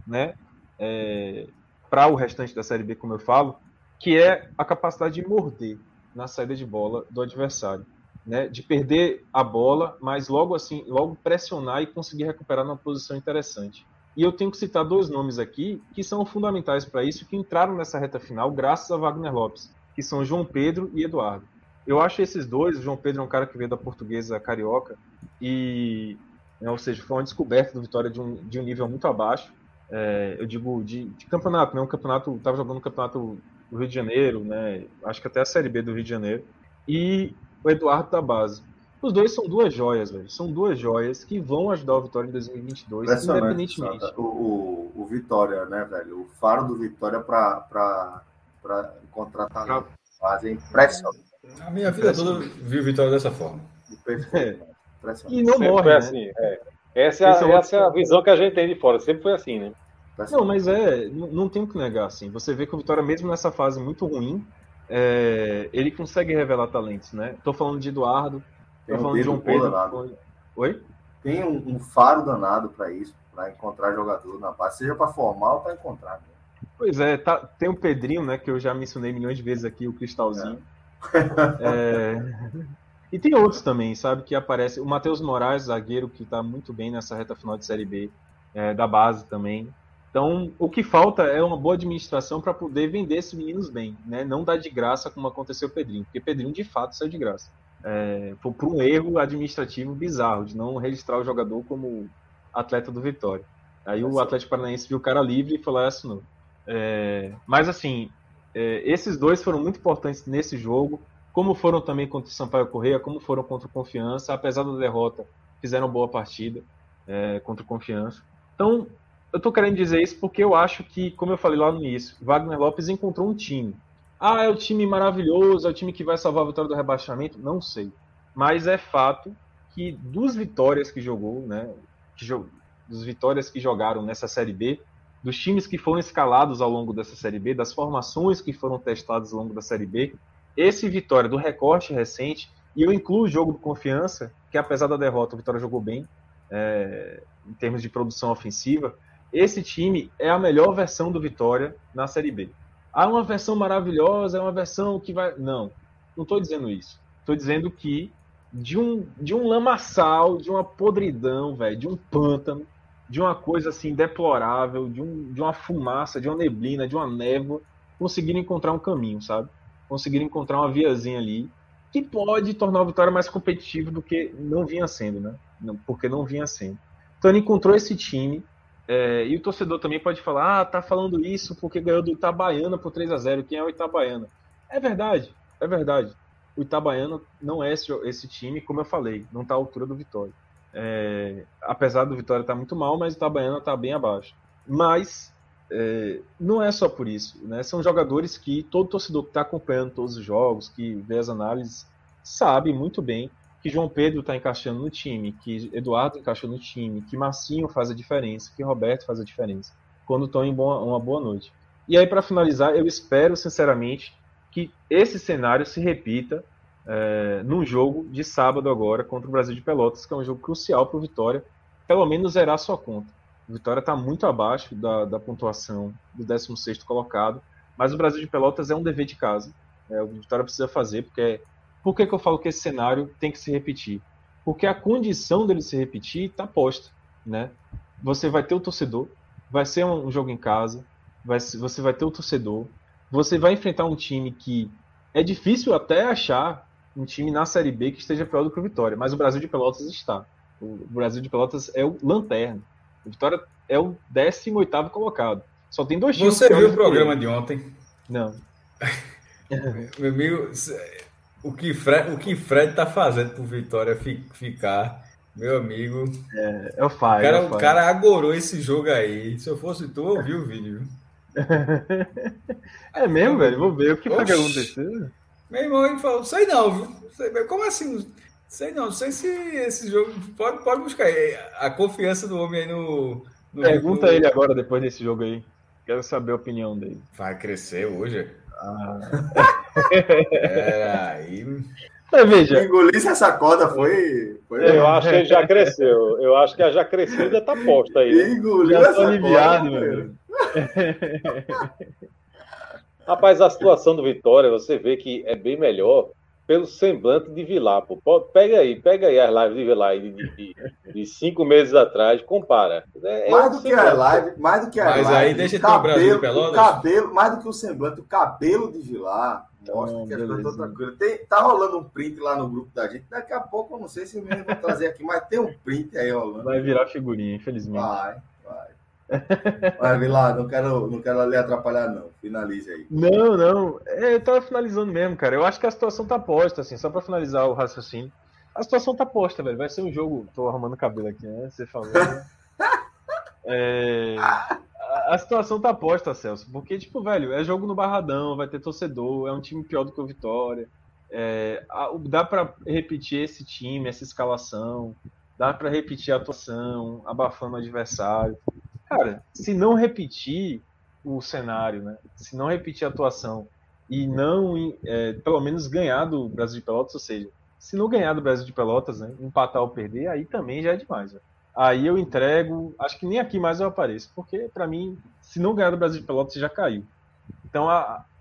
né, é, para o restante da Série B, como eu falo, que é a capacidade de morder na saída de bola do adversário, né? De perder a bola, mas logo assim, logo pressionar e conseguir recuperar numa posição interessante. E eu tenho que citar dois nomes aqui que são fundamentais para isso, que entraram nessa reta final graças a Wagner Lopes, que são João Pedro e Eduardo. Eu acho esses dois, o João Pedro é um cara que veio da portuguesa carioca e, né, ou seja, foi uma descoberta do Vitória de um, de um nível muito abaixo. É, eu digo de, de campeonato, né? Um campeonato, estava jogando um campeonato do Rio de Janeiro, né? Acho que até a Série B do Rio de Janeiro. E o Eduardo da base. Os dois são duas joias, velho. São duas joias que vão ajudar o Vitória em 2022, independentemente. O, o, o, Vitória, né, velho? O faro do Vitória para contratar pra... fase é impressionante. A minha vida toda viu Vitória dessa forma. É. E não Sempre morre, foi né? assim. É. Essa, é a, essa é a visão que a gente tem de fora. Sempre foi assim, né? Não, mas é, não, tem o que negar, assim. Você vê que o Vitória, mesmo nessa fase muito ruim, é, ele consegue revelar talentos, né? Tô falando de Eduardo, tem tô um falando de João Pedro. Danado. Oi? Tem um, um faro danado para isso, para encontrar jogador na base, seja para formar ou para encontrar. Né? Pois é, tá, tem o Pedrinho, né, que eu já mencionei milhões de vezes aqui, o Cristalzinho. É. é... [LAUGHS] E tem outros também, sabe, que aparece. O Matheus Moraes, zagueiro, que está muito bem nessa reta final de Série B, é, da base também. Então, o que falta é uma boa administração para poder vender esses meninos bem, né? Não dar de graça como aconteceu o Pedrinho, porque Pedrinho de fato saiu de graça. É, foi por um erro administrativo bizarro de não registrar o jogador como atleta do Vitória. Aí o Atlético Paranaense viu o cara livre e falou: não. É, mas assim, é, esses dois foram muito importantes nesse jogo, como foram também contra o Sampaio Correia, como foram contra o Confiança, apesar da derrota, fizeram boa partida é, contra o Confiança. Então, eu tô querendo dizer isso porque eu acho que, como eu falei lá no início, Wagner Lopes encontrou um time. Ah, é o time maravilhoso, é o time que vai salvar a vitória do rebaixamento? Não sei. Mas é fato que dos vitórias que jogou, né, que dos vitórias que jogaram nessa Série B, dos times que foram escalados ao longo dessa Série B, das formações que foram testadas ao longo da Série B, esse Vitória do recorte recente, e eu incluo o jogo do Confiança, que apesar da derrota, o Vitória jogou bem, é, em termos de produção ofensiva, esse time é a melhor versão do Vitória na Série B. Ah, uma versão maravilhosa, é uma versão que vai. Não, não estou dizendo isso. Estou dizendo que de um, de um lamaçal, de uma podridão, velho, de um pântano, de uma coisa assim deplorável, de, um, de uma fumaça, de uma neblina, de uma névoa, conseguiram encontrar um caminho, sabe? Conseguiram encontrar uma viazinha ali que pode tornar a vitória mais competitiva do que não vinha sendo, né? Porque não vinha sendo. Então ele encontrou esse time é, e o torcedor também pode falar: ah, tá falando isso porque ganhou do Itabaiana por 3 a 0 Quem é o Itabaiana? É verdade, é verdade. O Itabaiana não é esse, esse time, como eu falei, não está à altura do Vitória. É, apesar do Vitória estar tá muito mal, mas o Itabaiana está bem abaixo. Mas é, não é só por isso, né? São jogadores que todo torcedor que está acompanhando todos os jogos, que vê as análises, sabe muito bem que João Pedro está encaixando no time, que Eduardo encaixou no time, que Marcinho faz a diferença, que Roberto faz a diferença, quando estão em boa, uma boa noite. E aí, para finalizar, eu espero, sinceramente, que esse cenário se repita é, num jogo de sábado agora contra o Brasil de Pelotas, que é um jogo crucial para o Vitória, pelo menos zerar sua conta. O Vitória está muito abaixo da, da pontuação do 16º colocado, mas o Brasil de Pelotas é um dever de casa. É, o Vitória precisa fazer, porque é por que, que eu falo que esse cenário tem que se repetir? Porque a condição dele se repetir está posta, né? Você vai ter o torcedor, vai ser um jogo em casa, vai, você vai ter o torcedor, você vai enfrentar um time que é difícil até achar um time na Série B que esteja pior do que o Vitória, mas o Brasil de Pelotas está. O Brasil de Pelotas é o lanterna. O Vitória é o 18 colocado. Só tem dois times. Você viu o programa de ontem? Não. [LAUGHS] Meu amigo, o que Fred, o que Fred tá fazendo pro Vitória ficar, meu amigo. É, é o Fire. O cara, é o, cara agorou esse jogo aí. Se eu fosse tu, eu ouvi o vídeo. [LAUGHS] é mesmo, velho? Vou ver o que foi que aconteceu. Meu irmão, ele falou, sei não, viu? Como assim? Sei não, não sei se esse jogo. Pode, pode buscar aí. A confiança do homem aí no. no Pergunta no... ele agora, depois desse jogo aí. Quero saber a opinião dele. Vai crescer hoje? Ah. [LAUGHS] Peraí. Mas veja. Engolisse essa corda foi. foi eu acho que ele já cresceu. Eu acho que a já crescida tá posta aí. Engoliu já tô aliviado, meu. [LAUGHS] Rapaz, a situação do Vitória, você vê que é bem melhor pelo semblante de Vilar. Pô. Pega aí, pega aí as lives de Vilar de, de, de cinco meses atrás, compara. É, é mais do que a live, mais do que a Mas live. aí deixa ter o Pelotas. O cabelo, mais do que o semblante, o cabelo de Vilar mostra que as coisas estão tranquilas. Tem, tá rolando um print lá no grupo da gente. Daqui a pouco, eu não sei se eu vou trazer aqui, mas tem um print aí rolando. Vai virar figurinha, infelizmente. Vai, vai. Vai, Vilar, não quero, não quero lhe atrapalhar, não. Finalize aí. Não, não. É, eu tava finalizando mesmo, cara. Eu acho que a situação tá posta, assim, só pra finalizar o raciocínio. A situação tá posta, velho. Vai ser um jogo. Tô arrumando o cabelo aqui, né? Você falou. Né? [LAUGHS] é... A situação tá posta, Celso. Porque, tipo, velho, é jogo no Barradão, vai ter torcedor, é um time pior do que o Vitória. É... Dá para repetir esse time, essa escalação. Dá para repetir a atuação, abafando o adversário. Cara, se não repetir o cenário, né? Se não repetir a atuação e não, é, pelo menos ganhar do Brasil de Pelotas, ou seja, se não ganhar do Brasil de Pelotas, né, empatar ou perder, aí também já é demais. Né? Aí eu entrego, acho que nem aqui mais eu apareço, porque para mim, se não ganhar do Brasil de Pelotas, já caiu. Então,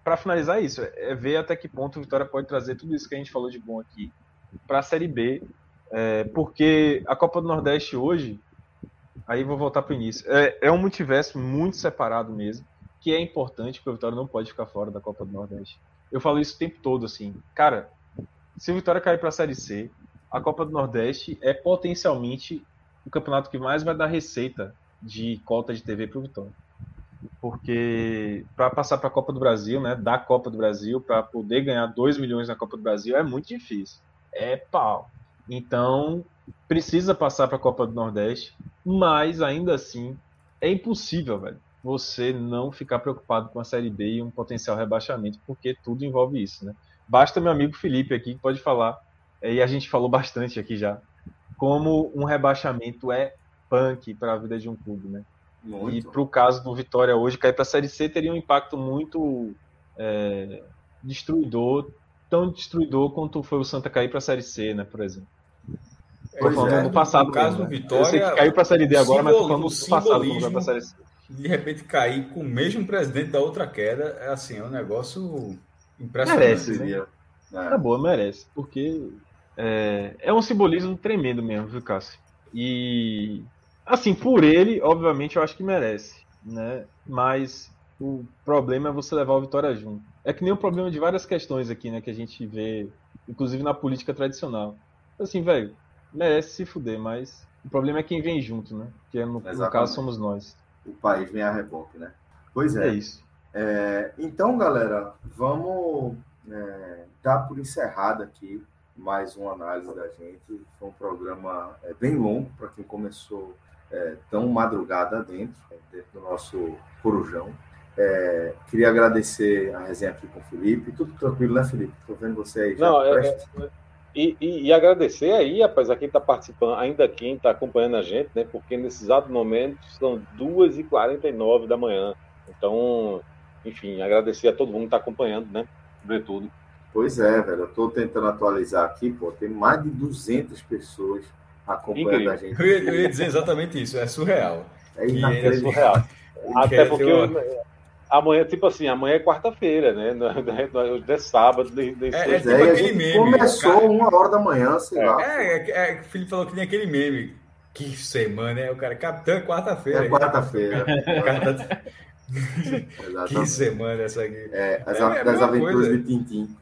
para finalizar isso, é ver até que ponto o Vitória pode trazer tudo isso que a gente falou de bom aqui para a Série B, é, porque a Copa do Nordeste hoje Aí vou voltar para o início. É, é um multiverso muito separado mesmo, que é importante, porque o Vitória não pode ficar fora da Copa do Nordeste. Eu falo isso o tempo todo, assim. Cara, se o Vitória cair para a Série C, a Copa do Nordeste é potencialmente o campeonato que mais vai dar receita de cota de TV para o Vitória. Porque para passar para a Copa do Brasil, né, da Copa do Brasil, para poder ganhar 2 milhões na Copa do Brasil é muito difícil. É pau. Então, precisa passar para a Copa do Nordeste, mas ainda assim é impossível, velho, você não ficar preocupado com a Série B e um potencial rebaixamento, porque tudo envolve isso, né? Basta meu amigo Felipe aqui que pode falar, é, e a gente falou bastante aqui já, como um rebaixamento é punk para a vida de um clube, né? Muito. E para o caso do Vitória hoje, cair para a Série C teria um impacto muito é, destruidor, tão destruidor quanto foi o Santa cair para a Série C, né, por exemplo. Tô falando é, do passado. No caso mesmo, do Vitória. Eu sei que caiu para a Série D agora, mas tô falando do passado, quando vai para a Série C. De repente cair com o mesmo presidente da outra queda, é assim, é um negócio impressionante. Merece, né? É. Tá boa, merece. Porque é, é um simbolismo tremendo mesmo, viu, Cássio? E assim, por ele, obviamente, eu acho que merece, né? Mas o problema é você levar o Vitória junto. É que nem o problema de várias questões aqui, né, que a gente vê, inclusive na política tradicional. Assim, velho, merece se fuder, mas o problema é quem vem junto, né? Que é no, no caso somos nós. O país vem a reboque, né? Pois é. É isso. É, então, galera, vamos é, dar por encerrado aqui mais uma análise da gente. Foi um programa é, bem longo para quem começou é, tão madrugada dentro, dentro do nosso corujão. É, queria agradecer a resenha aqui com o Felipe. Tudo tranquilo, né, Felipe? Estou vendo você aí. Já Não, é, é, e, e, e, agradecer aí, rapaz, a quem está participando, ainda quem está acompanhando a gente, né? Porque nesse exato momento são 2h49 da manhã. Então, enfim, agradecer a todo mundo que está acompanhando, né? Sobretudo. Pois é, velho. Eu estou tentando atualizar aqui, pô. Tem mais de 200 pessoas acompanhando Incrível. a gente. Eu ia, eu ia, dizer exatamente isso. É surreal. É, é surreal. Até porque amanhã, tipo assim, amanhã é quarta-feira, né? Hoje é sábado. De, de é, é, tipo é, aquele meme. Começou cara... uma hora da manhã, sei é, lá. É, é, é, o Felipe falou que nem aquele meme. Que semana, é? O cara, capitão, quarta-feira. É quarta-feira. [LAUGHS] [LAUGHS] que semana essa aqui. É, as, é, das aventuras coisa. de Tintim.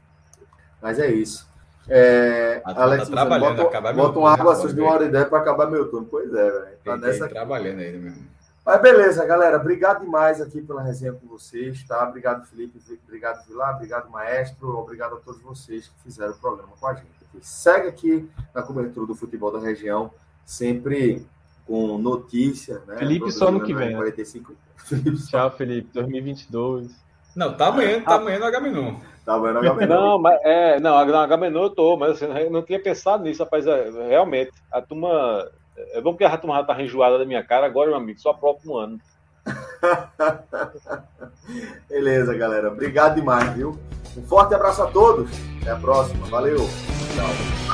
Mas é isso. É, tá Alex, tá trabalhando, bota, acabar bota um água suja de uma hora e dez para acabar meu turno. Pois é, velho. Tá nessa trabalhando aí mesmo. Mas beleza, galera. Obrigado demais aqui pela resenha com vocês, tá? Obrigado, Felipe. Obrigado, Vilar. Obrigado, Maestro. Obrigado a todos vocês que fizeram o programa com a gente. Segue aqui na cobertura do futebol da região, sempre com notícias, né? Felipe só no que vem. 45. Né? [LAUGHS] Felipe Tchau, Felipe. 2022. Não, tá amanhã, tá amanhã no Agamenon. Tá Agamenon. Não, mas, é, não, no Agamenon eu tô, mas assim, eu não tinha pensado nisso, rapaz. É, realmente, a turma é bom que a turma já tá enjoada da minha cara, agora, meu amigo, só próximo ano. [LAUGHS] Beleza, galera. Obrigado demais, viu? Um forte abraço a todos. Até a próxima. Valeu. Tchau.